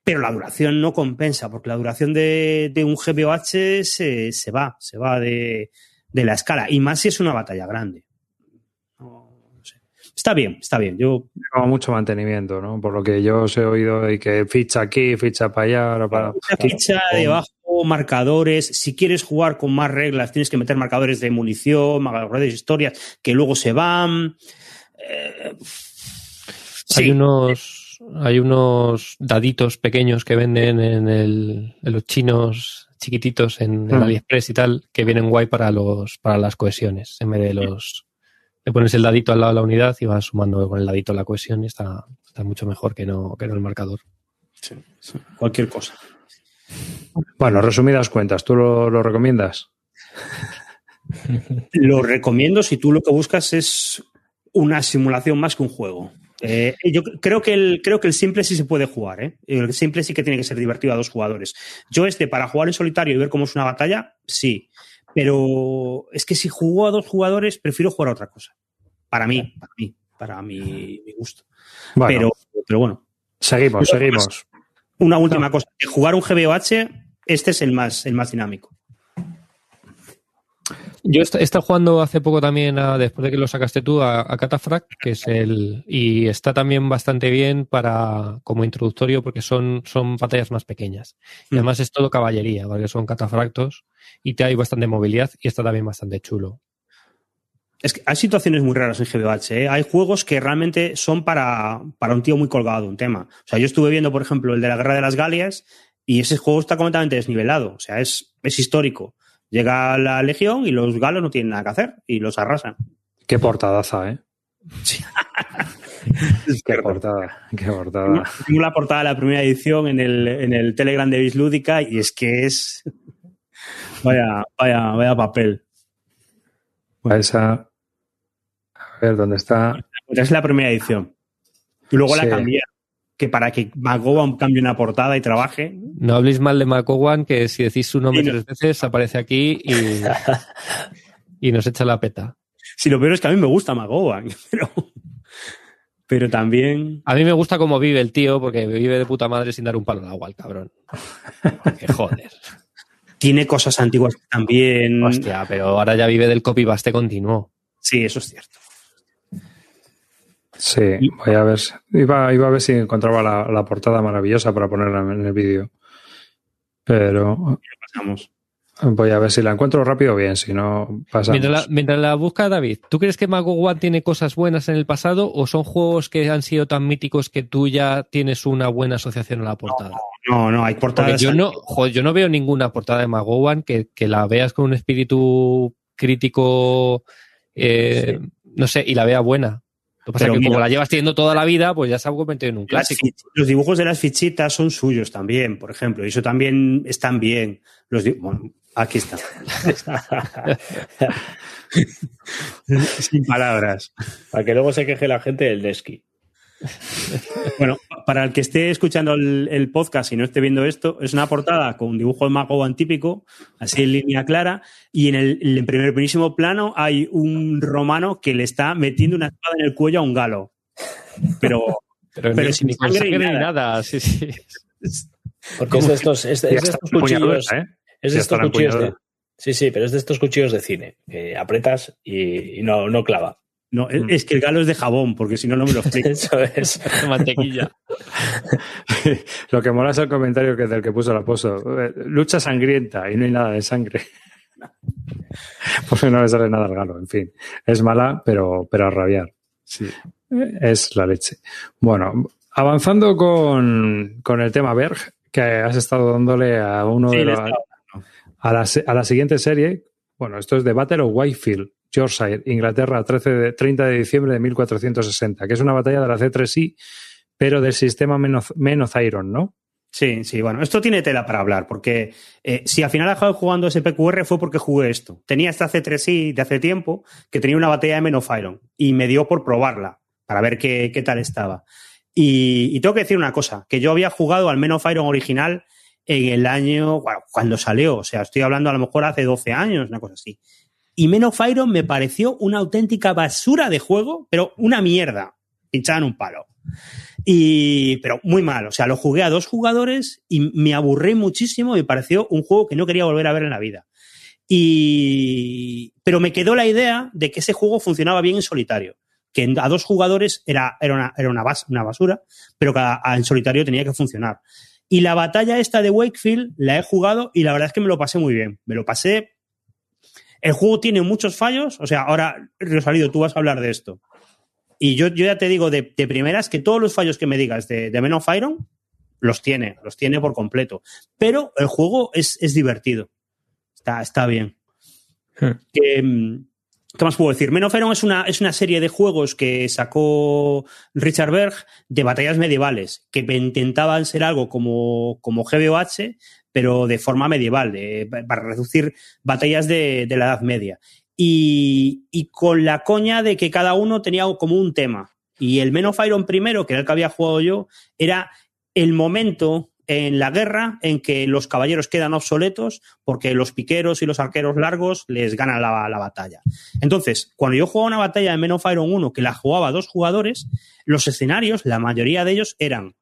pero la duración no compensa, porque la duración de, un GBOH se, se, va, se va de, la escala, y más si es una batalla grande. Está bien, está bien. Yo Como mucho mantenimiento, ¿no? Por lo que yo os he oído y que ficha aquí, ficha para allá, para. Ficha, debajo, marcadores. Si quieres jugar con más reglas, tienes que meter marcadores de munición, marcadores de historias que luego se van. Eh, Hay unos hay unos daditos pequeños que venden en, el, en los chinos chiquititos en, mm. AliExpress y tal, que vienen guay para los para las cohesiones. En vez de los le pones el dadito al lado de la unidad y vas sumando con el dadito la cohesión y está, está mucho mejor que no, que no el marcador. Sí, cualquier cosa. Bueno, resumidas cuentas, ¿tú lo, lo recomiendas? lo recomiendo si tú lo que buscas es una simulación más que un juego. Eh, yo creo que, el, creo que el simple sí se puede jugar, ¿eh? El simple sí que tiene que ser divertido a dos jugadores. Yo este, para jugar en solitario y ver cómo es una batalla, sí. Pero es que si juego a dos jugadores, prefiero jugar a otra cosa. Para mí, para mí, para mi, gusto. Pero, pero bueno. Seguimos, seguimos. Una última cosa. Jugar un GBOH, este es el más, el más dinámico. Yo he estado jugando hace poco también, después de que lo sacaste tú, a, a, Catafract, que es el. Y está también bastante bien para como introductorio porque son, son batallas más pequeñas. Y mm. además es todo caballería, porque son catafractos y te hay bastante movilidad y está también bastante chulo. Es que hay situaciones muy raras en GBH. ¿eh? Hay juegos que realmente son para, para un tío muy colgado de un tema. O sea, yo estuve viendo, por ejemplo, el de la Guerra de las Galias y ese juego está completamente desnivelado. O sea, es, es histórico. Llega la legión y los galos no tienen nada que hacer y los arrasan. Qué portadaza, ¿eh? Sí. qué portada, qué portada. Tengo la portada de la primera edición en el, en el Telegram de Bislúdica y es que es. Vaya, vaya, vaya papel. Esa. A ver, ¿dónde está? Es la primera edición. Y luego la cambié que para que McGowan cambie una portada y trabaje. No habléis mal de McGowan, que si decís su nombre tres veces aparece aquí y, y nos echa la peta. Sí, lo peor es que a mí me gusta McGowan, pero, pero también... A mí me gusta cómo vive el tío, porque vive de puta madre sin dar un palo de agua al cabrón. que joder. Tiene cosas antiguas también. Hostia, pero ahora ya vive del copy-paste continuo. Sí, eso es cierto. Sí, voy a ver. Iba, iba a ver si encontraba la, portada maravillosa para ponerla en el vídeo. Pero. Pasamos. Voy a ver si la encuentro rápido o bien, si no pasamos. Mientras la, mientras la busca David, ¿tú crees que Mago One tiene cosas buenas en el pasado o son juegos que han sido tan míticos que tú ya tienes una buena asociación a la portada? No, no, hay portadas. yo no, yo no veo ninguna portada de Mago One que, que la veas con un espíritu crítico, eh, no sé, y la vea buena. Lo que pasa es que como la llevas teniendo toda la vida, pues ya se ha convertido en un clásico. Los dibujos de las fichitas son suyos también, por ejemplo, y eso también están bien. Los bueno, aquí está. Sin palabras. Para que luego se queje la gente del Desky. Bueno, para el que esté escuchando el, podcast y no esté viendo esto, es una portada con un dibujo de mago típico, así en línea clara, y en el, primer buenísimo plano hay un romano que le está metiendo una espada en el cuello a un galo. Pero, pero, sin ni nada. Sí, sí. Porque es de estos, es de, estos cuchillos. ¿eh? Es de estos cuchillos de, Sí, sí, pero es de estos cuchillos de cine, que apretas y, no, no clava. No, mm. es que el galo es de jabón, porque si no, no me lo explico. Eso es, mantequilla. lo que mola es el comentario que del que puso la pozo. Eh, lucha sangrienta y no hay nada de sangre. porque no le sale nada al galo. En fin, es mala, pero, pero a rabiar. Sí, es la leche. Bueno, avanzando con, con el tema Berg, que has estado dándole a uno de los. A la, a la siguiente serie, bueno, esto es de Battle of Whitefield Yorkshire, Inglaterra, 13 de, 30 de diciembre de 1460, que es una batalla de la C3I, pero del sistema menos, menos Iron, ¿no? Sí, sí, bueno, esto tiene tela para hablar, porque eh, si al final he dejado jugando ese PQR fue porque jugué esto. Tenía esta C3I de hace tiempo que tenía una batalla de Men of Iron y me dio por probarla para ver qué, tal estaba. Y, y, tengo que decir una cosa, que yo había jugado al Men of Iron original en el año, bueno, cuando salió, o sea, estoy hablando a lo mejor hace 12 años, una cosa así. Y Men of me pareció una auténtica basura de juego, pero una mierda. Pinchada en un palo. Y, pero muy mal. O sea, lo jugué a dos jugadores y me aburrí muchísimo. Me pareció un juego que no quería volver a ver en la vida. Y, pero me quedó la idea de que ese juego funcionaba bien en solitario. Que a dos jugadores era, era, una, era una basura, pero que en solitario tenía que funcionar. Y la batalla esta de Wakefield la he jugado y la verdad es que me lo pasé muy bien. Me lo pasé el juego tiene muchos fallos, o sea, ahora, Rosalido, tú vas a hablar de esto. Y yo, yo ya te digo de, primeras que todos los fallos que me digas de, de Men of Iron los tiene, los tiene por completo. Pero el juego es, divertido. Está, está bien. Hmm. ¿Qué, más puedo decir? Men of Iron es una, es una serie de juegos que sacó Richard Berg de batallas medievales, que intentaban ser algo como, como GBOH, pero de forma medieval, para reducir batallas de, la Edad Media. Y, con la coña de que cada uno tenía como un tema. Y el Men of primero, que era el que había jugado yo, era el momento en la guerra en que los caballeros quedan obsoletos porque los piqueros y los arqueros largos les ganan la, la batalla. Entonces, cuando yo jugaba una batalla de Men of Iron 1 que la jugaba dos jugadores, los escenarios, la mayoría de ellos eran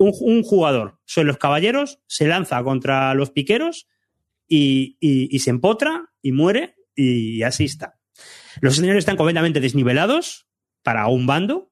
un, jugador, son los caballeros, se lanza contra los piqueros y, se empotra y muere y así está. Los escenarios están completamente desnivelados para un bando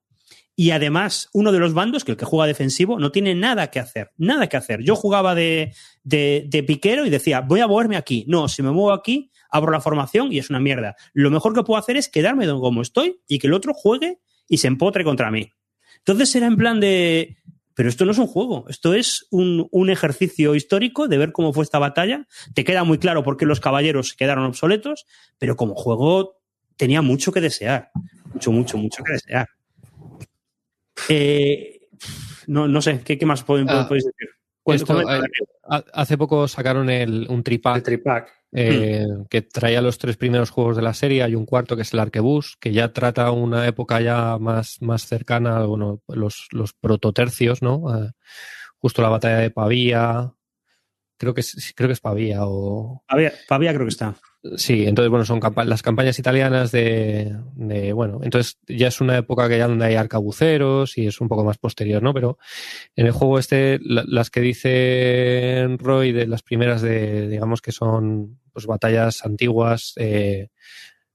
y además, uno de los bandos, que el que juega defensivo, no tiene nada que hacer. Nada que hacer. Yo jugaba de, de, de, piquero y decía, voy a moverme aquí. No, si me muevo aquí, abro la formación y es una mierda. Lo mejor que puedo hacer es quedarme como estoy y que el otro juegue y se empotre contra mí. Entonces era en plan de, pero esto no es un juego, esto es un, un, ejercicio histórico de ver cómo fue esta batalla. Te queda muy claro por qué los caballeros quedaron obsoletos, pero como juego tenía mucho que desear. Mucho, mucho, mucho que desear. Eh, no, no sé, ¿qué, qué más ah, podéis decir? Esto, eh, hace poco sacaron el, un tripack. Eh, mm. que traía los tres primeros juegos de la serie. Hay un cuarto que es el Arquebus, que ya trata una época ya más, más cercana, bueno, los, los prototercios, ¿no? Uh, justo la batalla de Pavía. Creo que es, creo que es Pavía o. Pavía, Pavía creo que está. Sí, entonces, bueno, son campa las campañas italianas de, de, bueno, entonces ya es una época que ya donde hay arcabuceros y es un poco más posterior, ¿no? Pero en el juego este, la, las que dice Roy, de las primeras de, digamos que son, pues, batallas antiguas, eh,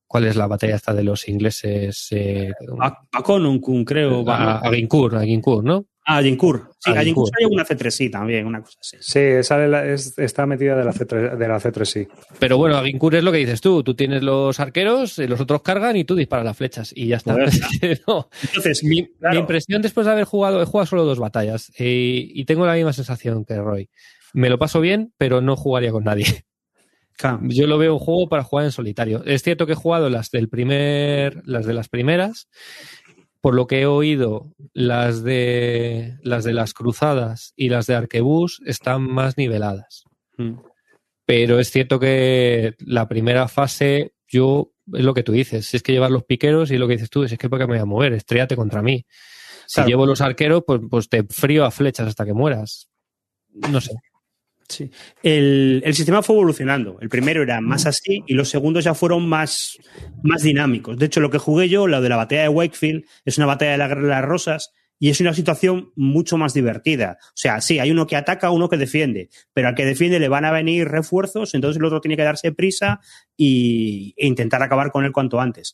¿Cuál es la batalla esta de los ingleses? Eh, Baconum, creo. A, Agincourt, Agincourt, ¿no? Ah, Agincourt. Sí, Agincourt hay una C3I también, una cosa así. Sí, sale la, es, está metida de la, C3, de la C3I. Pero bueno, Agincourt es lo que dices tú. Tú tienes los arqueros, los otros cargan y tú disparas las flechas y ya está. no. Entonces, mi, claro. mi, impresión después de haber jugado, he jugado solo dos batallas eh, y tengo la misma sensación que Roy. Me lo paso bien, pero no jugaría con nadie. Yo lo veo un juego para jugar en solitario. Es cierto que he jugado las del primer, las de las primeras. Por lo que he oído, las de las de las cruzadas y las de Arquebus están más niveladas. Mm. Pero es cierto que la primera fase, yo, es lo que tú dices, si es que llevar los piqueros y lo que dices tú, es que porque me voy a mover, estrellate contra mí. Si claro. llevo los arqueros, pues, pues te frío a flechas hasta que mueras. No sé. Sí. El, el, sistema fue evolucionando. El primero era más así y los segundos ya fueron más, más dinámicos. De hecho, lo que jugué yo, lo de la batalla de Wakefield, es una batalla de la las rosas y es una situación mucho más divertida. O sea, sí, hay uno que ataca, uno que defiende, pero al que defiende le van a venir refuerzos, entonces el otro tiene que darse prisa y, e intentar acabar con él cuanto antes.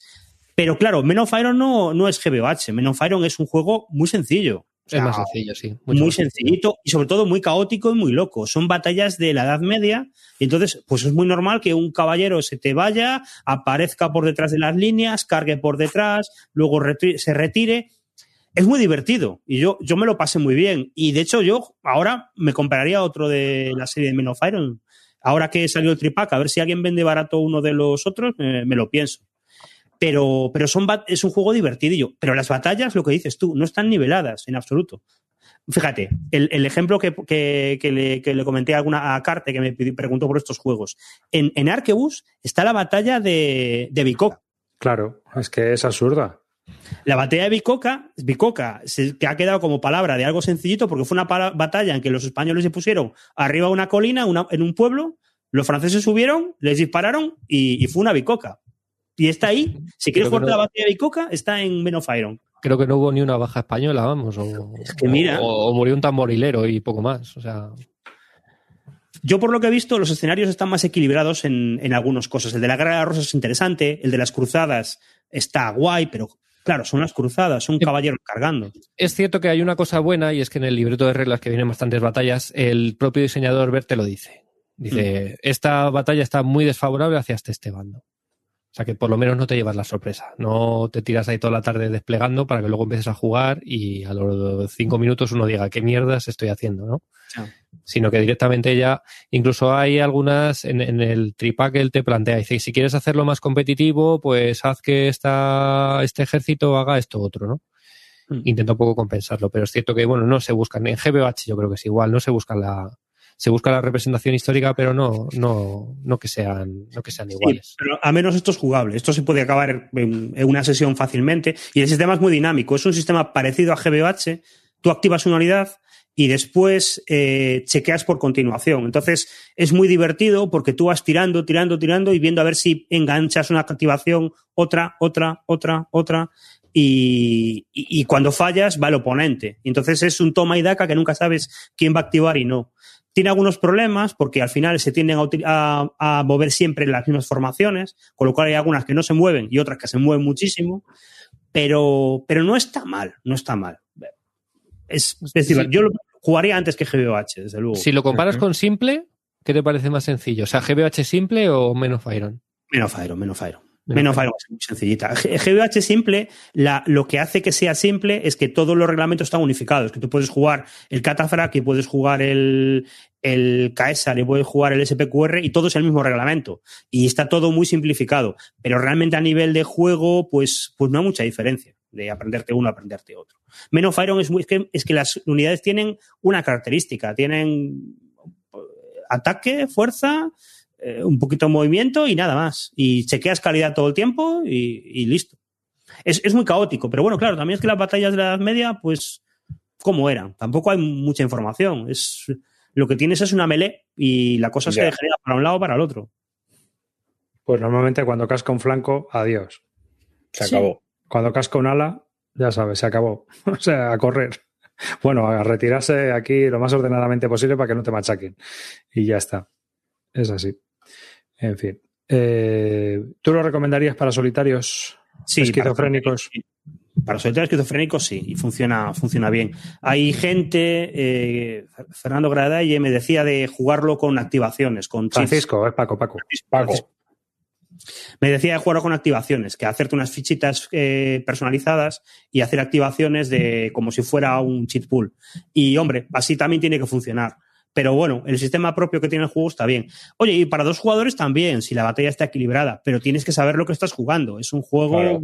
Pero claro, Men of Iron no, no es GBOH, Men of Iron es un juego muy sencillo. O sea, es más sencillo, sí. muy sencillito y sobre todo muy caótico y muy loco. Son batallas de la Edad Media y entonces pues es muy normal que un caballero se te vaya, aparezca por detrás de las líneas, cargue por detrás, luego retire, se retire. Es muy divertido y yo, yo me lo pasé muy bien. Y de hecho yo ahora me compraría otro de la serie de Men of Iron. Ahora que salió el tripack, a ver si alguien vende barato uno de los otros, me, me lo pienso pero, pero son, es un juego divertidillo. Pero las batallas, lo que dices tú, no están niveladas en absoluto. Fíjate, el, el ejemplo que, que, que, le, que, le, comenté a, alguna, a Carte, que me preguntó por estos juegos. En, en Arquebus está la batalla de, de Bicoca. Claro, es que es absurda. La batalla de Bicoca, Bicoca, que ha quedado como palabra de algo sencillito porque fue una batalla en que los españoles se pusieron arriba de una colina una, en un pueblo, los franceses subieron, les dispararon y, y fue una bicoca. Y está ahí. Si quieres jugar no. la batalla de Bicoca, está en Men of Iron. Creo que no hubo ni una baja española, vamos. O, es que mira. O, o, murió un tamborilero y poco más. O sea. Yo, por lo que he visto, los escenarios están más equilibrados en, en algunas cosas. El de la Guerra de las Rosas es interesante, el de las cruzadas está guay, pero Claro, son las cruzadas, son caballeros cargando. Es cierto que hay una cosa buena y es que en el libreto de reglas que vienen bastantes batallas, el propio diseñador Bert te lo dice. Dice, mm. esta batalla está muy desfavorable hacia este, este bando. O sea que por lo menos no te llevas la sorpresa. No te tiras ahí toda la tarde desplegando para que luego empieces a jugar y a los cinco minutos uno diga qué mierdas estoy haciendo, ¿no? Sino que directamente ya, incluso hay algunas en, en el tripack él te plantea, dice, si quieres hacerlo más competitivo, pues haz que esta, este ejército haga esto otro, ¿no? Mm. Intenta un poco compensarlo, pero es cierto que, bueno, no se buscan, en GBH yo creo que es igual, no se buscan la, se busca la representación histórica, pero no, no, no que sean, no que sean iguales. pero a menos esto es jugable. Esto se puede acabar en, una sesión fácilmente. Y el sistema es muy dinámico. Es un sistema parecido a GBH. Tú activas una unidad y después eh, chequeas por continuación. Entonces es muy divertido porque tú vas tirando, tirando, tirando y viendo a ver si enganchas una activación, otra, otra, otra, otra. Y, y, cuando fallas va el oponente. Entonces es un toma y daca que nunca sabes quién va a activar y no. Tiene algunos problemas porque al final se tienden a, a, mover siempre en las mismas formaciones, con lo cual hay algunas que no se mueven y otras que se mueven muchísimo, pero, pero no está mal, no está mal. Es, decir, yo lo jugaría antes que GBOH, desde luego. Si lo comparas con simple, ¿qué te parece más sencillo? O sea, GBOH simple o menos Iron? Menos Iron, menos Iron. Menos es muy sencillita. GBH simple, la, lo que hace que sea simple es que todos los reglamentos están unificados. Que tú puedes jugar el Catafract y puedes jugar el, el Caesar y puedes jugar el SPQR y todo es el mismo reglamento. Y está todo muy simplificado. Pero realmente a nivel de juego, pues, pues no hay mucha diferencia de aprenderte uno a aprenderte otro. Menos Iron es, muy, es, que, es que las unidades tienen una característica. Tienen eh, ataque, fuerza, eh, un poquito de movimiento y nada más. Y chequeas calidad todo el tiempo y, listo. Es, es, muy caótico, pero bueno, claro, también es que las batallas de la Edad Media, pues, ¿cómo eran? Tampoco hay mucha información. Es, lo que tienes es una melee y la cosa se genera para un lado o para el otro. Pues normalmente cuando casca un flanco, adiós. Se acabó. Cuando casca un ala, ya sabes, se acabó. o sea, a correr. Bueno, a retirarse aquí lo más ordenadamente posible para que no te machaquen. Y ya está. Es así. En fin. Eh, ¿Tú lo recomendarías para solitarios esquizofrénicos? Para, solitarios esquizofrénicos sí, y funciona, funciona bien. Hay gente, eh, Fernando Gradalle me decía de jugarlo con activaciones, con Francisco, es Paco, Paco. Paco. Me decía de jugarlo con activaciones, que hacerte unas fichitas eh, personalizadas y hacer activaciones de como si fuera un cheat pool. Y hombre, así también tiene que funcionar. Pero bueno, el sistema propio que tiene el juego está bien. Oye, y para dos jugadores también, si la batalla está equilibrada, pero tienes que saber lo que estás jugando. Es un juego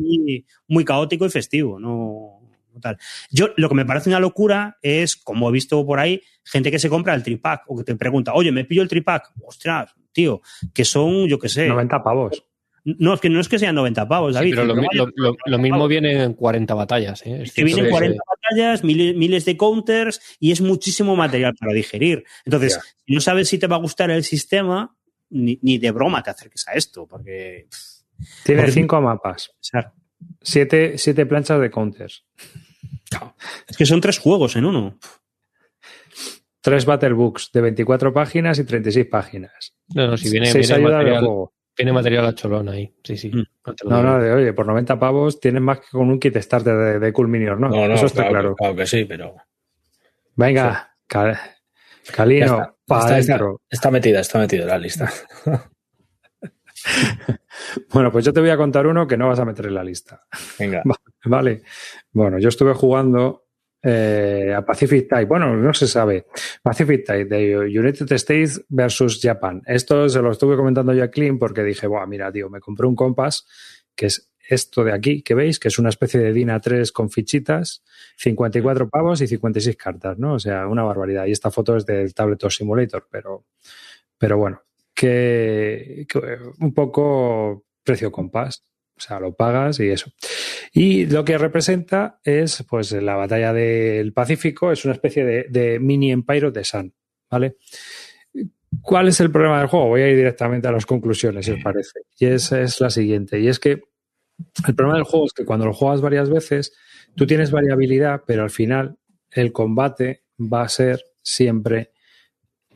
muy, caótico y festivo, no, tal. Yo, lo que me parece una locura es, como he visto por ahí, gente que se compra el tripack o que te pregunta, oye, me pillo el tripack. Ostras, tío, que son, yo qué sé. 90 pavos. No, es que no es que sean 90 pavos, David. pero lo, mismo viene en 40 batallas. ¿eh? que vienen 40 batallas, miles, de counters y es muchísimo material para digerir. Entonces, si no sabes si te va a gustar el sistema, ni, de broma te acerques a esto, porque. Tiene cinco mapas. Siete, siete planchas de counters. Es que son tres juegos en uno. Tres Battle Books de 24 páginas y 36 páginas. No, no, si viene, viene material, juego. Tiene material a cholón ahí, sí, sí. Mm. No, no, de, oye, por 90 pavos tienes más que con un kit starter de, de Cool Minior, ¿no? No, no, Eso está claro. Claro que sí, pero. Venga, Calino, para está, está, metida, está metida la lista. bueno, pues yo te voy a contar uno que no vas a meter en la lista. Venga. Vale. Bueno, yo estuve jugando eh, a Pacific Tide. Bueno, no se sabe. Pacific Tide de United States versus Japan. Esto se lo estuve comentando yo a Clean porque dije, Buah, mira, tío, me compré un compás que es esto de aquí, que veis, que es una especie de DIN A3 con fichitas, 54 pavos y 56 cartas, ¿no? O sea, una barbaridad. Y esta foto es del Tabletop Simulator, pero, pero bueno, que un poco precio compás. O sea, lo pagas y eso. Y lo que representa es, pues, la batalla del Pacífico, es una especie de, mini Empire de Sun, ¿vale? ¿Cuál es el problema del juego? Voy a ir directamente a las conclusiones, si os parece. Y es la siguiente. Y es que el problema del juego es que cuando lo juegas varias veces, tú tienes variabilidad, pero al final el combate va a ser siempre,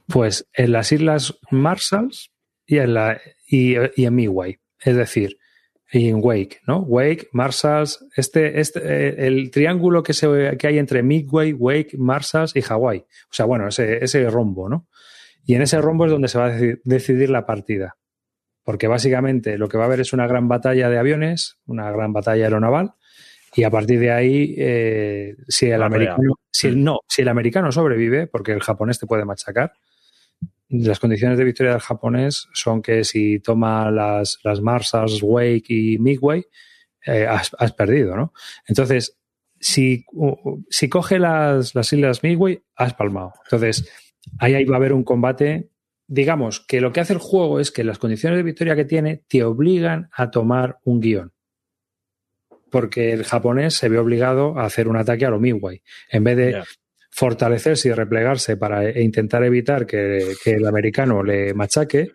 pues, en las Islas Marshalls y en, la, y en Midway. Es decir, y en Wake, ¿no? Wake, Marshalls, este, este, eh, el triángulo que, se, que hay entre Midway, Wake, Marshalls y Hawaii. O sea, bueno, ese, ese rombo, ¿no? Y en ese rombo es donde se va a decidir la partida. Porque básicamente lo que va a haber es una gran batalla de aviones, una gran batalla aeronaval, y a partir de ahí, eh, si el americano, si el, no, si el americano sobrevive, porque el japonés te puede machacar, las condiciones de victoria del japonés son que si toma las, las Marsas, Wake y Midway, eh, has, perdido, ¿no? Entonces, si, si coge las, las islas Midway, has palmado. Entonces, ahí, ahí va a haber un combate. Digamos que lo que hace el juego es que las condiciones de victoria que tiene te obligan a tomar un guion. Porque el japonés se ve obligado a hacer un ataque a lo Midway. En vez de fortalecerse y replegarse para e intentar evitar que, el americano le machaque,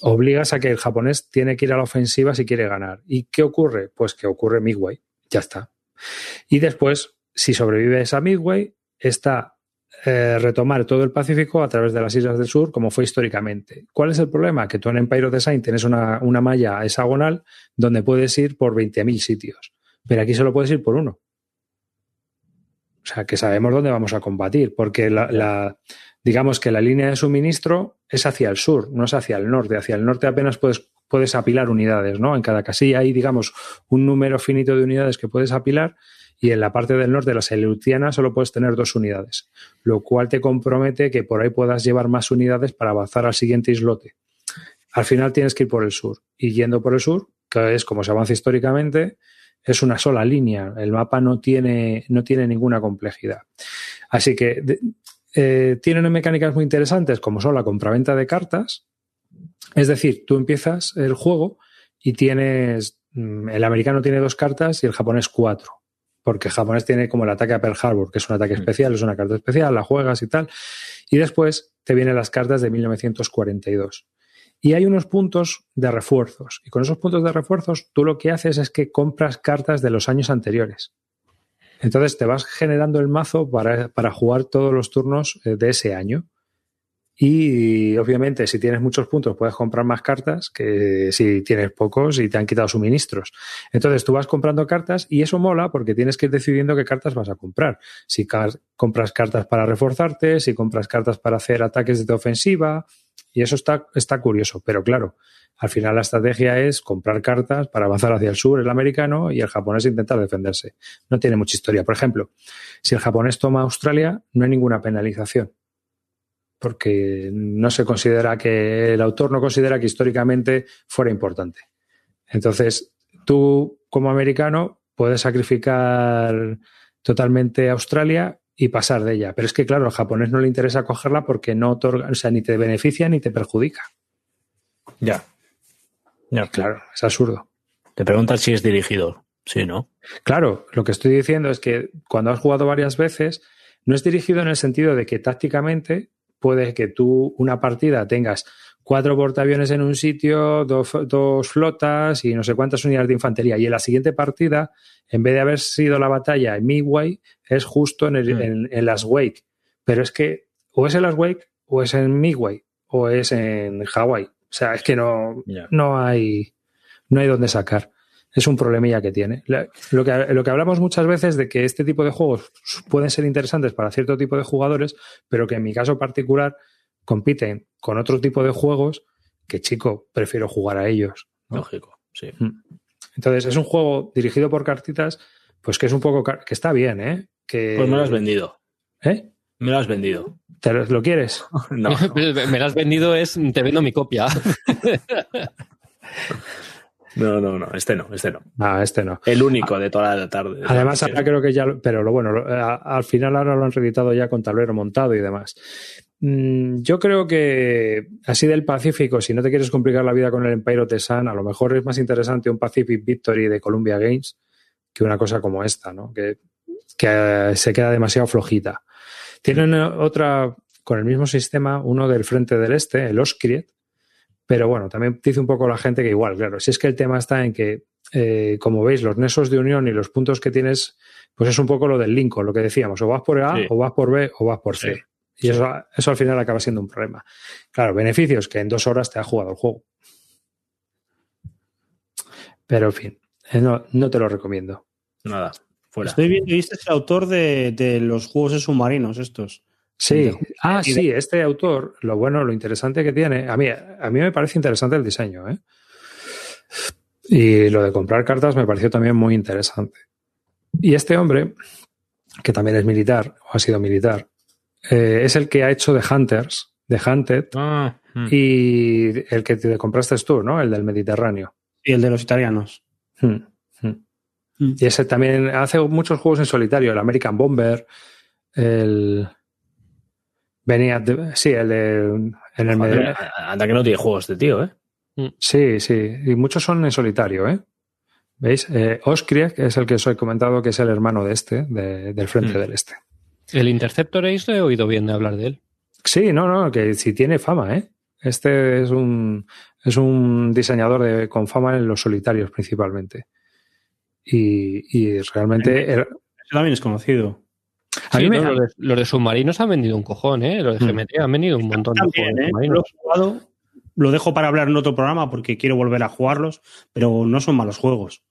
obligas a que el japonés tiene que ir a la ofensiva si quiere ganar. ¿Y qué ocurre? Pues que ocurre Midway. Ya está. Y después, si sobrevives a Midway, está eh, retomar todo el Pacífico a través de las islas del sur, como fue históricamente. ¿Cuál es el problema? Que tú en Empire of Design tienes una, una malla hexagonal donde puedes ir por 20.000 sitios, pero aquí solo puedes ir por uno. O sea, que sabemos dónde vamos a combatir, porque la, la, digamos que la línea de suministro es hacia el sur, no es hacia el norte. Hacia el norte apenas puedes, puedes apilar unidades, ¿no? En cada casilla hay, digamos, un número finito de unidades que puedes apilar y en la parte del norte, la Seleuciana, solo puedes tener dos unidades, lo cual te compromete que por ahí puedas llevar más unidades para avanzar al siguiente islote. Al final tienes que ir por el sur y yendo por el sur, que es como se avanza históricamente, es una sola línea. El mapa no tiene, no tiene ninguna complejidad. Así que eh, tienen mecánicas muy interesantes como son la compraventa de cartas. Es decir, tú empiezas el juego y tienes, mm, el americano tiene dos cartas y el japonés cuatro. Porque el japonés tiene como el ataque a Pearl Harbor, que es un ataque mm. especial, es una carta especial, la juegas y tal. Y después te vienen las cartas de 1942. Y hay unos puntos de refuerzos. Y con esos puntos de refuerzos, tú lo que haces es que compras cartas de los años anteriores. Entonces te vas generando el mazo para, para jugar todos los turnos eh, de ese año. Y obviamente, si tienes muchos puntos, puedes comprar más cartas que si tienes pocos y te han quitado suministros. Entonces tú vas comprando cartas y eso mola porque tienes que ir decidiendo qué cartas vas a comprar. Si compras cartas para reforzarte, si compras cartas para hacer ataques de ofensiva. Y eso está, curioso. Pero claro, al final la estrategia es comprar cartas para avanzar hacia el sur, el americano, y el japonés intentar defenderse. No tiene mucha historia. Por ejemplo, si el japonés toma Australia, no hay ninguna penalización. Porque no se considera que el autor no considera que históricamente fuera importante. Entonces, tú como americano puedes sacrificar totalmente Australia y pasar de ella. Pero es que, claro, al japonés no le interesa cogerla porque no otorga, o sea, ni te beneficia ni te perjudica. Ya claro, es absurdo. Te preguntan si es dirigido. Sí, ¿no? Claro, lo que estoy diciendo es que cuando has jugado varias veces, no es dirigido en el sentido de que tácticamente puede que tú una partida tengas cuatro portaaviones en un sitio, dos, dos, flotas y no sé cuántas unidades de infantería. Y en la siguiente partida, en vez de haber sido la batalla en Midway, es justo en, el, mm. en, las Wake. Pero es que o es en las Wake, o es en Midway, o es en Hawaii. O sea, es que no, no hay no hay dónde sacar. Es un problemilla que tiene. Lo que, lo que hablamos muchas veces de que este tipo de juegos pueden ser interesantes para cierto tipo de jugadores, pero que en mi caso particular compiten con otro tipo de juegos que, chico, prefiero jugar a ellos. Lógico, sí. Mm. Entonces, es un juego dirigido por cartitas, pues que es un poco. que está bien, ¿eh? Que... Pues me lo has vendido. ¿Eh? Me lo has vendido. ¿Te lo, quieres? no. me lo has vendido es te vendo mi copia. No, no, no, este no, este no. Ah, este no. El único de toda la tarde. Además, ahora creo que ya, pero lo bueno, al final ahora lo han reeditado ya con tablero montado y demás. Mm, yo creo que así del Pacífico, si no te quieres complicar la vida con el Empire Sun, a lo mejor es más interesante un Pacific Victory de Columbia Games que una cosa como esta, ¿no? Que, que se queda demasiado flojita. Tienen otra, con el mismo sistema, uno del frente del este, el Oskriet, pero bueno, también dice un poco la gente que igual, claro, si es que el tema está en que, eh, como veis, los nesos de unión y los puntos que tienes, pues es un poco lo del Lincoln, lo que decíamos, o vas por A, o vas por B, o vas por C. Y eso, eso al final acaba siendo un problema. Claro, beneficios que en dos horas te ha jugado el juego. Pero en fin, eh, no, no te lo recomiendo. Nada. Estoy viendo, este es el autor de, los juegos de submarinos estos. Sí, ah, sí, este autor, lo bueno, lo interesante que tiene, a mí, a mí me parece interesante el diseño, ¿eh? Y lo de comprar cartas me pareció también muy interesante. Y este hombre, que también es militar, o ha sido militar, eh, es el que ha hecho The Hunters, The Hunted, ah, hmm. y el que te compraste tú, ¿no? El del Mediterráneo. Y el de los italianos. Hmm. Mm. Y ese también hace muchos juegos en solitario, el American Bomber, el... Venía, sí, el de. En el medio. Anda que no tiene juegos de tío, ¿eh? Mm. Sí, sí. Y muchos son en solitario, ¿eh? ¿Veis? Eh, que es el que os he comentado que es el hermano de este, del Frente mm. del Este. ¿El Interceptor Ace lo he oído bien de hablar de él? Sí, no, no, que sí tiene fama, ¿eh? Este es un, es un diseñador de, con fama en los solitarios principalmente. Y, realmente... Eso también es conocido. los, de, submarinos han vendido un cojón, ¿eh? Los de mm. GMT han vendido un montón de ¿eh? Lo, lo dejo para hablar en otro programa porque quiero volver a jugarlos, pero no son malos juegos.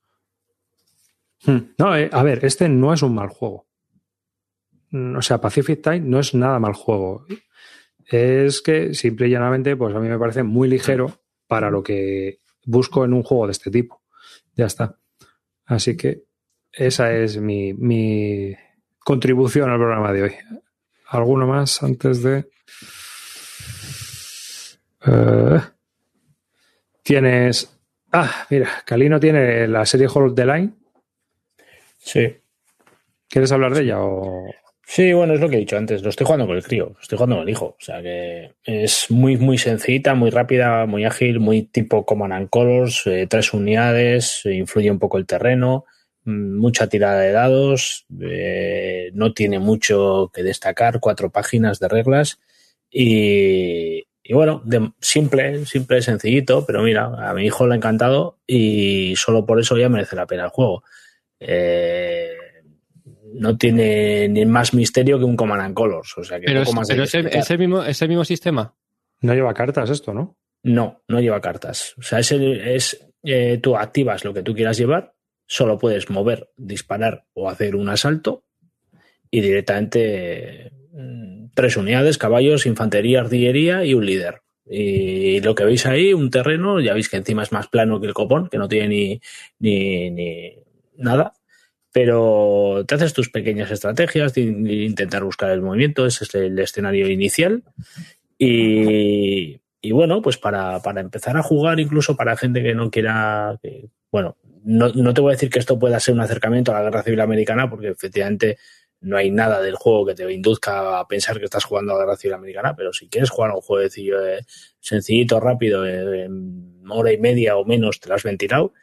Hmm. No, eh, a ver, este no es un mal juego. O sea, Pacific Time no es nada mal juego. Es que simple y llanamente, pues a mí me parece muy ligero para lo que busco en un juego de este tipo. Ya está. Así que esa es mi, contribución al programa de hoy. ¿Alguno más antes de...? Eh, tienes... Ah, mira, Calino tiene la serie Hold the Line. Sí. ¿Quieres hablar de ella o...? Sí, bueno, es lo que he dicho antes. Lo estoy jugando con el crío, estoy jugando con el hijo. O sea que es muy, muy sencillita, muy rápida, muy ágil, muy tipo Command and Colors, eh, tres unidades, influye un poco el terreno, mm, mucha tirada de dados, eh, no tiene mucho que destacar, cuatro páginas de reglas y, bueno, de, simple, simple, sencillito, pero mira, a mi hijo le ha encantado y solo por eso ya merece la pena el juego. Eh, no tiene ni más misterio que un Command and Colors. O sea que pero, es, el, mismo, es el mismo sistema. No lleva cartas esto, ¿no? No, no lleva cartas. O sea, es, es eh, tú activas lo que tú quieras llevar, solo puedes mover, disparar o hacer un asalto y directamente mm, tres unidades, caballos, infantería, artillería y un líder. Y lo que veis ahí, un terreno, ya veis que encima es más plano que el copón, que no tiene ni, ni, ni nada pero te haces tus pequeñas estrategias de, intentar buscar el movimiento, ese es el escenario inicial. Y, bueno, pues para, empezar a jugar, incluso para gente que no quiera, bueno, no, no, te voy a decir que esto pueda ser un acercamiento a la guerra civil americana, porque efectivamente no hay nada del juego que te induzca a pensar que estás jugando a la guerra civil americana, pero si quieres jugar a un juego de, sencillito, rápido, en hora y media o menos te lo has ventilado,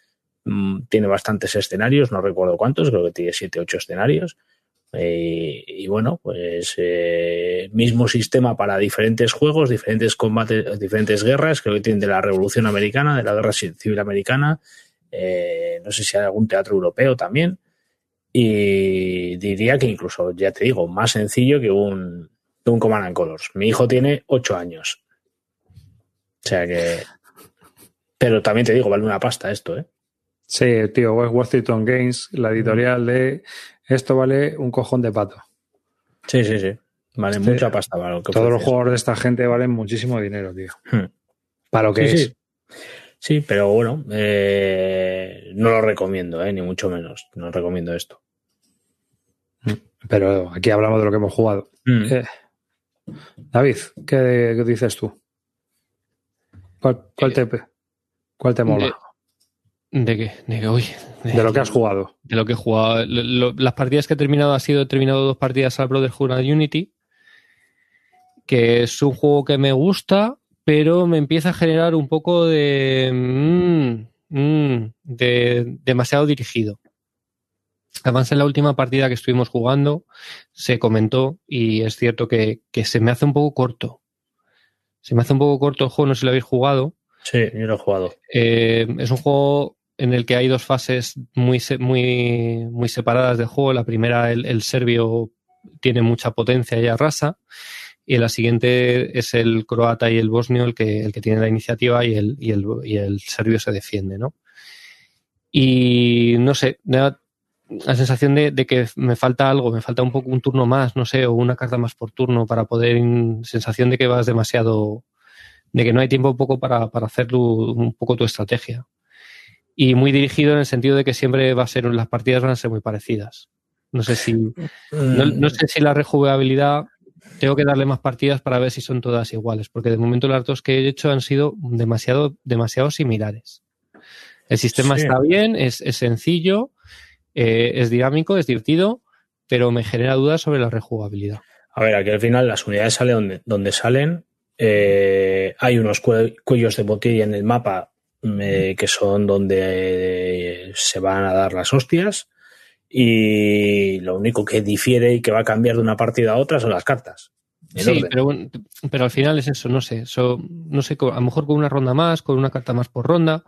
Mm, tiene bastantes escenarios, no recuerdo cuántos, creo que tiene 7, 8 escenarios. Eh, y bueno, pues eh, mismo sistema para diferentes juegos, diferentes combates, diferentes guerras, creo que tiene de la Revolución Americana, de la Guerra Civil Americana, eh, no sé si hay algún teatro europeo también. Y diría que incluso, ya te digo, más sencillo que un, un Command and Colors. Mi hijo tiene 8 años. O sea que. Pero también te digo, vale una pasta esto, ¿eh? Sí, tío, Washington Games, la editorial de esto vale un cojón de pato. Sí, sí, sí. Vale mucha pasta. todos los jugadores de esta gente valen muchísimo dinero, tío. Hmm. Para lo que es. Sí. pero bueno, eh, no lo recomiendo, eh, ni mucho menos. No recomiendo esto. Pero aquí hablamos de lo que hemos jugado. Hmm. Eh, David, ¿qué, dices tú? ¿Cuál, cuál te, cuál te mola? ¿De qué? De, de, lo que has jugado. De lo que he jugado. las partidas que he terminado ha sido he terminado dos partidas al Brotherhood and Unity, que es un juego que me gusta, pero me empieza a generar un poco de, mm, mm, de demasiado dirigido. Además, en la última partida que estuvimos jugando, se comentó, y es cierto que, que se me hace un poco corto. Se me hace un poco corto el juego, no sé si lo habéis jugado. Sí, yo lo he jugado. Eh, es un juego en el que hay dos fases muy, muy, muy separadas de juego. La primera, el, serbio tiene mucha potencia y arrasa. Y la siguiente es el croata y el bosnio el que, el que tiene la iniciativa y el, y el, y el serbio se defiende, ¿no? Y no sé, la sensación de, que me falta algo, me falta un poco un turno más, no sé, o una carta más por turno para poder, sensación de que vas demasiado, de que no hay tiempo un poco para, para hacer un poco tu estrategia y muy dirigido en el sentido de que siempre va a ser, las partidas van a ser muy parecidas. No sé si, no, sé si la rejugabilidad tengo que darle más partidas para ver si son todas iguales, porque de momento las dos que he hecho han sido demasiado, demasiado similares. El sistema está bien, es, sencillo, eh, es dinámico, es divertido, pero me genera dudas sobre la rejugabilidad. A ver, aquí al final las unidades salen donde, donde salen. Eh, hay unos cuellos de botella en el mapa eh, que son donde se van a dar las hostias. Y lo único que difiere y que va a cambiar de una partida a otra son las cartas. Sí, pero, pero al final es eso, no sé. Eso, no sé, a lo mejor con una ronda más, con una carta más por ronda.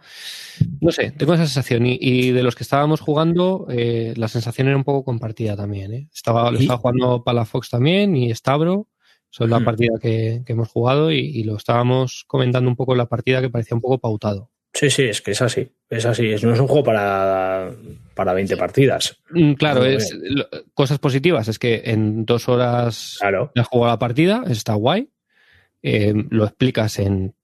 No sé, tengo esa sensación. Y, de los que estábamos jugando, eh, la sensación era un poco compartida también. ¿eh? Estaba, lo estaba jugando Palafox también y Stabro. Son la partida que, hemos jugado y, y, lo estábamos comentando un poco en la partida que parecía un poco pautado. Sí, sí, es que es así. Es así. No es un juego para, para 20 partidas. Mm, claro, es, cosas positivas. Es que en dos horas claro. has jugado la partida, está guay. Eh, lo explicas en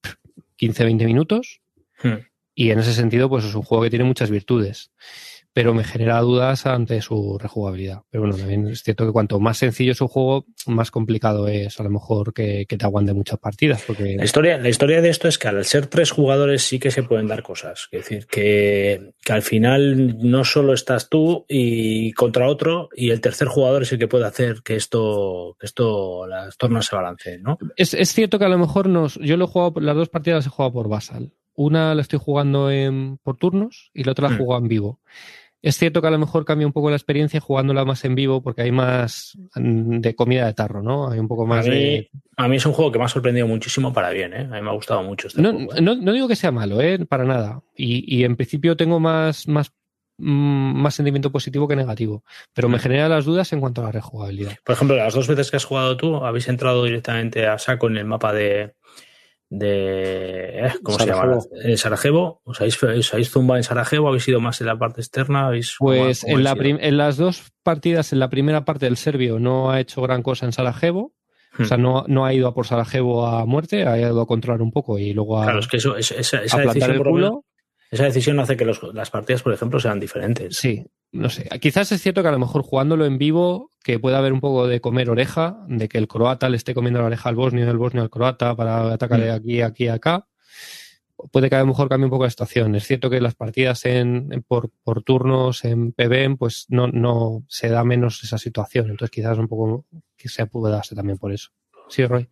15, 20 minutos. Hmm. Y en ese sentido, pues es un juego que tiene muchas virtudes pero me genera dudas ante su rejugabilidad. Pero bueno, también es cierto que cuanto más sencillo es un juego, más complicado es a lo mejor que, te aguante muchas partidas. Porque... La, historia, la historia de esto es que al ser tres jugadores sí que se pueden dar cosas. Es decir, que, al final no solo estás tú y contra otro, y el tercer jugador es el que puede hacer que esto, que esto las tornas se balanceen, ¿no? Es, es cierto que a lo mejor nos, yo lo he jugado, las dos partidas las he jugado por Basal. Una la estoy jugando en, por turnos y la otra la mm. jugado en vivo. Es cierto que a lo mejor cambia un poco la experiencia jugándola más en vivo porque hay más de comida de tarro, ¿no? Hay un poco más a mí, de... A mí es un juego que me ha sorprendido muchísimo para bien, ¿eh? A mí me ha gustado mucho este no, juego, ¿eh? no, digo que sea malo, ¿eh? Para nada. Y, en principio tengo más, más, mm, más sentimiento positivo que negativo. Pero me mm. genera las dudas en cuanto a la rejugabilidad. Por ejemplo, las dos veces que has jugado tú, habéis entrado directamente a saco en el mapa de, de ¿eh? ¿cómo se llama? Sarajevo. ¿Os habéis, ¿Os zumbado en Sarajevo? ¿Habéis ido más en la parte externa? pues en, la en las dos partidas, en la primera parte del serbio no ha hecho gran cosa en Sarajevo. O sea, hmm. no, no ha ido a por Sarajevo a muerte, ha ido a controlar un poco y luego a. Claro, es que eso, esa, esa decisión, esa decisión hace que las partidas, por ejemplo, sean diferentes. Sí, no sé. Quizás es cierto que a lo mejor jugándolo en vivo, que pueda haber un poco de comer oreja, de que el croata le esté comiendo la oreja al bosnio y el bosnio al croata para atacarle mm. aquí, aquí, acá. Puede que a lo mejor cambie un poco la situación. Es cierto que las partidas en, por, por, turnos en PBM, pues no, no se da menos esa situación. Entonces quizás un poco que se puede darse también por eso. Sí, Roy.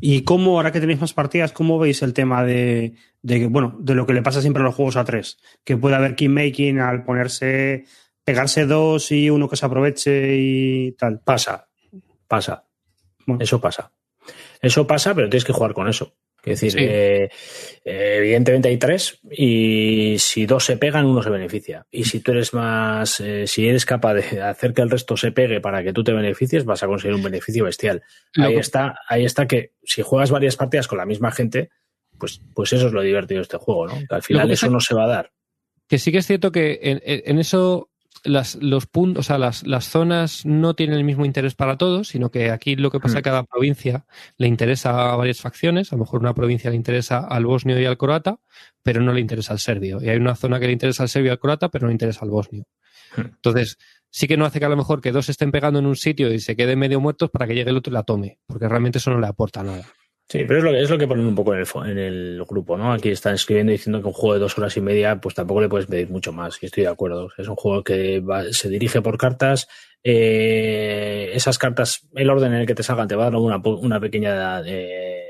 ¿Y cómo, ahora que tenéis más partidas, cómo veis el tema de, de, bueno, de lo que le pasa siempre a los juegos a tres? Que puede haber making al ponerse, pegarse dos y uno que se aproveche y tal. Pasa, pasa. Eso pasa. Eso pasa, pero tienes que jugar con eso. Es decir, eh, evidentemente hay tres y si dos se pegan, uno se beneficia. Y si tú eres más, eh, si eres capaz de hacer que el resto se pegue para que tú te beneficies, vas a conseguir un beneficio bestial. Ahí está, ahí está que si juegas varias partidas con la misma gente, pues, pues eso es lo divertido de este juego, ¿no? al final eso no se va a dar. Que sí que es cierto que en eso las, los puntos, o sea, las, las, zonas no tienen el mismo interés para todos, sino que aquí lo que pasa es que a cada provincia le interesa a varias facciones. A lo mejor una provincia le interesa al bosnio y al croata, pero no le interesa al serbio. Y hay una zona que le interesa al serbio y al croata, pero no le interesa al bosnio. Entonces, sí que no hace que a lo mejor que dos estén pegando en un sitio y se queden medio muertos para que llegue el otro y la tome, porque realmente eso no le aporta nada. Sí, pero es lo, que, es lo que ponen un poco en el, en el grupo, ¿no? Aquí están escribiendo diciendo que un juego de dos horas y media, pues tampoco le puedes pedir mucho más, y estoy de acuerdo. Es un juego que se dirige por cartas, eh, esas cartas, el orden en el que te salgan te va a dar una, una pequeña eh,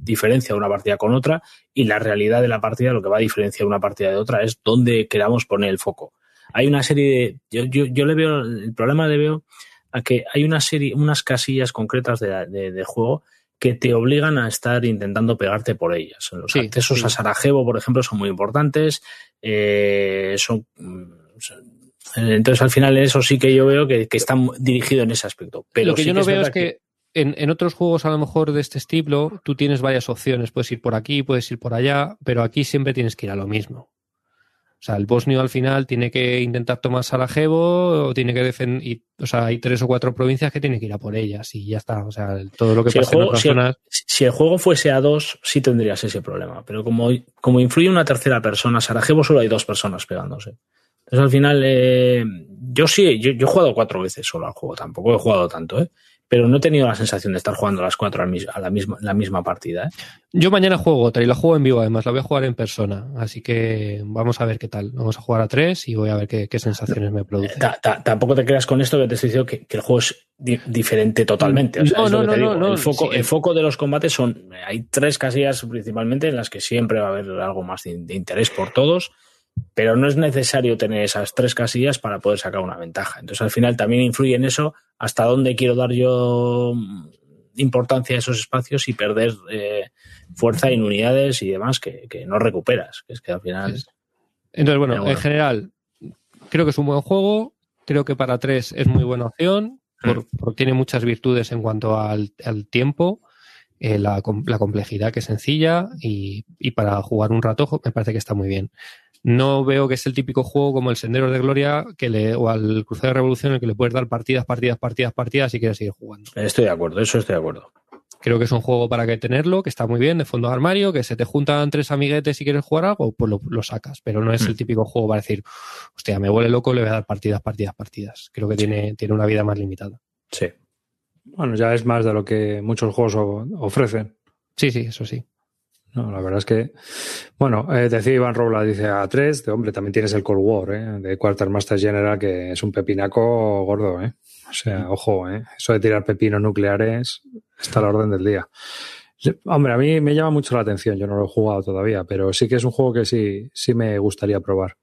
diferencia de una partida con otra, y la realidad de la partida, lo que va a diferenciar una partida de otra, es dónde queramos poner el foco. Hay una serie de. Yo, yo, yo le veo, el problema le veo a que hay una serie, unas casillas concretas de, de, de juego que te obligan a estar intentando pegarte por ellas. Los accesos a Sarajevo, por ejemplo, son muy importantes. Eh, son, mm, entonces, al final, eso sí que yo veo que, que está dirigido en ese aspecto. Pero Lo que yo no veo es que, en, en, otros juegos, a lo mejor de este estilo, tú tienes varias opciones. Puedes ir por aquí, puedes ir por allá, pero aquí siempre tienes que ir a lo mismo. O sea, el bosnio al final tiene que intentar tomar Sarajevo o tiene que defender. O sea, hay tres o cuatro provincias que tiene que ir a por ellas y ya está. O sea, todo lo que si pasa en otras si zonas. El, si el juego fuese a dos, sí tendrías ese problema. Pero como, como influye una tercera persona, Sarajevo solo hay dos personas pegándose. Entonces al final, eh, yo sí, yo, yo, he jugado cuatro veces solo al juego, tampoco he jugado tanto, ¿eh? Pero no he tenido la sensación de estar jugando a las cuatro a la misma, la misma partida. ¿eh? Yo mañana juego otra y la juego en vivo además, la voy a jugar en persona, así que vamos a ver qué tal. Vamos a jugar a tres y voy a ver qué, sensaciones me produce. tampoco te creas con esto que te estoy diciendo que, el juego es diferente totalmente. no, no, no, no, el, foco, el foco de los combates son, hay tres casillas principalmente en las que siempre va a haber algo más de interés por todos pero no es necesario tener esas tres casillas para poder sacar una ventaja. Entonces, al final también influye en eso hasta dónde quiero dar yo importancia a esos espacios y perder eh, fuerza en unidades y demás que, no recuperas. Que es que al final. Entonces, bueno, en general, creo que es un buen juego. Creo que para tres es muy buena opción. Porque tiene muchas virtudes en cuanto al, tiempo. Eh, la, complejidad que es sencilla y, y, para jugar un rato me parece que está muy bien no veo que es el típico juego como el Sendero de Gloria que le, o al Crucero de Revolución en el que le puedes dar partidas, partidas, partidas, partidas y quieres seguir jugando. Estoy de acuerdo, eso estoy de acuerdo. Creo que es un juego para que tenerlo, que está muy bien, de fondo de armario, que se te juntan tres amiguetes y quieres jugar algo, pues lo, sacas. Pero no es el mm. típico juego para decir, hostia, me vuelve loco, le voy a dar partidas, partidas, partidas. Creo que tiene, tiene una vida más limitada. Sí. Bueno, ya es más de lo que muchos juegos ofrecen. Sí, sí, eso sí. No, la verdad es que, bueno, eh, decía Iván Robla, dice a 3, de hombre, también tienes el Cold War, ¿eh? de Quartermaster General, que es un pepinaco gordo, ¿eh? O sea, ojo, ¿eh? Eso de tirar pepinos nucleares está a la orden del día. Hombre, a mí me llama mucho la atención, yo no lo he jugado todavía, pero sí que es un juego que sí, sí me gustaría probar.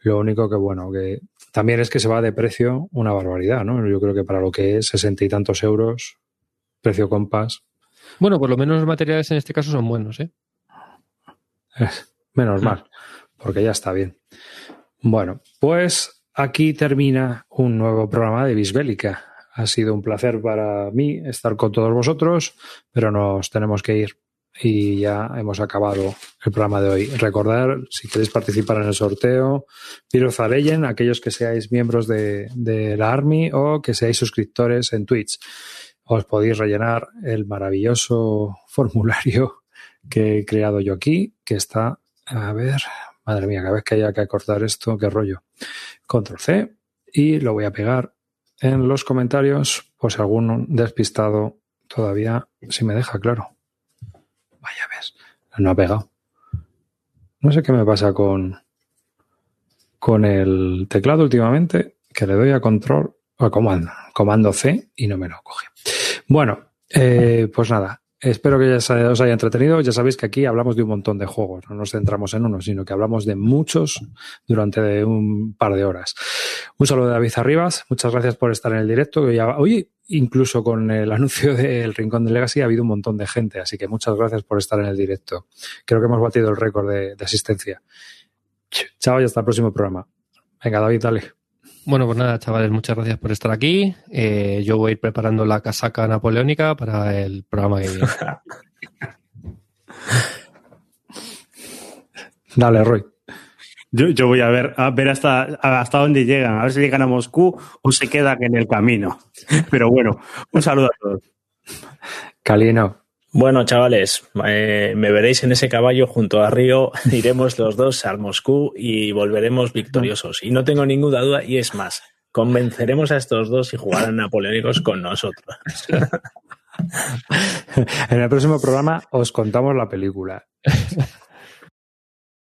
Lo único que, bueno, que también es que se va de precio una barbaridad, ¿no? Yo creo que para lo que es sesenta y tantos euros, precio compás. Bueno, por lo menos los materiales en este caso son buenos, ¿eh? Menos mal, porque ya está bien. Bueno, pues aquí termina un nuevo programa de Bisbélica. Ha sido un placer para mí estar con todos vosotros, pero nos tenemos que ir y ya hemos acabado el programa de hoy. Recordar, si queréis participar en el sorteo, piros a Legend, aquellos que seáis miembros de, de, la Army o que seáis suscriptores en Twitch. Os podéis rellenar el maravilloso formulario que he creado yo aquí, que está, a ver, madre mía, cada vez que haya que cortar esto, qué rollo. Control C y lo voy a pegar en los comentarios, pues algún despistado todavía, si me deja, claro. Vaya, ves, no ha pegado. No sé qué me pasa con, con el teclado últimamente, que le doy a control o comando, comando C y no me lo coge. Bueno, eh, pues nada, Espero que os haya entretenido. Ya sabéis que aquí hablamos de un montón de juegos, no nos centramos en uno, sino que hablamos de muchos durante un par de horas. Un saludo de David Arribas, muchas gracias por estar en el directo. Oye, incluso con el anuncio del Rincón de Legacy ha habido un montón de gente, así que muchas gracias por estar en el directo. Creo que hemos batido el récord de, de asistencia. Chao y hasta el próximo programa. Venga, David, dale. Bueno, pues nada, chavales, muchas gracias por estar aquí. Eh, yo voy a ir preparando la casaca napoleónica para el programa que viene. Dale, Roy. Yo, voy a ver, a ver hasta, hasta dónde llegan, a ver si llegan a Moscú o se quedan en el camino. Pero bueno, un saludo a todos. Calino. Bueno, chavales, eh, me veréis en ese caballo junto a Río, iremos los dos a Moscú y volveremos victoriosos. Y no tengo ninguna duda, y es más, convenceremos a estos dos y jugarán napoleónicos con nosotros. en el próximo programa os contamos la película.